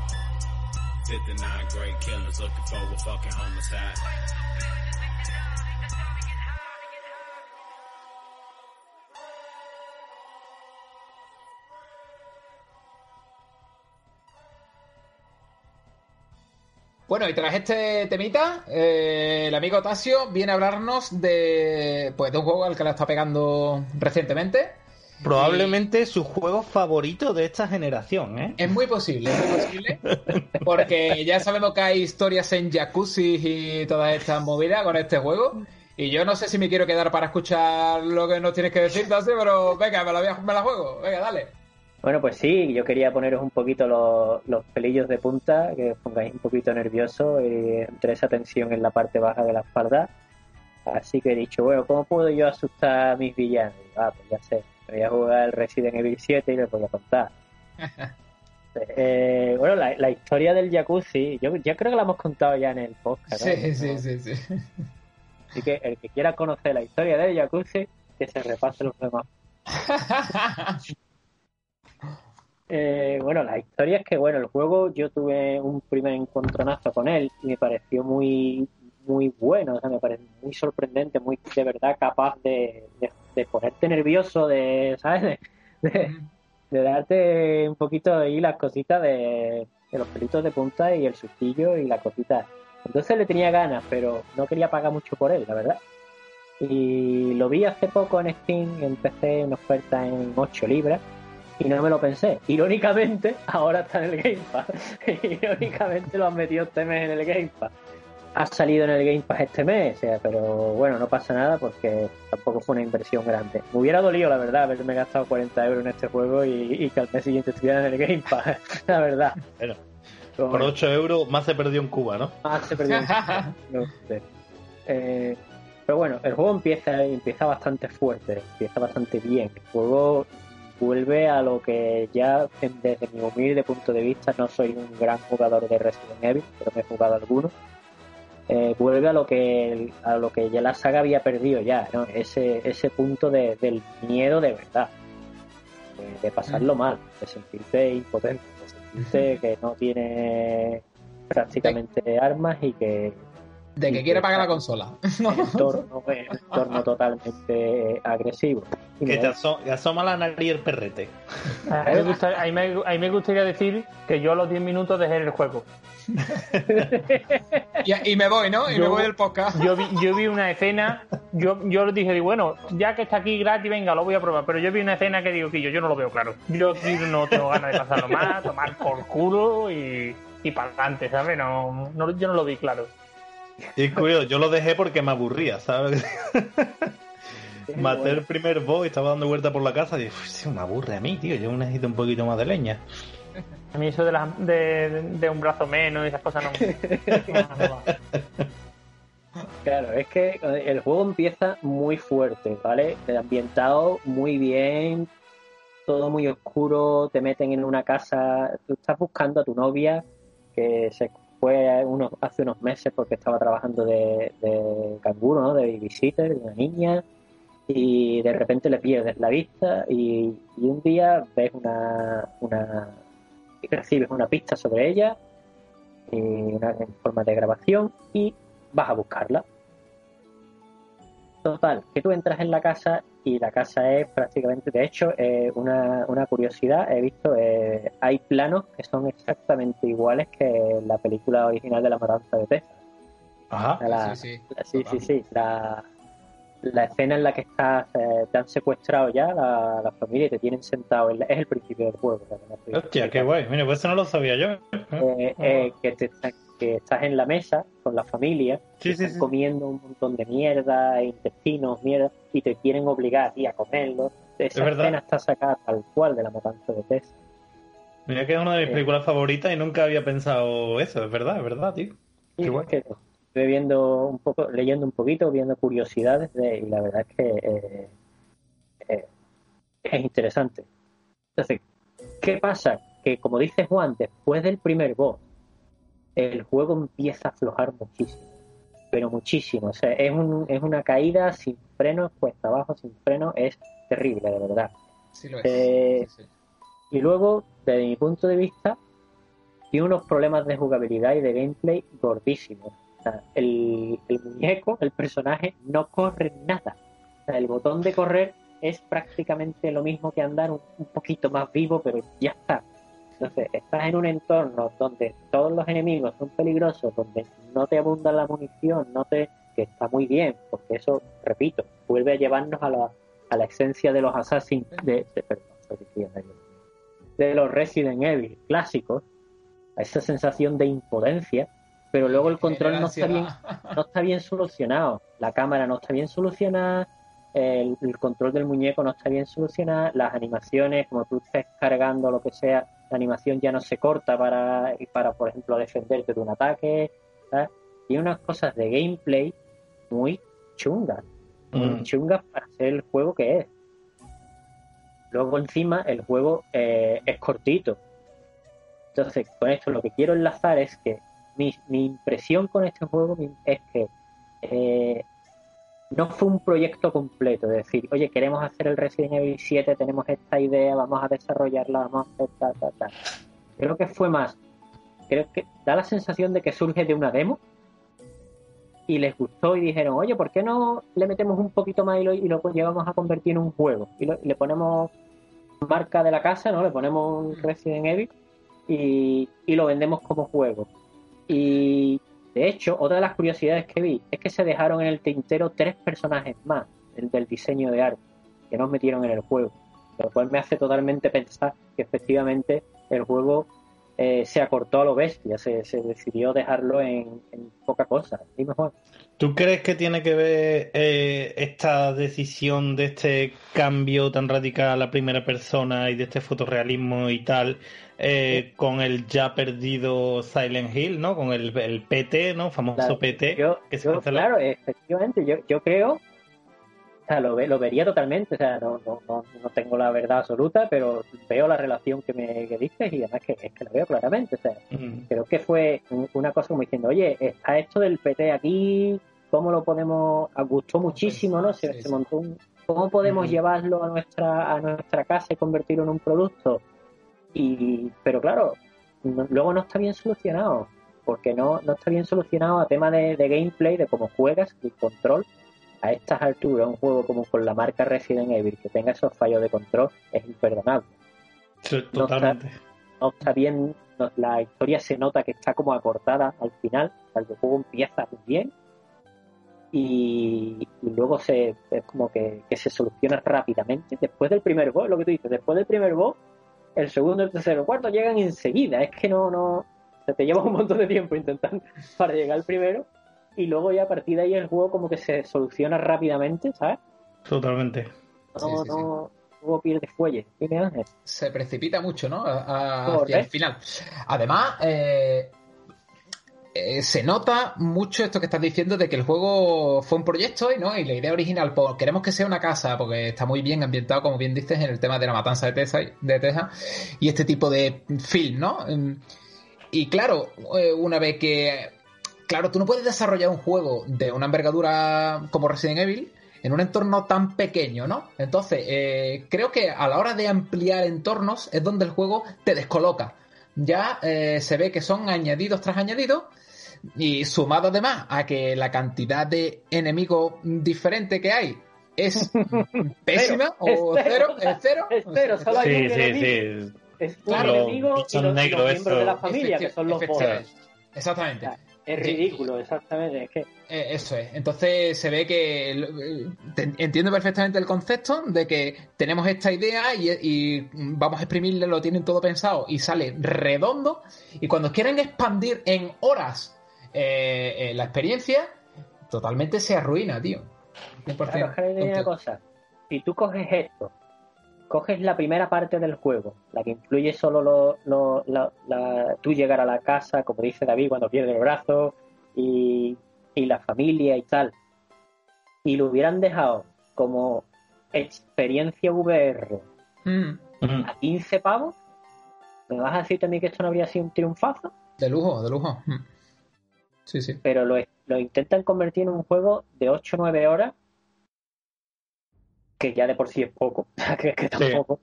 S6: 59 great killers looking for a fucking homicide.
S1: Bueno, y tras este temita, eh, el amigo Tasio viene a hablarnos de, pues, de un juego al que le está pegando recientemente.
S3: Probablemente su juego favorito de esta generación, ¿eh?
S1: Es muy posible, es muy posible. Porque ya sabemos que hay historias en jacuzzi y todas estas movidas con este juego. Y yo no sé si me quiero quedar para escuchar lo que nos tienes que decir, Tasio, pero venga, me la, voy a- me la juego. Venga, dale.
S4: Bueno, pues sí, yo quería poneros un poquito los, los pelillos de punta, que os pongáis un poquito nervioso y entre esa tensión en la parte baja de la espalda. Así que he dicho, bueno, ¿cómo puedo yo asustar a mis villanos? Ah, pues ya sé, voy a jugar el Resident Evil 7 y les voy a contar. Eh, bueno, la, la historia del jacuzzi, yo, yo creo que la hemos contado ya en el podcast. ¿no?
S1: Sí, sí, sí, sí.
S4: Así que el que quiera conocer la historia del jacuzzi, que se repase los demás. Eh, bueno, la historia es que, bueno, el juego yo tuve un primer encontronazo con él y me pareció muy muy bueno, o sea, me parece muy sorprendente, muy de verdad capaz de, de, de ponerte nervioso, de, ¿sabes? De, de, de darte un poquito ahí las cositas de, de los pelitos de punta y el sustillo y la cosita. Entonces le tenía ganas, pero no quería pagar mucho por él, la verdad. Y lo vi hace poco en Steam, empecé en oferta en 8 libras y no me lo pensé. Irónicamente, ahora está en el Game Pass. Irónicamente lo han metido este mes en el Game Pass. Ha salido en el Game Pass este mes, o sea, pero bueno, no pasa nada porque tampoco fue una inversión grande. Me hubiera dolido, la verdad, haberme gastado 40 euros en este juego y, y que al mes siguiente estuviera en el Game Pass, la verdad.
S3: Bueno,
S4: Pero
S3: por
S4: bueno.
S3: 8 euros más se perdió en Cuba, ¿no?
S4: Ah, se perdió. No sé. Eh, pero bueno, el juego empieza, empieza bastante fuerte, empieza bastante bien. El juego vuelve a lo que ya, en- desde mi humilde punto de vista, no soy un gran jugador de Resident Evil, pero me he jugado algunos. Eh, vuelve a lo que a lo que ya la saga había perdido ya, ¿no? Ese, ese punto de- del miedo de verdad, de, de pasarlo mal, de sentirte impotente, de sentirte que no tiene prácticamente armas y que
S1: De que quiere pagar la consola.
S4: entorno entorno totalmente agresivo. Y
S3: Que te aso- asoma la nariz el perrete.
S2: A mí, me gusta- a mí me- a mí me gustaría decir que yo a los 10 minutos dejé el juego.
S1: Y, y me voy, ¿no? Y me voy del podcast.
S2: Yo vi, yo vi una escena, yo, yo le dije, digo, bueno, ya que está aquí gratis, venga, lo voy a probar. Pero yo vi una escena que digo, que yo, yo no lo veo claro. Yo aquí no tengo ganas de pasarlo más, tomar por culo y, y para adelante, ¿sabes? No, no, yo no lo vi claro.
S3: Y es curioso, yo lo dejé porque me aburría, ¿sabes? Maté el primer boss y estaba dando vuelta por la casa y dije, "Uf, sí, me aburre a mí, tío. Yo necesito un poquito más de leña.
S2: A mí eso de, las- de, de un brazo menos y esas cosas no.
S4: Claro, es que el juego empieza muy fuerte, ¿vale? Ambientado muy bien, todo muy oscuro, te meten en una casa, tú estás buscando a tu novia que se, fue unos, hace unos meses porque estaba trabajando de, de canguro, ¿no? De babysitter, de una niña, y de repente le pierdes la vista y, un día ves una, una recibes una pista sobre ella y una, en forma de grabación y vas a buscarla. Total, que tú entras en la casa y la casa es prácticamente, de hecho, eh, una, una curiosidad, he visto, eh, hay planos que son exactamente iguales que la película original de La Matanza de Texas.
S3: Ajá.
S4: La-
S1: Sí, sí.
S4: la- sí, sí, sí, la, la escena en la que estás, eh, te han secuestrado ya la, la familia y te tienen sentado, en la- es el principio del juego.
S3: Hostia, qué guay. Mira, pues eso no lo sabía yo.
S4: eh, eh, que, te, que estás en la mesa con la familia,
S3: Sí,
S4: y
S3: sí,
S4: están
S3: sí.
S4: comiendo un montón de mierda, intestinos, mierda, y te quieren obligar a ti a comerlo. Esa
S3: Es verdad.
S4: escena está sacada tal cual de la matanza de Tess.
S3: Mira que es una de mis
S4: Sí.
S3: películas favoritas y nunca había pensado eso. Es verdad, es verdad, tío. Qué guay.
S4: es que estoy viendo un poco, leyendo un poquito, viendo curiosidades de- y la verdad es que eh, eh, es interesante. Entonces, ¿qué pasa? Que como dice Juan, después del primer boss, el juego empieza a aflojar muchísimo, pero muchísimo. O sea, es, un, es una caída sin frenos, cuesta abajo, sin freno, es terrible, de verdad.
S1: Sí lo es.
S4: Eh,
S1: Sí, sí.
S4: Y luego, desde mi punto de vista, tiene unos problemas de jugabilidad y de gameplay gordísimos. O sea, el, el muñeco, el personaje, no corre nada. O sea, el botón de correr es prácticamente lo mismo que andar un, un poquito más vivo, pero ya está. Entonces, estás en un entorno donde todos los enemigos son peligrosos, donde no te abunda la munición, no te que está muy bien, porque eso, repito, vuelve a llevarnos a la, a la esencia de los Assassin's, de, perdón, los Resident Evil clásicos, a esa sensación de impotencia, pero luego el control no está bien, no está bien solucionado, la cámara no está bien solucionada, el, el control del muñeco no está bien solucionado, las animaciones, como tú estés cargando lo que sea, la animación ya no se corta para, para por ejemplo, defenderte de un ataque, ¿sabes? y unas cosas de gameplay muy chungas, muy
S3: Mm.
S4: chungas para ser el juego que es. Luego encima el juego eh, es cortito. Entonces, con esto lo que quiero enlazar es que mi, mi impresión con este juego es que eh, no fue un proyecto completo, es decir, oye, queremos hacer el Resident Evil 7, tenemos esta idea, vamos a desarrollarla, vamos a hacer tal, tal, tal. Creo que fue más, creo que da la sensación de que surge de una demo y les gustó y dijeron, oye, ¿por qué no le metemos un poquito más y lo, llevamos a convertir en un juego? Y, lo- le ponemos marca de la casa, ¿no? Le ponemos Resident Evil y, y lo vendemos como juego. Y de hecho, otra de las curiosidades que vi es que se dejaron en el tintero tres personajes más el del diseño de arte que nos metieron en el juego. Lo cual me hace totalmente pensar que efectivamente el juego eh, se acortó a lo bestia, se, decidió dejarlo en, poca cosa.
S3: ¿Tú crees que tiene que ver eh, esta decisión de este cambio tan radical a la primera persona y de este fotorrealismo y tal eh, con el ya perdido Silent Hill, ¿no? Con el, el PT, ¿no? Famoso
S4: Claro,
S3: PT.
S4: Yo,
S3: que se
S4: yo,
S3: canceló.
S4: claro, efectivamente, yo, yo creo, o sea, lo, ve- lo vería totalmente, o sea, no, no, no, no tengo la verdad absoluta, pero veo la relación que me que dices y además que es que la veo claramente, o sea, creo que fue un- una cosa como diciendo, oye, está esto del PT aquí, ¿cómo lo podemos? ah, Gustó muchísimo, ¿no? Se,
S1: Sí,
S4: se
S1: sí.
S4: montó un, ¿Cómo podemos llevarlo a nuestra a nuestra casa y convertirlo en un producto? Y, pero claro, no- luego no está bien solucionado, porque no, no está bien solucionado a tema de, de gameplay, de cómo juegas, y control. A estas alturas, un juego como con la marca Resident Evil que tenga esos fallos de control es imperdonable
S3: Sí, Totalmente.
S4: no está bien, no- la historia se nota que está como acortada al final, el juego empieza muy bien y, y luego se es como que, que se soluciona rápidamente. Después del primer boss, lo que tú dices, después del primer boss, el segundo, el tercero, el cuarto llegan enseguida, es que no, no, se te lleva un montón de tiempo intentando para llegar al primero y luego ya a partir de ahí el juego como que se soluciona rápidamente, ¿sabes?
S3: Totalmente.
S4: No,
S1: Sí, sí, sí.
S4: no, luego pierde fuelle.
S1: Se precipita mucho, ¿no? A- hacia el final. Además, eh, eh, se nota mucho esto que estás diciendo de que el juego fue un proyecto y no y la idea original pues, queremos que sea una casa porque está muy bien ambientado como bien dices en el tema de la matanza de Texas, de y este tipo de film no Mm, Y claro, eh, una vez que. Claro, tú no puedes desarrollar un juego de una envergadura como Resident Evil en un entorno tan pequeño, ¿no? Entonces, eh, creo que a la hora de ampliar entornos es donde el juego te descoloca. Ya se ve que son añadidos tras añadidos y sumado además a que la cantidad de enemigos diferentes que hay es pésima o
S4: Es
S1: cero, es cero.
S4: Es cero, solo hay
S3: Sí,
S4: un
S3: sí,
S4: enemigo.
S3: sí.
S4: Es un
S1: Claro,
S4: enemigo y los, y los
S3: negros,
S4: miembros de la familia, que son los bosses.
S1: Exactamente.
S4: O sea, Es ridículo, exactamente. Es que
S1: Eh, Eso es. Entonces se ve que eh, entiendo perfectamente el concepto de que tenemos esta idea y, y vamos a exprimirle, lo tienen todo pensado y sale redondo. Y cuando quieren expandir en horas eh, eh, la experiencia, totalmente se arruina, tío. 100%
S4: Claro, es que hay una cosa. Si tú coges esto, coges la primera parte del juego, la que incluye solo lo, lo- la- la- tú llegar a la casa, como dice David, cuando pierde el brazo, y, y la familia y tal, y lo hubieran dejado como experiencia VR
S1: Mm,
S3: Mm.
S4: a 15 pavos, ¿me vas a decir también que esto no habría sido un triunfazo?
S1: de lujo, de lujo. Mm. Sí, sí.
S4: pero lo, lo intentan convertir en un juego de 8 o 9 horas, que ya de por sí es poco, que, que tampoco.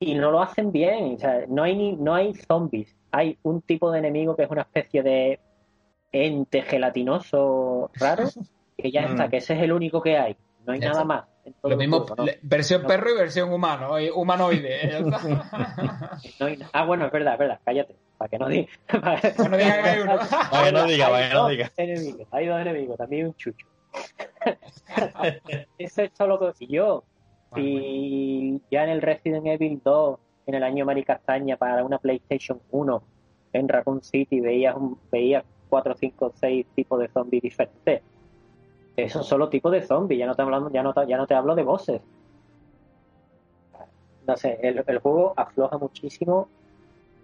S4: Y no lo hacen bien, o sea, no hay, ni, no hay zombies, hay un tipo de enemigo que es una especie de ente gelatinoso raro, que ya
S3: Mm.
S4: está, que ese es el único que hay, no hay
S1: Ya
S4: nada
S1: está.
S4: más.
S1: Lo mismo, le- versión
S4: No.
S1: perro y versión humano, eh, humanoide.
S4: No ah, bueno, es verdad, es verdad, cállate, para que no diga.
S1: Que no diga que hay uno.
S3: Para que no diga,
S4: Hay
S3: para que no
S4: dos
S3: diga.
S4: Enemigos, hay dos enemigos, también un chucho. Eso es todo lo que. Y yo, si ya en el Resident Evil 2, en el año Maricastaña, para una PlayStation 1, en Raccoon City, veías, un, veías 4, 5, 6 tipos de zombies diferentes. Esos son los tipos de zombies, ya no te, ya no hablo de bosses. No sé, el, juego afloja muchísimo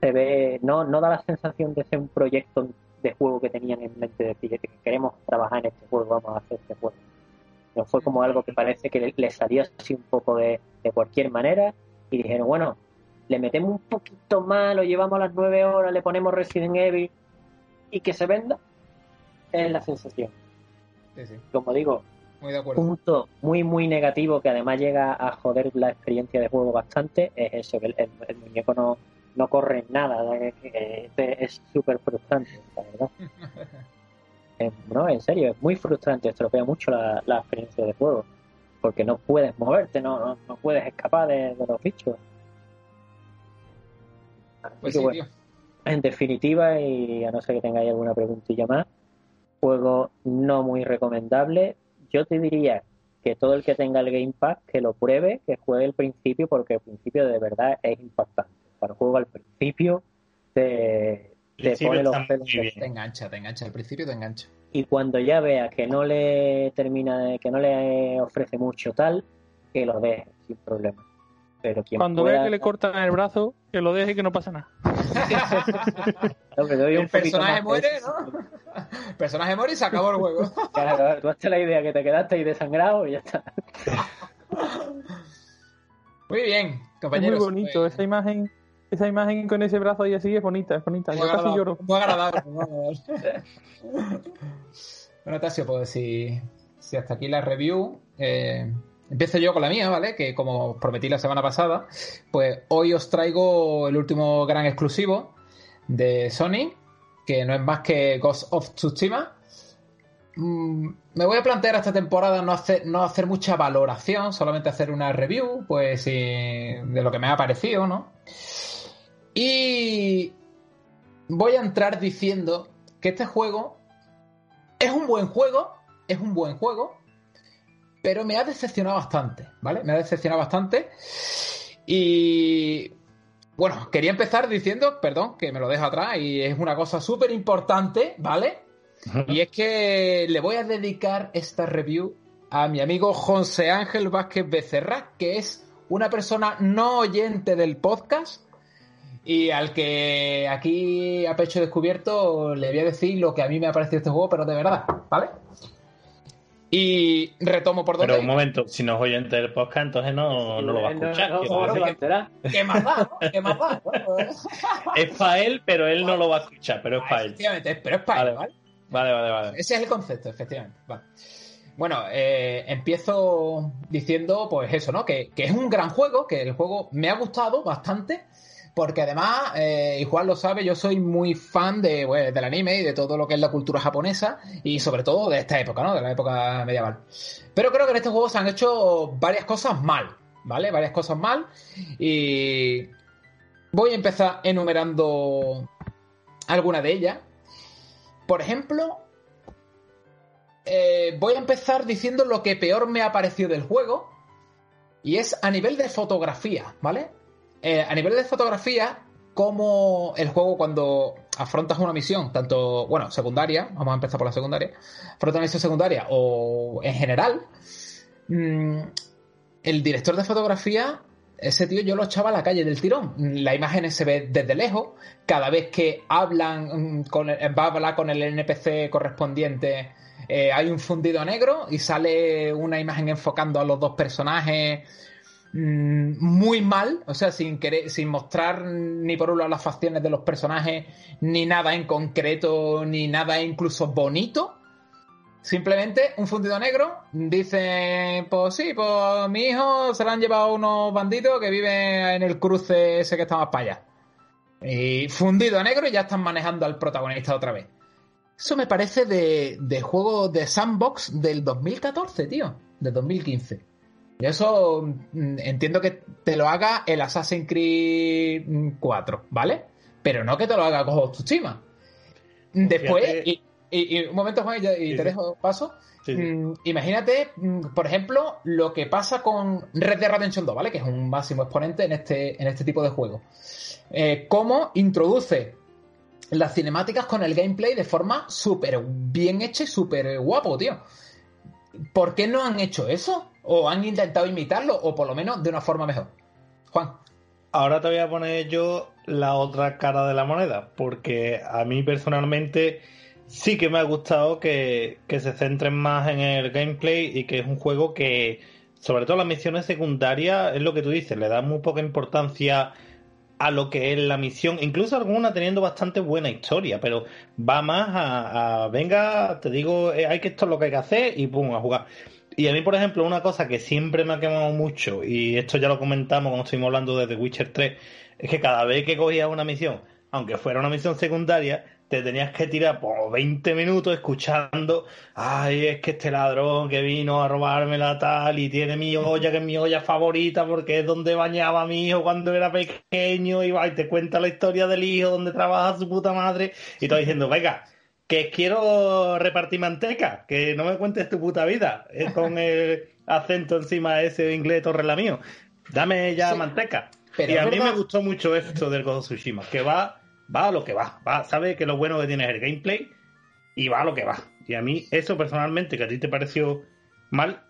S4: se ve, no, no da la sensación de ser un proyecto de juego que tenían en mente, de decir que queremos trabajar en este juego, vamos a hacer este juego. No fue como algo que parece que le, le salió así un poco de, de cualquier manera y dijeron, bueno, le metemos un poquito más, lo llevamos a las nueve horas, le ponemos Resident Evil y que se venda. Es la sensación.
S1: Sí, sí,
S4: Como digo,
S1: muy de
S4: punto muy muy negativo que además llega a joder la experiencia de juego bastante es eso, que el, el- el muñeco no, no corre en nada, eh, es súper frustrante, la verdad. No, en serio, es muy frustrante, estropea mucho la, la experiencia de juego, porque no puedes moverte, no, no, no puedes escapar de, de los bichos. Así
S1: Pues
S4: que
S1: sí,
S4: bueno, en definitiva, y a no ser que tengáis alguna preguntilla más, juego no muy recomendable. Yo te diría que todo el que tenga el Game Pass, que lo pruebe, que juegue el principio, porque el principio de verdad es impactante. Para el juego al principio te, te pone los pelos.
S1: Te engancha, te engancha. Al principio te engancha.
S4: y cuando ya vea que no le termina que no le ofrece mucho tal, que lo deje sin problema. Pero quien
S7: Cuando
S4: pueda,
S7: vea que le cortan el brazo, que lo deje y que no pasa nada.
S4: Hombre, doy un
S1: El personaje muere. ¿no? El personaje muere y se acabó el juego.
S4: Claro, tú hazte la idea que te quedaste ahí desangrado y ya está.
S1: Muy bien,
S7: Es muy
S1: compañeros.
S7: bonito,
S1: pues,
S7: esa imagen, esa imagen con ese brazo ahí así es bonita, es bonita.
S1: muy
S7: Yo casi lloro.
S1: Muy agradable. muy agradable. bueno, Tasio, pues si, si hasta aquí la review, eh, empiezo yo con la mía, ¿vale? Que como prometí la semana pasada, pues hoy os traigo el último gran exclusivo de Sony, que no es más que Ghost of Tsushima. Mm, me voy a plantear esta temporada no hacer, no hacer mucha valoración, solamente hacer una review, pues de lo que me ha parecido, ¿no? Y voy a entrar diciendo que este juego es un buen juego, es un buen juego, pero me ha decepcionado bastante, ¿vale? Me ha decepcionado bastante. Y bueno, quería empezar diciendo, perdón, que me lo dejo atrás y es una cosa súper importante, ¿vale? Y es que le voy a dedicar esta review a mi amigo José Ángel Vázquez Becerra, que es una persona no oyente del podcast y al que aquí a pecho descubierto le voy a decir lo que a mí me ha parecido este juego, pero de verdad, ¿vale? Y retomo por donde.
S3: Pero un momento, si no es oyente del podcast, entonces no, no lo va a escuchar.
S4: No, no,
S3: que
S4: espera.
S1: ¿Qué más da? ¿no? ¿Qué más da? no?
S3: es para él, pero él no lo va a escuchar, pero es para él.
S1: Efectivamente, pero es para él,
S3: Vale.
S1: ¿vale?
S3: Vale, vale, vale.
S1: Ese es el concepto, efectivamente. Vale. Bueno, eh, empiezo diciendo, pues eso, ¿no? Que, que es un gran juego, que el juego me ha gustado bastante, porque además, eh, lo sabe, yo soy muy fan de, pues, del anime y de todo lo que es la cultura japonesa, y sobre todo de esta época, ¿no? De la época medieval. Pero creo que en este juego se han hecho varias cosas mal, ¿vale? Varias cosas mal, y voy a empezar enumerando alguna de ellas. Por ejemplo, eh, voy a empezar diciendo lo que peor me ha parecido del juego. Y es a nivel de fotografía, ¿vale? Eh, a nivel de fotografía, como el juego cuando afrontas una misión, tanto, bueno, secundaria, vamos a empezar por la secundaria, afrontas una misión secundaria o en general, mm, el director de fotografía, ese tío yo lo echaba a la calle del tirón. La imagen se ve desde lejos, cada vez que hablan, mm, va a hablar con el NPC correspondiente, eh, hay un fundido negro y sale una imagen enfocando a los dos personajes muy mal, o sea, sin querer, sin mostrar ni por un lado las facciones de los personajes, ni nada en concreto, ni nada incluso bonito. Simplemente un fundido negro dice, pues sí, pues mi hijo se lo han llevado unos bandidos que viven en el cruce ese que está más para allá. Y fundido negro y ya están manejando al protagonista otra vez. Eso me parece de, de juego de sandbox del 2014, tío. Del 2015. Y eso mm, entiendo que te lo haga el Assassin's Creed mm, 4, ¿vale? Pero no que te lo haga Ghost of Tsushima. Después,
S3: Fíjate-
S1: y, y- y un momento, Juan, y,
S3: Sí,
S1: te dejo paso.
S3: Sí, sí.
S1: Mm, imagínate, mm, por ejemplo, lo que pasa con Red Dead Redemption 2, ¿vale? Que es un máximo exponente en este, en este tipo de juego. Eh, cómo introduce las cinemáticas con el gameplay de forma súper bien hecha y súper guapo, tío. ¿Por qué no han hecho eso? ¿O han intentado imitarlo? O por lo menos de una forma mejor. Juan.
S3: Ahora te voy a poner yo la otra cara de la moneda, porque a mí personalmente sí que me ha gustado que, que se centren más en el gameplay y que es un juego que, sobre todo las misiones secundarias, es lo que tú dices, le da muy poca importancia a lo que es la misión, incluso alguna teniendo bastante buena historia, pero va más a, a, venga, te digo, eh, hay que esto es lo que hay que hacer y pum, a jugar. Y a mí, por ejemplo, una cosa que siempre me ha quemado mucho, y esto ya lo comentamos cuando estuvimos hablando de The Witcher 3, es que cada vez que cogías una misión, aunque fuera una misión secundaria, te tenías que tirar por 20 minutos escuchando, ay, es que este ladrón que vino a robarme la tal y tiene mi olla, que es mi olla favorita porque es donde bañaba a mi hijo cuando era pequeño y va y te cuenta la historia del hijo, donde trabaja su puta madre, y todo diciendo, venga, que quiero repartir manteca, que no me cuentes tu puta vida, es con el acento encima ese inglés torre mío. Dame ya
S1: Sí,
S3: manteca.
S1: pero
S3: y a mí
S1: verdad-
S3: me gustó mucho esto del Ghost of Tsushima, que va, va a lo que va, va, sabe que lo bueno que tiene es el gameplay y va a lo que va. Y a mí eso personalmente, que a ti te pareció mal,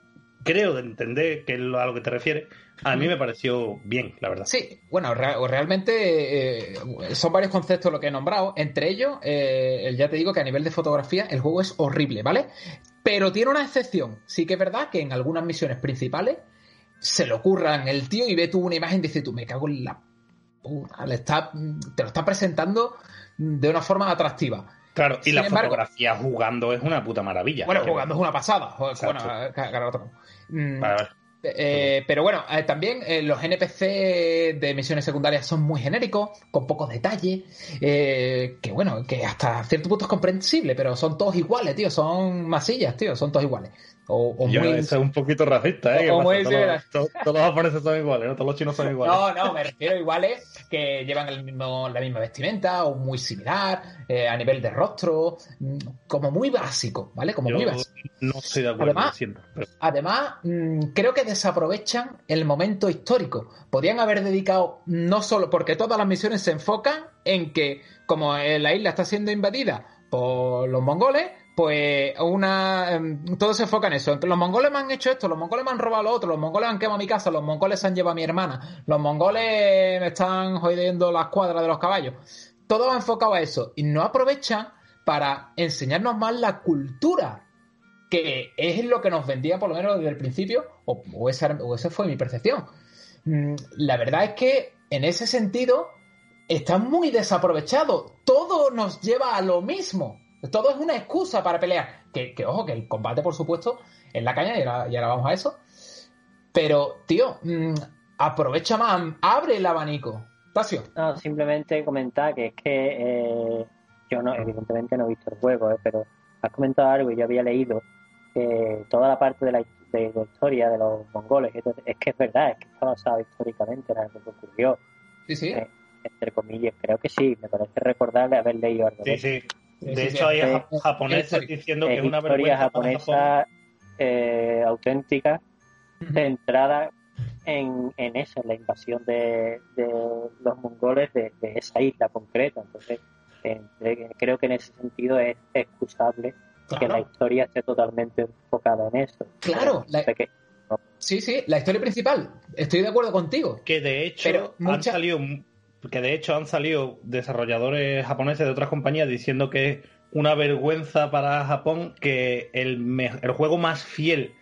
S3: creo de entender que es a lo que te refieres, a mí me pareció bien, la verdad.
S1: Sí, bueno, re- realmente eh, son varios conceptos lo que he nombrado. Entre ellos, eh, ya te digo que a nivel de fotografía el juego es horrible, ¿vale? Pero tiene una excepción. Sí que es verdad que en algunas misiones principales se le ocurran el tío y ve tú una imagen y dice tú, me cago en la puta. Le está, te lo está presentando de una forma atractiva.
S3: Claro, y
S1: Sin
S3: la
S1: embargo-
S3: fotografía jugando es una puta maravilla.
S1: Bueno, jugando es una pasada. Bueno, eh, claro. Mm,
S3: Vale, vale.
S1: Eh, pero bueno, eh, también eh, los NPC de misiones secundarias son muy genéricos, con pocos detalles, eh, que bueno, que hasta cierto punto es comprensible, pero son todos iguales, tío, son masillas, tío, son todos iguales. O, muy...
S3: eso es un poquito racista, ¿eh? ¿Qué
S1: O muy
S3: todos, todos- todos los japoneses son iguales, ¿no? Todos los chinos son iguales.
S1: No, no, me refiero a iguales que llevan el mismo, la misma vestimenta o muy similar, eh, a nivel de rostro, mm, como muy básico, ¿vale? Como
S3: Yo
S1: muy básico.
S3: no estoy de acuerdo,
S1: Además-.
S3: Pero-
S1: Además, mm, creo que desaprovechan el momento histórico. Podían haber dedicado no solo, porque todas las misiones se enfocan en que, como eh, la isla está siendo invadida por los mongoles, pues una em, todo se enfoca en eso. Los mongoles me han hecho esto, los mongoles me han robado lo otro, los mongoles han quemado mi casa, los mongoles se han llevado a mi hermana, los mongoles me están jodiendo las cuadras de los caballos. Todo va enfocado a eso. Y no aprovechan para enseñarnos más la cultura que es lo que nos vendía por lo menos desde el principio, o, o esa, o esa fue mi percepción. Mm, La verdad es que en ese sentido está muy desaprovechado. Todo nos lleva a lo mismo. Todo es una excusa para pelear. Que, que, ojo, que el combate, por supuesto, es la caña, y ahora, y ahora vamos a eso. Pero, tío, mm, aprovecha más, abre el abanico. Tasio.
S4: No, simplemente comentar que es que eh, yo no, evidentemente no he visto el juego, eh, pero has comentado algo y yo había leído que toda la parte de la, de la historia de los mongoles, entonces, es que es verdad, es que está basado históricamente en algo que ocurrió,
S1: Sí, sí.
S4: Eh, entre comillas, creo que sí, me parece recordarle haber leído algo
S3: Sí, sí. De
S1: sí,
S3: hecho, hay japoneses
S1: Es-
S3: diciendo que
S4: Es
S3: una
S4: historia japonesa eh, auténtica, centrada en, en eso, en la invasión de, de los mongoles de, de esa isla concreta. Entonces, eh, creo que en ese sentido es excusable que la historia esté totalmente enfocada en eso.
S1: Claro, la- Sí, sí, la historia principal. Estoy de acuerdo contigo.
S3: que de hecho
S1: Pero
S3: han
S1: mucha-
S3: salido que de hecho han salido desarrolladores japoneses de otras compañías diciendo que es una vergüenza para Japón que el, el juego más fiel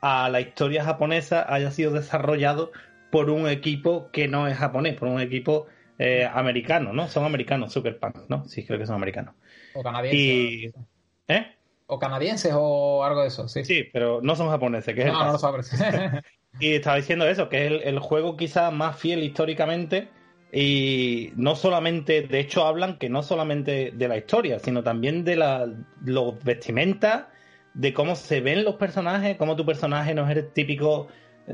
S3: a la historia japonesa haya sido desarrollado por un equipo que no es japonés, por un equipo eh, americano, ¿no? Son americanos, Superpunk, ¿no? Sí, creo que son americanos.
S1: O canadienses.
S3: Y... ¿Eh?
S1: O canadienses o algo de eso, sí.
S3: Sí, pero no son japoneses, que es el
S1: no, no
S3: caso.
S1: sabes.
S3: Y estaba diciendo eso, que es el, el juego quizás más fiel históricamente y no solamente, de hecho hablan que no solamente de la historia, sino también de la, los vestimentas, de cómo se ven los personajes, cómo tu personaje no es el típico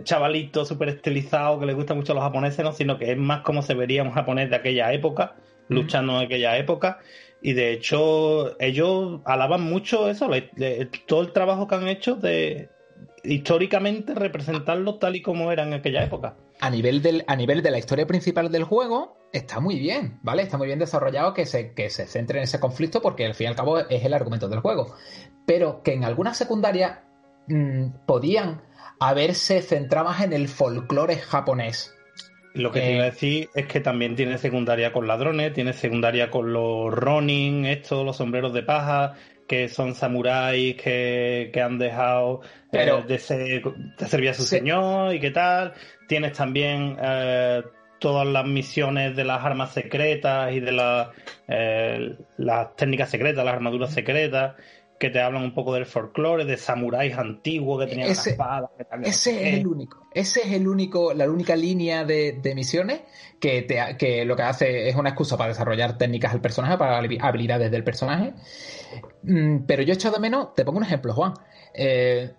S3: chavalito súper estilizado que le gusta mucho a los japoneses, ¿no? sino que es más como se vería un japonés de aquella época, luchando en aquella época. Y de hecho, ellos alaban mucho eso, le- le- todo el trabajo que han hecho de históricamente representarlo tal y como era en aquella época.
S1: A nivel, del, a nivel de la historia principal del juego, está muy bien, ¿vale? Está muy bien desarrollado que se, que se centre en ese conflicto porque al fin y al cabo es el argumento del juego. Pero que en algunas secundarias mm, podían haberse centrado más en el folclore japonés.
S3: Lo que te
S1: Eh.
S3: iba a decir es que también tiene secundaria con ladrones, tiene secundaria con los Ronin, estos, los sombreros de paja, que son samuráis que, que han dejado eh,
S1: Pero-
S3: de, ser- de servir a su señor y qué tal. Tienes también eh, todas las misiones de las armas secretas y de la- eh, las técnicas secretas, las armaduras secretas, que te hablan un poco del folclore, de samuráis antiguos que tenían
S1: Ese-
S3: una espada. que
S1: Ese es el único. Ese es el único, la única línea de, de misiones que, te, que lo que hace es una excusa para desarrollar técnicas del personaje, para habi- habilidades del personaje. Mm, Pero yo he echado de menos, te pongo un ejemplo, Juan. Eh,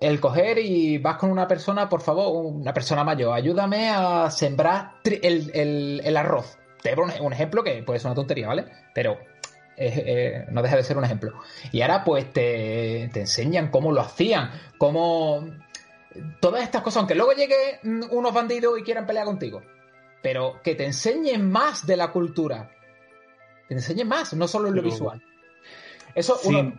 S1: el coger y vas con una persona, por favor, una persona mayor, ayúdame a sembrar el, el- el arroz. Te pongo un, un ejemplo que puede ser una tontería, ¿vale? Pero es, eh, no deja de ser un ejemplo. Y ahora pues te, te enseñan cómo lo hacían, cómo... Todas estas cosas, aunque luego llegue mm, unos bandidos y quieran pelear contigo, pero que te enseñen más de la cultura. Que te enseñen más, no solo en lo
S3: Pero-
S1: visual. Eso
S3: Sí.
S1: uno...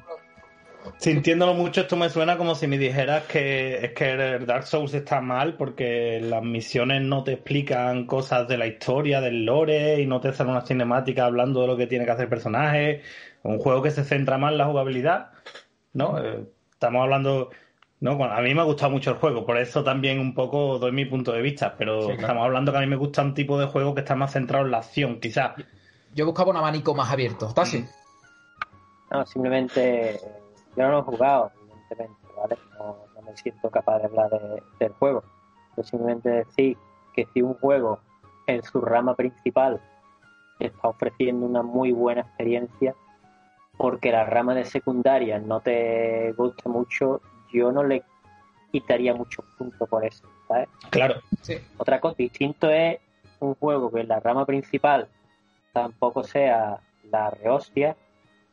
S3: Sintiéndolo mucho, esto me suena como si me dijeras que es que el Dark Souls está mal porque las misiones no te explican cosas de la historia, del lore, y no te hacen una cinemática hablando de lo que tiene que hacer el personaje. Un juego que se centra más en la jugabilidad, ¿no? Eh, estamos hablando, ¿no? Bueno, a mí me ha gustado mucho el juego, por eso también un poco doy mi punto de vista, pero
S1: Sí, claro.
S3: estamos hablando que a mí me gusta un tipo de juego que está más centrado en la acción, quizás.
S1: Yo buscaba un abanico más abierto. ¿Está así?
S4: No, simplemente yo no lo he jugado, evidentemente, ¿vale? No, no me siento capaz de hablar de- del juego. Pero simplemente decir que si un juego en su rama principal te está ofreciendo una muy buena experiencia, porque la rama de secundaria no te gusta mucho, yo no le quitaría muchos puntos por eso, ¿sabes?
S3: Claro,
S1: Sí.
S4: Otra cosa distinto es un juego que en la rama principal tampoco sea la rehostia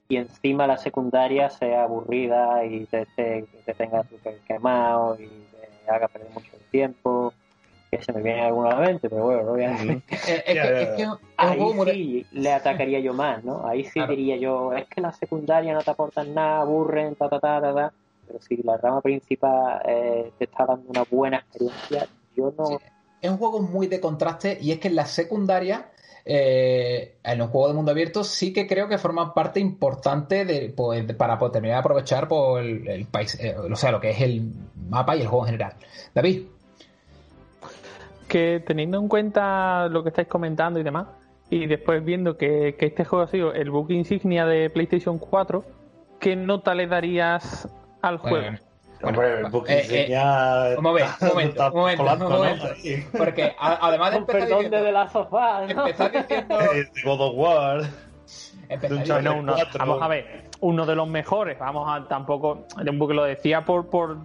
S4: y encima la secundaria sea aburrida y te, te, te tenga súper quemado y te haga perder mucho tiempo. Que se me viene alguna mente, pero bueno.
S1: Eh, Es, que, es que
S4: Ahí sí le atacaría yo más, ¿no? Ahí sí
S1: Claro.
S4: diría yo, es que la secundaria no te aportan nada, aburren, ta, ta, ta, ta, ta. Pero si la rama principal eh, te está dando una buena experiencia, yo no...
S1: Sí. es un juego muy de contraste y es que en la secundaria eh, en un juego de mundo abierto sí que creo que forman parte importante de, pues, para poder terminar de aprovechar por el, el país, eh, o sea, lo que es el mapa y el juego en general. David,
S7: que teniendo en cuenta lo que estáis comentando y demás, y después viendo que, que este juego ha sido el book insignia de PlayStation 4, ¿qué nota le darías al juego?
S1: Bueno,
S3: Hombre, el book
S1: eh, eh,
S3: insignia
S1: un momento, un momento, un momento,
S3: colapso,
S1: un
S3: ¿no?
S1: momento. porque a- además de
S4: Con
S1: empezar
S4: perdón de
S1: diciendo,
S4: The Last of Us, ¿no?
S1: empezar diciendo,
S3: Eh, God of War.
S1: empezar
S7: uno-
S3: cuatro.
S7: vamos a ver, uno de los mejores, vamos a tampoco, porque lo decía por, por,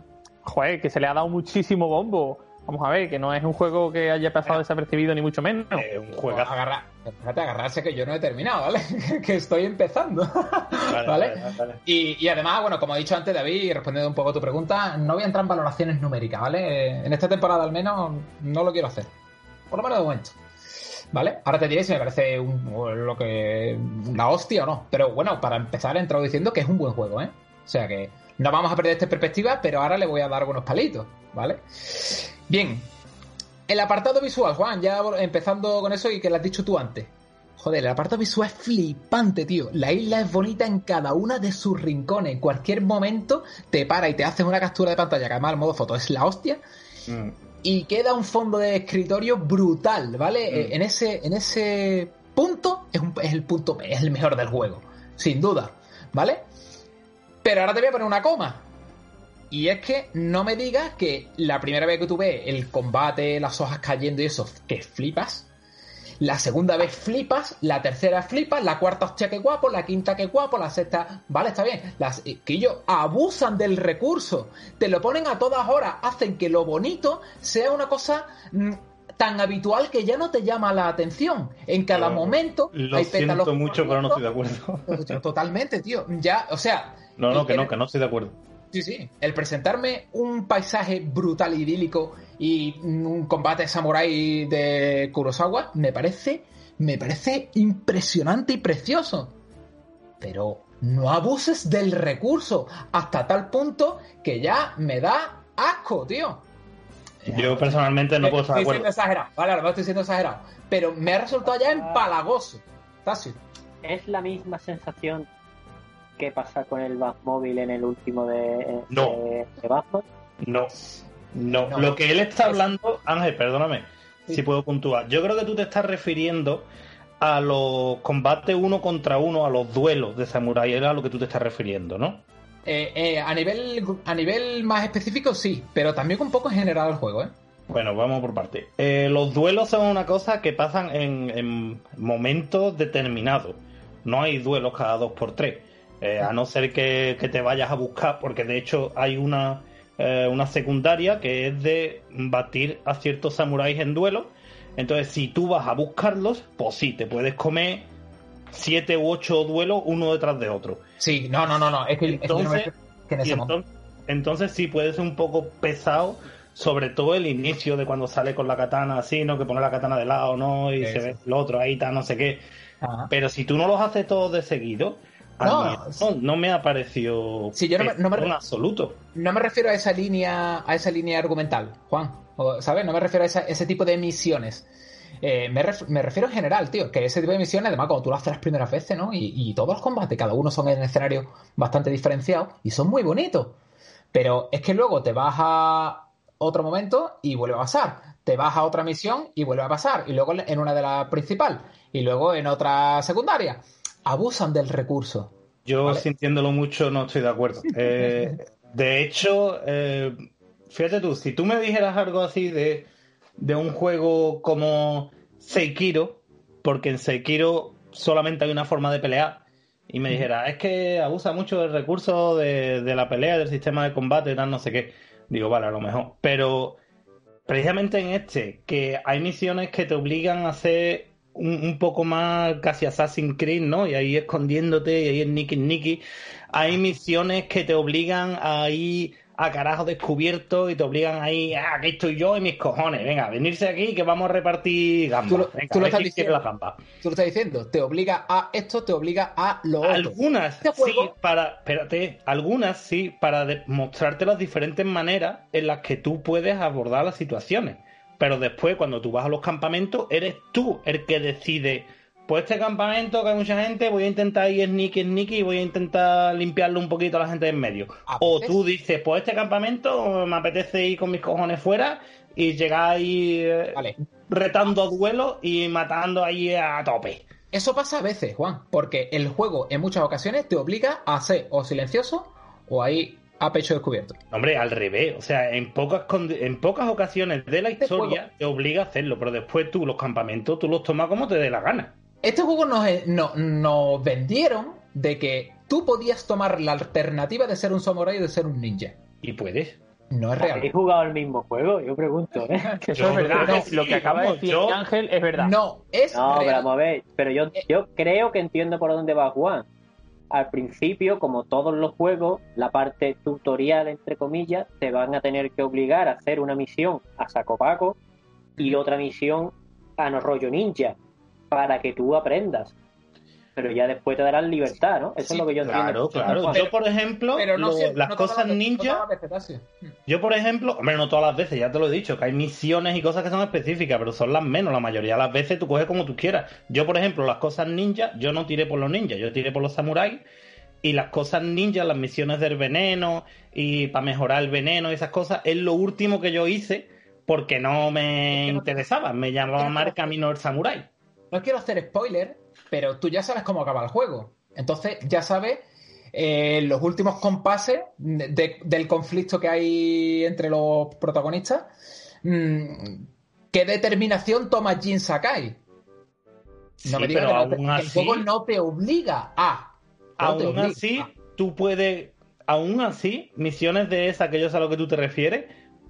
S7: joder, que se le ha dado muchísimo bombo. Vamos a ver, que no es un juego que haya pasado desapercibido ni mucho menos.
S3: Eh, un
S1: Pues
S3: juegazo.
S1: agarra, fíjate, agarrarse que yo no he terminado, ¿vale? que estoy empezando.
S3: Vale,
S1: ¿Vale?
S3: vale, vale.
S1: Y, y además, bueno, como ha dicho antes David, y respondiendo un poco a tu pregunta, no voy a entrar en valoraciones numéricas, ¿vale? Eh, En esta temporada al menos no lo quiero hacer. Por lo menos de momento. ¿Vale? Ahora te diré si me parece un- lo que la hostia o no. Pero bueno, para empezar he entrado diciendo que es un buen juego, ¿eh? O sea que no vamos a perder esta perspectiva, pero ahora le voy a dar algunos palitos, ¿vale? Bien. El apartado visual, Juan, ya empezando con eso y que lo has dicho tú antes. Joder, el apartado visual es flipante, tío. La isla es bonita en cada una de sus rincones. En cualquier momento te para y te haces una captura de pantalla, que además el modo foto es la hostia.
S3: Mm.
S1: Y queda un fondo de escritorio brutal, ¿vale? Eh, En, ese, en ese punto es, un- es el punto, es el mejor del juego. Sin duda, ¿vale? Pero ahora te voy a poner una coma. Y es que no me digas que la primera vez que tú ves el combate, las hojas cayendo y eso, que flipas. La segunda vez flipas, la tercera flipas, la cuarta hostia que guapo, la quinta que guapo, la sexta, vale, está bien. Las eh, que ellos abusan del recurso, te lo ponen a todas horas, hacen que lo bonito sea una cosa mm, tan habitual que ya no te llama la atención. En cada
S3: Lo-
S1: momento
S3: Lo
S1: hay
S3: siento
S1: pétalos
S3: mucho, pero no estoy de acuerdo.
S1: Totalmente, tío. Ya, o sea,
S3: No, no, que no, que no estoy de acuerdo.
S1: Sí, sí. El presentarme un paisaje brutal idílico y un combate samurái de Kurosawa me parece, me parece impresionante y precioso. Pero no abuses del recurso hasta tal punto que ya me da asco, tío.
S3: Yo personalmente no puedo estar de
S1: Estoy siendo
S3: acuerdo.
S1: exagerado, vale, ahora estoy siendo exagerado. Pero me ha resultado ya empalagoso. Tasio.
S4: Es la misma sensación que pasa con el Batmóvil en el último de,
S3: No.
S4: de, de Batman.
S3: No, no.
S1: No.
S3: Lo que él está
S1: Es-
S3: hablando, Ángel, perdóname,
S1: Sí.
S3: si puedo puntuar. Yo creo que tú te estás refiriendo a los combates uno contra uno, a los duelos de Samurai, era a lo que tú te estás refiriendo, ¿no?
S1: Eh, eh, a, nivel, a nivel más específico, sí, pero también un poco en general el juego, ¿eh?
S3: Bueno, vamos por parte. Eh, los duelos son una cosa que pasan en, en momentos determinados. No hay duelos cada dos por tres. Eh, a no ser que, que te vayas a buscar, porque de hecho hay una, eh, una secundaria que es de batir a ciertos samuráis en duelo. Entonces, si tú vas a buscarlos, pues sí, te puedes comer siete u ocho duelos uno detrás de otro.
S1: Sí, no, no, no, no. Es que, es que yo no me-
S3: Entonces-
S1: en
S3: entonces, entonces sí puede ser un poco pesado, sobre todo el inicio de cuando sale con la katana así, ¿no? Que pone la katana de lado, ¿no? Y se ve el otro ahí, tal, no sé qué.
S1: Ajá.
S3: Pero si tú no los haces todos de seguido,
S1: No,
S3: no, no me ha parecido
S1: Sí, yo no me- no me-
S3: en absoluto.
S1: No me refiero a esa línea, a esa línea argumental, Juan. O, ¿Sabes? No me refiero a esa- ese tipo de misiones. Eh, me, ref- me refiero en general, tío, que ese tipo de misiones, además, cuando tú lo haces las primeras veces, ¿no? Y, y todos los combates, cada uno son en escenarios bastante diferenciados y son muy bonitos. Pero es que luego te vas a otro momento y vuelve a pasar. Te vas a otra misión y vuelve a pasar. Y luego en una de las principal. Y luego en otra secundaria. Abusan del recurso.
S3: Yo
S1: Vale.
S3: sintiéndolo mucho no estoy de acuerdo. Eh, de hecho, eh, fíjate tú, si tú me dijeras algo así de, de un juego como Seikiro, porque en Seikiro solamente hay una forma de pelear, y me dijera, es que abusa mucho del recurso de, de la pelea, del sistema de combate, tal, no sé qué. Digo, vale, a lo mejor. Pero precisamente en este, que hay misiones que te obligan a hacer un, un poco más casi Assassin's Creed, ¿no? Y ahí escondiéndote, y ahí en Nicky Nicky. Hay misiones que te obligan a ir a carajo descubierto y te obligan ahí, ah, aquí estoy yo y mis cojones, venga, venirse aquí que vamos a repartir gambas.
S1: Tú lo-
S3: Venga,
S1: tú lo estás diciendo.
S3: las gambas.
S1: Tú lo estás diciendo, te obliga a esto, te obliga a lo otro.
S3: Algunas
S1: Este
S3: sí, para, espérate, algunas sí, para mostrarte las diferentes maneras en las que tú puedes abordar las situaciones. Pero después cuando tú vas a los campamentos, eres tú el que decide. Pues este campamento que hay mucha gente, voy a intentar ir sneaky sneaky y voy a intentar limpiarlo un poquito a la gente en medio.
S1: A
S3: O
S1: veces-
S3: tú dices, pues este campamento me apetece ir con mis cojones fuera y llegar ahí eh,
S1: Vale.
S3: retando a duelo y matando ahí a tope.
S1: Eso pasa a veces, Juan, porque el juego en muchas ocasiones te obliga a ser o silencioso o ahí a pecho descubierto.
S3: Hombre, al revés. O sea, en pocas, en pocas ocasiones de la
S1: Este
S3: historia
S1: juego-
S3: te obliga a hacerlo, pero después tú los campamentos tú los tomas como te dé la gana.
S1: Este juego nos, no- nos vendieron de que tú podías tomar la alternativa de ser un samurai y de ser un ninja.
S3: Y puedes.
S1: No es real.
S4: ¿Habéis jugado el mismo juego? Yo pregunto, ¿eh?
S7: Que eso
S3: Yo
S7: es verdad. ¿eh? Lo que acaba de decir
S3: yo-
S7: Ángel es verdad.
S1: No, es
S4: No, pero vamos a ver. Pero yo, yo creo que entiendo por dónde va Juan. Al principio, como todos los juegos, la parte tutorial, entre comillas, te van a tener que obligar a hacer una misión a saco paco y otra misión a no rollo ninja para que tú aprendas. Pero ya después te darán libertad, ¿no? Eso
S1: Sí,
S4: es lo que yo
S3: Claro,
S4: entiendo.
S3: claro.
S4: Juan.
S3: yo, por ejemplo,
S1: Pero no
S3: lo-
S1: siempre-
S3: las
S1: no
S3: cosas
S1: las
S3: ninja,
S1: todas las veces, Tasio.
S3: yo, por ejemplo, hombre, no todas las veces, ya te lo he dicho, que hay misiones y cosas que son específicas, pero son las menos. La mayoría de las veces tú coges como tú quieras. Yo, por ejemplo, las cosas ninja, yo no tiré por los ninjas, yo tiré por los samuráis. Y las cosas ninja, las misiones del veneno y para mejorar el veneno y esas cosas, es lo último que yo hice porque no me interesaba. Me llamaba más el camino del samurái.
S1: No quiero hacer spoiler, pero tú ya sabes cómo acaba el juego. Entonces ya sabes eh, los últimos compases de- del conflicto que hay entre los protagonistas. mm, ¿Qué determinación toma Jin Sakai?
S3: Sí,
S1: No me digas
S3: pero
S1: que, no te-
S3: aún
S1: que
S3: así-
S1: el juego no te obliga a. No
S3: Aún
S1: obliga
S3: así,
S1: a.
S3: tú puedes. Aún así, misiones de esas que yo sé a lo que tú te refieres,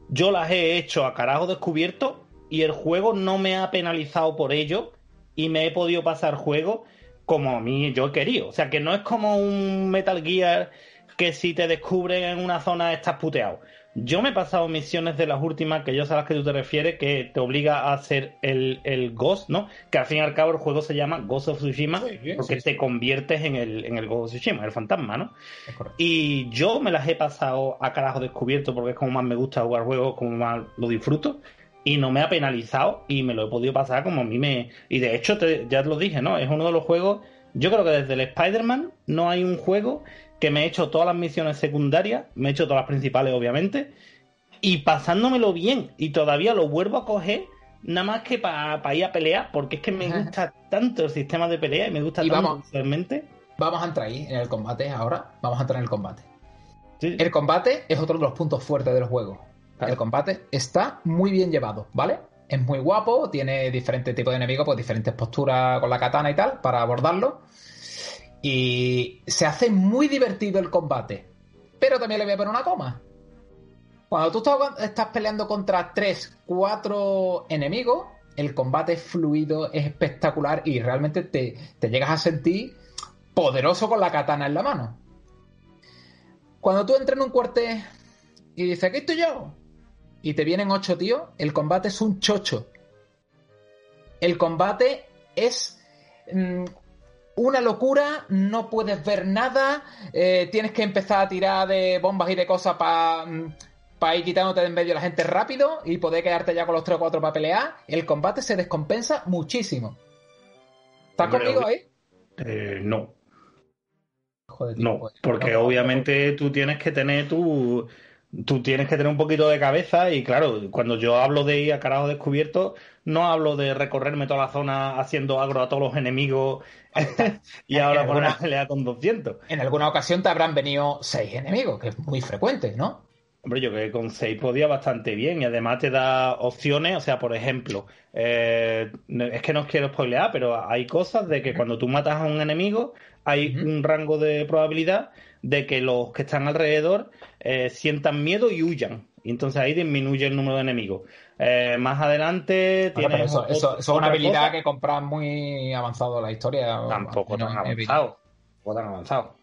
S3: yo las he hecho a carajo descubierto y el juego no me ha penalizado por ello y me he podido pasar juego como a mí yo he querido. O sea, que no es como un Metal Gear que si te descubren en una zona estás puteado. Yo me he pasado misiones de las últimas que yo sé a las que tú te refieres, que te obliga a hacer el, el Ghost, ¿no? Que al fin y al cabo el juego se llama Ghost of Tsushima
S1: Sí,
S3: porque
S1: sí,
S3: te conviertes en el, en el Ghost of Tsushima, el fantasma, ¿no? Y yo me las he pasado a carajo descubierto porque es como más me gusta jugar juegos, como más lo disfruto. Y no me ha penalizado y me lo he podido pasar como a mí me... Y de hecho, te- ya te lo dije, ¿no? Es uno de los juegos... Yo creo que desde el Spider-Man no hay un juego que me he hecho todas las misiones secundarias, me he hecho todas las principales, obviamente, y pasándomelo bien. Y todavía lo vuelvo a coger nada más que para ir a pelear, porque es que me gusta tanto el sistema de pelea y me gusta
S1: Y
S3: tanto
S1: vamos.
S3: visualmente.
S1: Vamos a entrar ahí en el combate ahora. Vamos a entrar en el combate.
S3: Sí.
S1: El combate es otro de los puntos fuertes del juego. El combate está muy bien llevado, ¿vale? Es muy guapo, tiene diferentes tipos de enemigos, pues diferentes posturas con la katana y tal, para abordarlo. Y se hace muy divertido el combate. Pero también le voy a poner una coma. Cuando tú estás, estás peleando contra 3, 4 enemigos, el combate es fluido, es espectacular y realmente te, te llegas a sentir poderoso con la katana en la mano. Cuando tú entras en un cuartel y dices, aquí estoy yo, y te vienen ocho tíos, el combate es un chocho. El combate es mm, una locura, no puedes ver nada, eh, tienes que empezar a tirar de bombas y de cosas para ir quitándote de en medio a la gente rápido y poder quedarte ya con los 3 o 4 para pelear. El combate se descompensa muchísimo. ¿Estás conmigo ahí?
S3: Eh, no,
S1: Joder, tío,
S3: no,
S1: pues,
S3: porque obviamente tú tienes que tener tu, tú tienes que tener un poquito de cabeza y claro, cuando yo hablo de ir a carajo descubierto, no hablo de recorrerme toda la zona haciendo agro a todos los enemigos y
S1: En
S3: ahora poner a pelear con 200.
S1: En alguna ocasión te habrán venido 6 enemigos, que es muy frecuente, ¿no?
S3: Hombre, yo creo que con 6 podía bastante bien y además te da opciones, o sea, por ejemplo, eh, es que no os quiero spoilear, pero hay cosas de que cuando tú matas a un enemigo hay un rango de probabilidad de que los que están alrededor eh, sientan miedo y huyan. Y entonces ahí disminuye el número de enemigos. Eh, más adelante tienes
S1: eso, eso- eso es una habilidad
S3: cosa.
S1: que compras muy avanzado en la historia.
S3: Tampoco
S1: No,
S3: tan avanzado. Tampoco tan avanzado.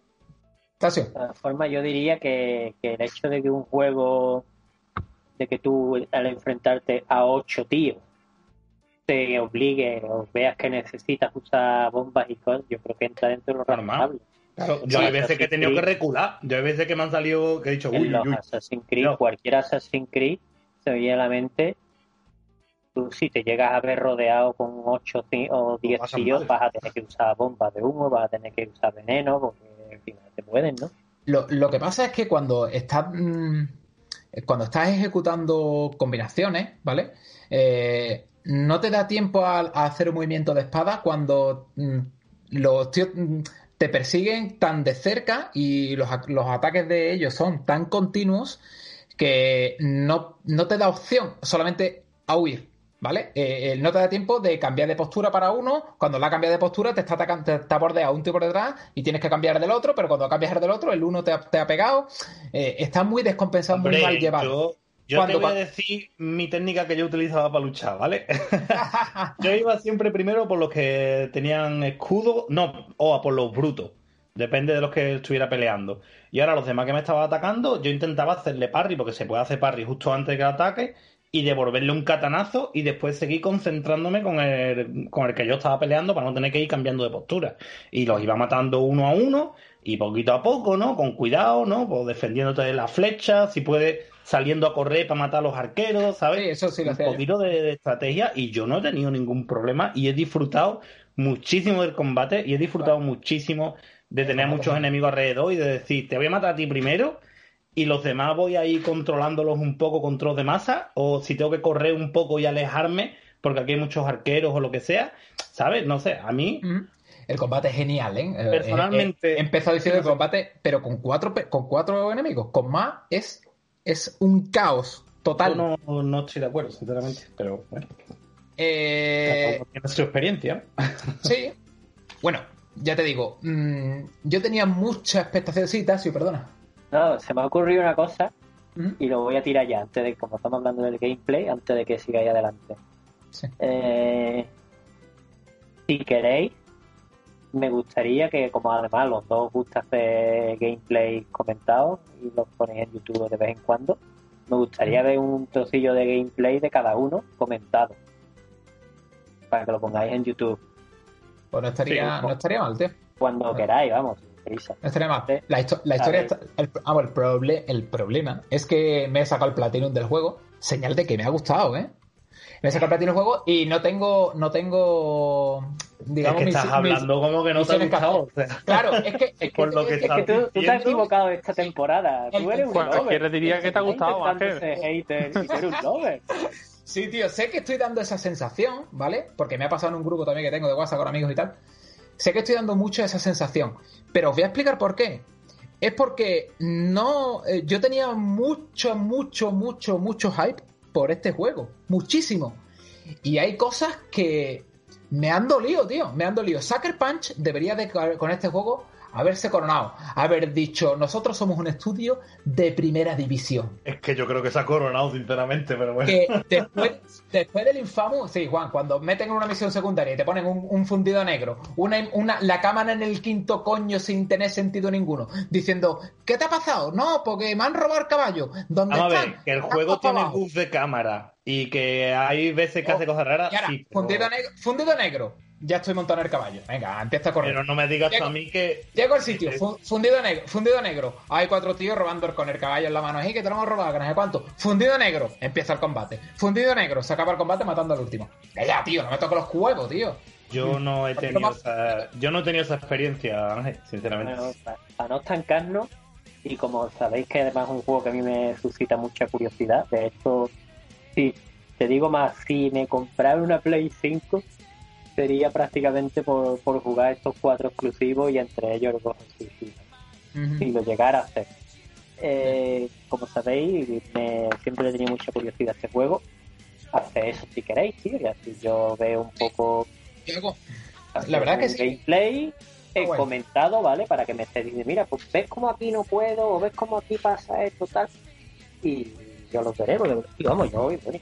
S1: Tasio,
S4: De todas formas, yo diría que, que el hecho de que un juego, de que tú al enfrentarte a ocho tíos, te obligue o veas que necesitas usar bombas y cosas, yo creo que entra dentro de lo
S3: Normal.
S4: razonable.
S3: Claro, yo hay veces que he tenido que recular. Yo hay veces que me han salido que he dicho,
S4: En
S3: uy,
S4: los
S3: uy.
S4: Assassin's Creed,
S3: No.
S4: cualquier Assassin's Creed, se me viene a la mente tú si te llegas a ver rodeado con 8 o 10
S3: pasan
S4: tíos, vas a tener que usar bombas de humo, vas a tener que usar veneno, porque al final te pueden, ¿no?
S1: Lo, lo que pasa es que cuando estás mm, cuando estás ejecutando combinaciones, ¿vale? Eh, no te da tiempo a, a hacer un movimiento de espada cuando mm, los tíos mm, te persiguen tan de cerca y los, los ataques de ellos son tan continuos que no, no te da opción solamente a huir, ¿vale? Eh, eh, no te da tiempo de cambiar de postura para uno, cuando la cambias de postura te está, atacando, te está bordeado un tío por detrás y tienes que cambiar del otro, pero cuando cambias del otro, el uno te ha, te ha pegado, Eh, está muy descompensado, muy
S3: Hombre,
S1: mal llevado.
S3: yo, yo te voy a decir mi técnica que yo utilizaba para luchar, ¿vale? yo iba siempre primero por los que tenían escudo, no, o a por los brutos. Depende de los que estuviera peleando. Y ahora los demás que me estaban atacando, yo intentaba hacerle parry, porque se puede hacer parry justo antes que ataque, y devolverle un catanazo y después seguir concentrándome con el, con el que yo estaba peleando para no tener que ir cambiando de postura. Y los iba matando uno a uno y poquito a poco, ¿no? Con cuidado, ¿no? Pues defendiéndote de las flechas, si puedes saliendo a correr para matar a los arqueros, ¿sabes?
S1: Sí, eso sí lo
S3: Un poquito de, de estrategia y yo no he tenido ningún problema y he disfrutado muchísimo del combate y he disfrutado muchísimo de tener
S1: combate
S3: muchos enemigos alrededor y de decir, te voy a matar a ti primero y los demás voy a ir controlándolos un poco con trozos de masa o si tengo que correr un poco y alejarme porque aquí hay muchos arqueros o lo que sea, ¿sabes? No sé, a mí
S1: Mm. El combate es genial, ¿eh? Eh,
S3: Personalmente-
S1: eh, he empezado diciendo el combate, pero con cuatro, con cuatro enemigos. Con más es, es un caos total.
S3: yo no, no estoy de acuerdo, sinceramente, pero bueno,
S1: Eh,
S3: su experiencia.
S1: sí. Bueno, ya te digo, mm, yo tenía mucha expectación. Sí, Tasio, perdona.
S4: No, se me ha ocurrido una cosa y lo voy a tirar ya, antes de, como estamos hablando del gameplay, antes de que sigáis adelante.
S1: Sí.
S4: Eh, si queréis, me gustaría que, como además los dos os gusta hacer gameplay comentados y los ponéis en YouTube de vez en cuando, me gustaría ver un trocillo de gameplay de cada uno comentado. Para que lo pongáis en YouTube.
S1: Pues no estaría,
S3: Sí,
S1: no estaría mal, tío.
S4: Cuando queráis, vamos, prisa.
S1: No estaría mal. La, histo- la historia está- el, ah, bueno, el, proble- el problema es que me he sacado el Platinum del juego. Señal de que me ha gustado, ¿eh? Me he sacado el Platinum del juego y no tengo. No tengo. Digamos,
S3: es que estás
S1: mis-
S3: hablando como que no te ha gustado. o sea.
S1: Claro, es que. Es que
S3: Por lo que
S1: es
S4: Es que tú, tú te has equivocado esta temporada. Tú
S1: El-
S4: eres un lover.
S7: diría que te ha gustado, Ángel.
S4: intentando ser hater y tú eres un lover.
S1: Sí, tío, sé que estoy dando esa sensación, ¿vale? Porque me ha pasado en un grupo también que tengo de WhatsApp con amigos y tal. Sé que estoy dando mucho esa sensación. Pero os voy a explicar por qué. Es porque no. eh, yo tenía mucho, mucho, mucho, mucho hype por este juego. Muchísimo. Y hay cosas que me han dolido, tío. Me han dolido. Sucker Punch debería de con este juego haberse coronado. Haber dicho, nosotros somos un estudio de primera división
S3: Es que yo creo que se ha coronado, sinceramente, pero bueno.
S1: que después, después del infamo, sí, Juan, cuando meten en una misión secundaria y te ponen un, un fundido negro, una, una, la cámara en el quinto coño sin tener sentido ninguno, diciendo, ¿qué te ha pasado? No, porque me han robado el caballo. ¿Dónde
S3: Vamos a ver, que el juego tiene buff de cámara y que hay veces que
S1: Oh,
S3: hace cosas raras.
S1: Y ahora,
S3: sí, pero,
S1: fundido, negro, fundido negro, ya estoy montando en el caballo. Venga, empieza a correr.
S3: pero no me digas
S1: Llego-
S3: a mí que.
S1: Llego al sitio, fu- fundido negro, fundido negro. Hay cuatro tíos robando con el caballo en la mano. Ahí que te lo hemos robado, que no sé cuánto. Fundido negro, empieza el combate. Fundido negro, se acaba el combate matando al último. Ya, ya, tío, no me toco los huevos, tío.
S3: Yo no he tenido esa, yo no he tenido esa experiencia, Ángel, sinceramente.
S4: Bueno, para, para no estancarnos, y como sabéis que además es un juego que a mí me suscita mucha curiosidad, de hecho, si te digo más, si me comprara una Play 5, sería prácticamente por, por jugar estos cuatro exclusivos y entre ellos los dos exclusivos, si lo llegara a hacer. Eh, como sabéis, me, siempre le tenía mucha curiosidad este juego. Hace eso si queréis, tío, y así yo veo un poco
S1: La verdad que sí.
S4: gameplay he
S1: bueno.
S4: comentado, ¿vale? Para que me esté diciendo, mira, pues ves como aquí no puedo, o ves como aquí pasa esto, tal. Y yo lo veré, porque, vamos, yo, bueno,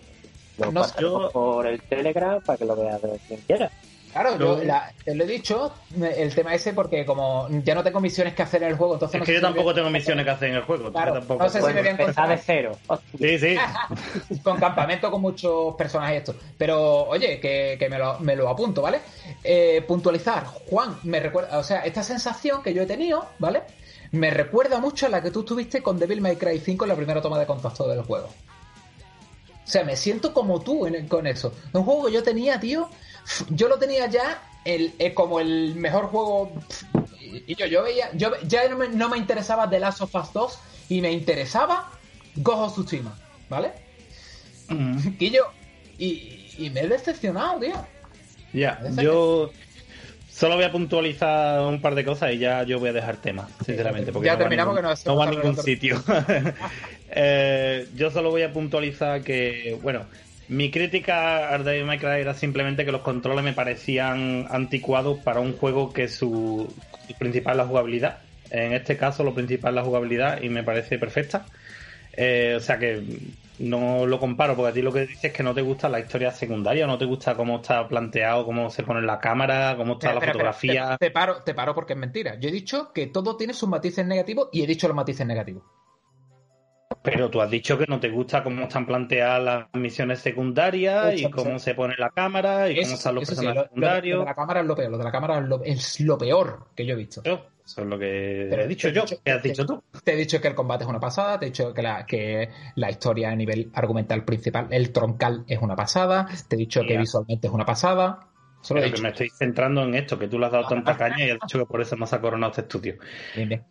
S4: lo
S1: No,
S3: yo-
S4: por el Telegram para que lo vea de quien quiera.
S1: Claro,
S3: Lo-
S1: yo la- te lo he dicho, el tema ese, porque como ya no tengo misiones que hacer en el juego, entonces
S3: Es
S1: no
S3: que
S1: sé
S3: yo
S1: si
S3: tampoco
S1: me-
S3: tengo misiones que hacer en el juego.
S1: Claro,
S3: tampoco.
S1: no sé si
S4: Pues
S1: me voy a
S4: empezar de
S1: encontrar
S4: cero. Hostia.
S3: Sí, sí.
S1: con campamento con muchos personajes y esto. Pero, oye, que, que me, lo, me lo apunto, ¿vale? Eh, puntualizar, Juan, me recuerda, o sea, esta sensación que yo he tenido, ¿vale? Me recuerda mucho a la que tú tuviste con Devil May Cry 5 en la primera toma de contacto del juego. O sea, me siento como tú en- con eso. Un juego que yo tenía, tío. Yo lo tenía ya el, eh, como el mejor juego. Y yo, yo veía. Yo ya no me, no me interesaba The Last of Us 2 y me interesaba of Tsushima, ¿vale? Y yo. Y, y me he decepcionado, tío.
S3: Ya,
S1: Parece
S3: yo solo voy a puntualizar un par de cosas y ya yo voy a dejar tema, sinceramente. Porque
S1: Ya
S3: no va a
S1: terminamos,
S3: ningún-
S1: que
S3: no va a ningún sitio. Eh, yo solo voy a puntualizar que, bueno, mi crítica a Devil May Cry era simplemente que los controles me parecían anticuados para un juego que su, su principal es la jugabilidad. En este caso, lo principal es la jugabilidad y me parece perfecta. Eh, o sea que no lo comparo, porque a ti lo que dices es que no te gusta la historia secundaria, no te gusta cómo está planteado, cómo se pone la cámara, cómo está
S1: Espera,
S3: la
S1: espera,
S3: fotografía.
S1: espera, Te, te paro, te paro porque es mentira. Yo he dicho que todo tiene sus matices negativos y he dicho los matices negativos.
S3: Pero tú has dicho que no te gusta cómo están planteadas las misiones secundarias y cómo se pone la cámara y cómo están los
S1: sí,
S3: personajes
S1: lo-
S3: secundarios.
S1: lo de la cámara es lo peor. Lo de la cámara es lo, es lo peor que yo he visto.
S3: Eso es lo que
S1: Pero
S3: he dicho yo.
S1: dicho-
S3: ¿Qué has
S1: te-
S3: dicho tú?
S1: Te he dicho que el combate es una pasada, te he dicho que la, que la historia a nivel argumental principal, el troncal es una pasada, te he dicho que visualmente es una pasada. Solo he
S3: Pero que me estoy centrando en esto, que tú le has dado tanta caña y has dicho que por eso no se ha coronado este estudio.
S1: Bien, bien.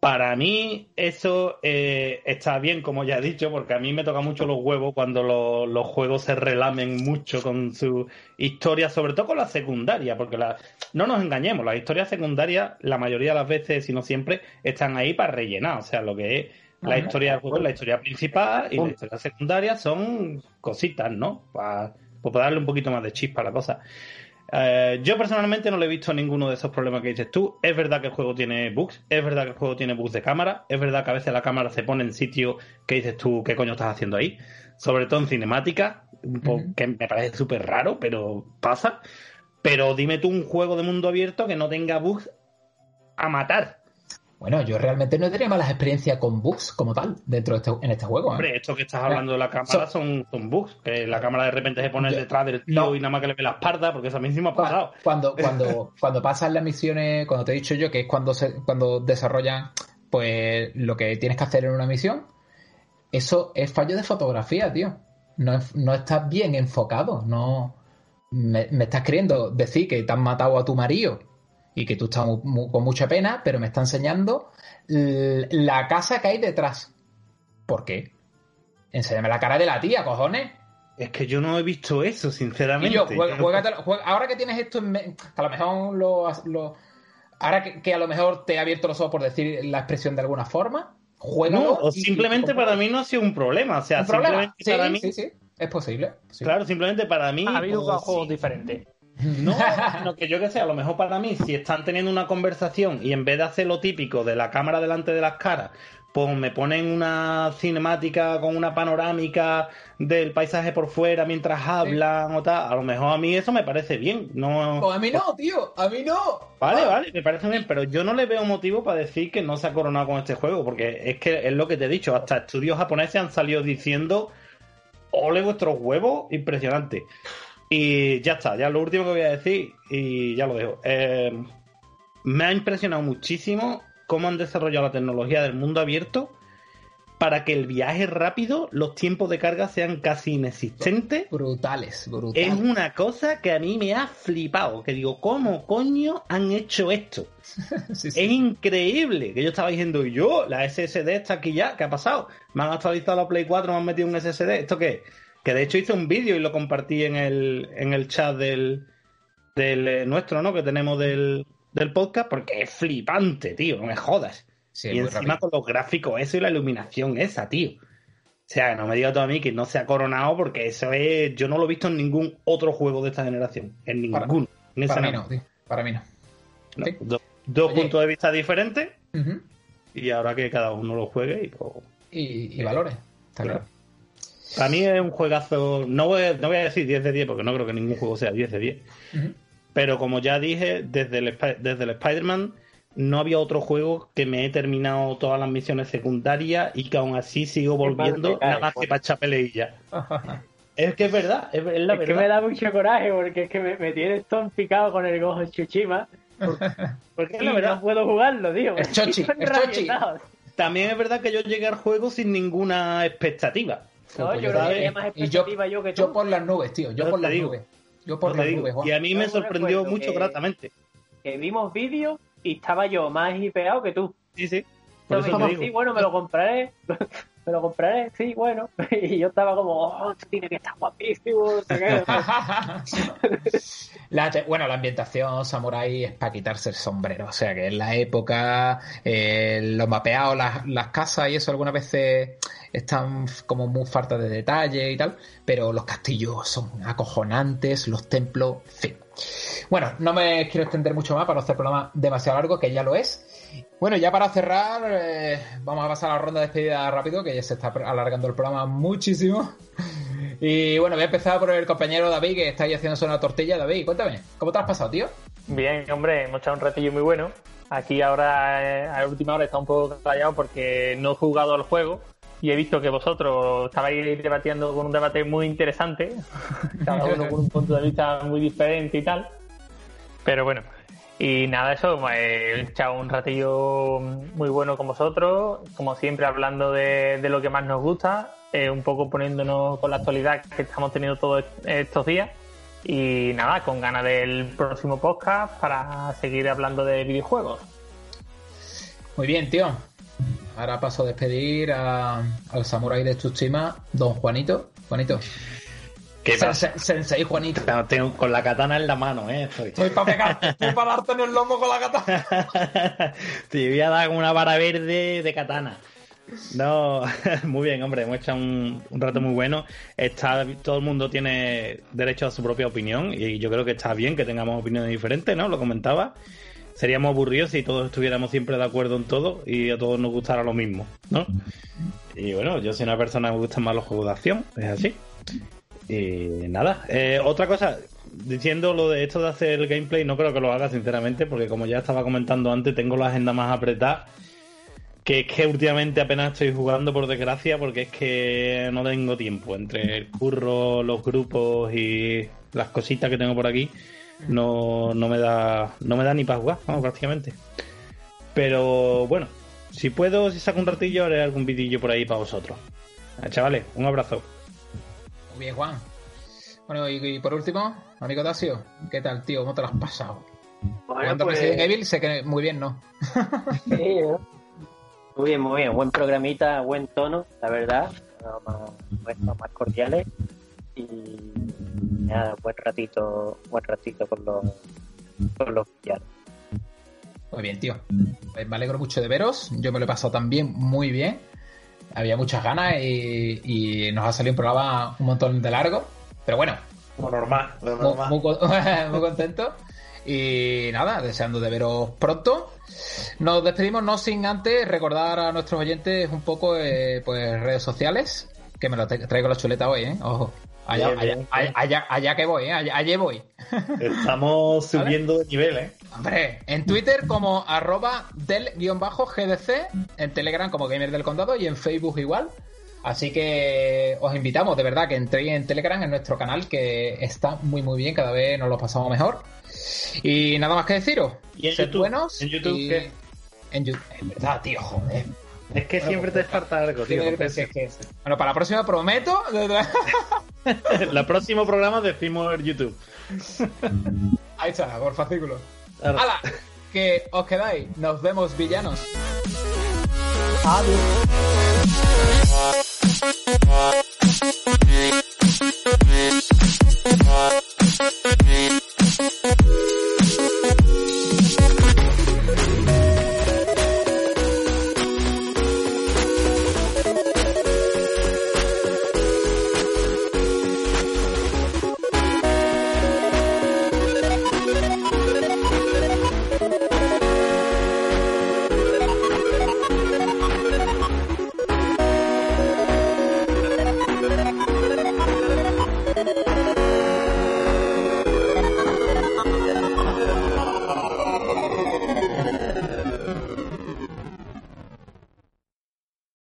S3: Para mí eso eh, está bien, como ya he dicho, porque a mí me toca mucho los huevos cuando lo- los juegos se relamen mucho con su historia, sobre todo con la secundaria, porque la, no nos engañemos, las historias secundarias, la mayoría de las veces, si no siempre, están ahí para rellenar. O sea, lo que es la
S1: Ajá.
S3: historia del juego, la historia principal y la historia secundaria son cositas, ¿no? Para, para darle un poquito más de chispa a la cosa. Eh, yo personalmente no le he visto ninguno de esos problemas que dices tú. Es verdad que el juego tiene bugs, es verdad que el juego tiene bugs de cámara, es verdad que a veces la cámara se pone en sitio que dices tú, ¿qué coño estás haciendo ahí? Sobre todo en cinemática, que me parece súper raro, pero pasa. Pero dime tú un juego de mundo abierto que no tenga bugs a matar.
S1: Bueno, yo realmente no tenido malas experiencias con bugs como tal dentro de este, en este juego. ¿eh?
S3: Hombre, esto que estás hablando de la cámara son, son bugs. Que la cámara de repente se pone
S1: Yo-
S3: detrás del tío
S1: no.
S3: y nada más que le ve la espalda, porque eso a mí sí me ha pasado.
S1: Cuando, cuando, cuando pasan las misiones, cuando te he dicho yo que es cuando se, cuando desarrollan pues lo que tienes que hacer en una misión, eso es fallo de fotografía, tío. No, no estás bien enfocado, no me, me estás queriendo decir que te han matado a tu marido y que tú estás con mucha pena, pero me está enseñando la casa que hay detrás. ¿Por qué? Enséñame la cara de la tía, cojones.
S3: Es que yo no he visto eso,
S1: Y
S3: sinceramente.
S1: yo, juega-
S3: Yo-
S1: juégatelo- juega- ahora que tienes esto en mente, a lo mejor lo, lo- ahora que, que a lo mejor te he abierto los ojos por decir la expresión de alguna forma, juega.
S3: No, o simplemente para mí no ha sido un problema. O sea,
S1: un problema.
S3: simplemente
S1: Sí,
S3: para mí.
S1: sí, sí, es posible.
S3: Claro, simplemente para mí.
S7: Ha habido
S3: pues,
S7: juegos
S3: sí.
S7: diferentes.
S3: No, sino que yo que sé, a lo mejor para mí, si están teniendo una conversación y en vez de hacer lo típico de la cámara delante de las caras, pues me ponen una cinemática con una panorámica del paisaje por fuera mientras hablan o tal, a lo mejor a mí eso me parece bien. No,
S1: Pues a mí no, tío, a mí no.
S3: Vale, vale, me parece bien, pero yo no le veo motivo para decir que no se ha coronado con este juego, porque es que es lo que te he dicho, hasta estudios japoneses han salido diciendo, ole vuestros huevos, impresionante. Y ya está, ya lo último que voy a decir, y ya lo dejo. Eh, me ha impresionado muchísimo cómo han desarrollado la tecnología del mundo abierto para que el viaje rápido, los tiempos de carga sean casi inexistentes
S1: Brutales, brutales.
S3: es una cosa que a mí me ha flipado. Que digo, ¿cómo coño han hecho esto?
S1: Sí, sí.
S3: Es increíble. Que yo estaba diciendo, ¿y yo? La SSD está aquí ya. ¿Qué ha pasado? Me han actualizado la Play 4, me han metido un SSD. ¿Esto qué? Que de hecho hice un vídeo y lo compartí en el, en el chat del, del eh, nuestro, ¿no? Que tenemos del, del podcast, porque es flipante, tío. No me jodas.
S1: Sí,
S3: y encima
S1: rápido.
S3: con los gráficos, eso y la iluminación esa, tío. O sea, no me digas tú a mí que no se ha coronado porque eso es. Yo no lo he visto en ningún otro juego de esta generación. En
S1: Para-
S3: ninguno. En
S1: Para mí no, tío, para mí no.
S3: No,
S1: Sí.
S3: do- dos puntos de vista diferentes y ahora que cada uno lo juegue y pues,
S1: Y, y valores, está claro.
S3: Para mí es un juegazo. No voy, no voy a decir 10 de 10 porque no creo que ningún juego sea 10 de 10.
S1: Ujú.
S3: Pero como ya dije, desde el, desde el Spider-Man no había otro juego que me he terminado todas las misiones secundarias y que aún así sigo volviendo nada más que para echar peleilla. Es que es verdad, es, es la
S4: es que
S3: verdad.
S4: me da mucho coraje porque es que me, me tienes todo picado con el Gojo Tsushima
S3: Porque es
S4: y
S3: la verdad.
S4: no puedo jugarlo, tío.
S1: Es chochi, es.
S3: También es verdad que yo llegué al juego sin ninguna expectativa.
S4: No, yo creo
S3: ¿sabes?
S4: que tenía más
S1: Y yo,
S4: expectativa yo, que tú.
S1: yo por las nubes, tío. Yo por las
S3: digo.
S1: nubes. Yo por
S3: No
S1: las
S3: digo.
S1: nubes, Juan.
S3: Y a mí
S4: Yo
S3: me sorprendió mucho
S4: que-
S3: gratamente.
S4: Que vimos vídeos y estaba yo más hipeado que tú.
S3: Sí, sí. Por eso
S4: me dije, sí, bueno, me lo compraré. Me lo compraré, sí, bueno. Y yo estaba como, oh, tiene que estar guapísimo.
S1: La bueno, la ambientación samurai es para quitarse el sombrero. O sea que en la época, eh, los mapeados, las, las casas y eso algunas veces están como muy faltas de detalle y tal. Pero los castillos son acojonantes, los templos, fin. Bueno, no me quiero extender mucho más para no hacer el programa demasiado largo, que ya lo es. Bueno, ya para cerrar, eh, vamos a pasar a la ronda de despedida rápido, que ya se está alargando el programa muchísimo. Y bueno, voy a empezar por el compañero David, que está ahí haciéndose una tortilla. David, cuéntame, ¿cómo te has pasado, tío?
S2: Bien, hombre, hemos echado un ratillo muy bueno. Aquí ahora, eh, a la última hora, está un poco callado porque no he jugado al juego y he visto que vosotros estabais debatiendo con un debate muy interesante, cada uno con un punto de vista muy diferente y tal. Pero bueno, y nada, eso, pues, he echado un ratillo muy bueno con vosotros, como siempre hablando de, de lo que más nos gusta, eh, un poco poniéndonos con la actualidad que estamos teniendo todos estos días. Y nada, con ganas del próximo podcast para seguir hablando de videojuegos.
S1: Muy bien, tío. Ahora paso a despedir al samurái de Tsushima, don Juanito. Juanito.
S3: ¿Qué
S1: Sense- Sensei Juanito.
S3: Tengo- tengo con la katana en la mano, ¿eh? Estoy.
S1: Estoy para pegarte, estoy para darte en el lomo con la gata.
S3: Te voy a dar una vara verde de katana. No, muy bien, hombre, hemos hecho un, un rato muy bueno. Está, todo el mundo tiene derecho a su propia opinión y yo creo que está bien que tengamos opiniones diferentes, ¿no? Lo comentaba. Seríamos aburridos si todos estuviéramos siempre de acuerdo en todo y a todos nos gustara lo mismo, ¿no? Y bueno, yo soy una persona que me gustan más los juegos de acción, es así. Y nada, eh, otra cosa, diciendo lo de esto de hacer el gameplay, no creo que lo haga sinceramente, porque como ya estaba comentando antes, tengo la agenda más apretada. Que es que últimamente apenas estoy jugando, por desgracia, porque es que no tengo tiempo. Entre el curro, los grupos y las cositas que tengo por aquí, no, no me da no me da ni para jugar, vamos, prácticamente. Pero bueno, si puedo, si saco un ratillo, haré algún vidillo por ahí para vosotros. Chavales, un abrazo.
S1: Bien, Juan. Bueno, y, y por último, amigo Tasio, ¿qué tal, tío? ¿Cómo te lo has pasado?
S4: Bueno, pues,
S1: Resident Evil, sé que muy bien, ¿no?
S4: sí, ¿no? Muy bien, muy bien. Buen programita, buen tono, la verdad. Más, cordiales. Y nada, buen ratito, buen ratito con los, con los villanos.
S1: Muy bien, tío. Pues me alegro mucho de veros. Yo me lo he pasado también muy bien. Había muchas ganas y, y nos ha salido un programa un montón de largo. Pero bueno,
S3: Lo normal, lo
S1: muy, muy con- muy contento. Y nada, deseando de veros pronto. Nos despedimos no sin antes recordar a nuestros oyentes un poco eh, pues redes sociales. Que me lo tra- traigo la chuleta hoy, ¿eh? Ojo. Allá,
S3: Bien,
S1: allá,
S3: bien,
S1: allá, que voy, ¿eh? Allá, voy.
S3: Estamos subiendo de nivel, ¿eh?
S1: Hombre, en Twitter como arroba del guion bajo GDC, en Telegram como Gamer del Condado y en Facebook igual. Así que os invitamos, de verdad, que entréis en Telegram, en nuestro canal, que está muy muy bien, cada vez nos lo pasamos mejor. Y nada más que deciros.
S3: ¿Y en
S1: Sed
S3: YouTube?
S1: buenos.
S3: ¿En YouTube
S1: y-
S3: qué?
S1: En verdad, tío, joder.
S3: Es que siempre te falta algo, tío.
S1: Que es. Bueno, para la próxima prometo.
S3: el próximo programa decimos el YouTube.
S1: Ahí está, por fascículo. ¡Hala! Que os quedáis. Nos vemos, villanos.
S4: Adiós.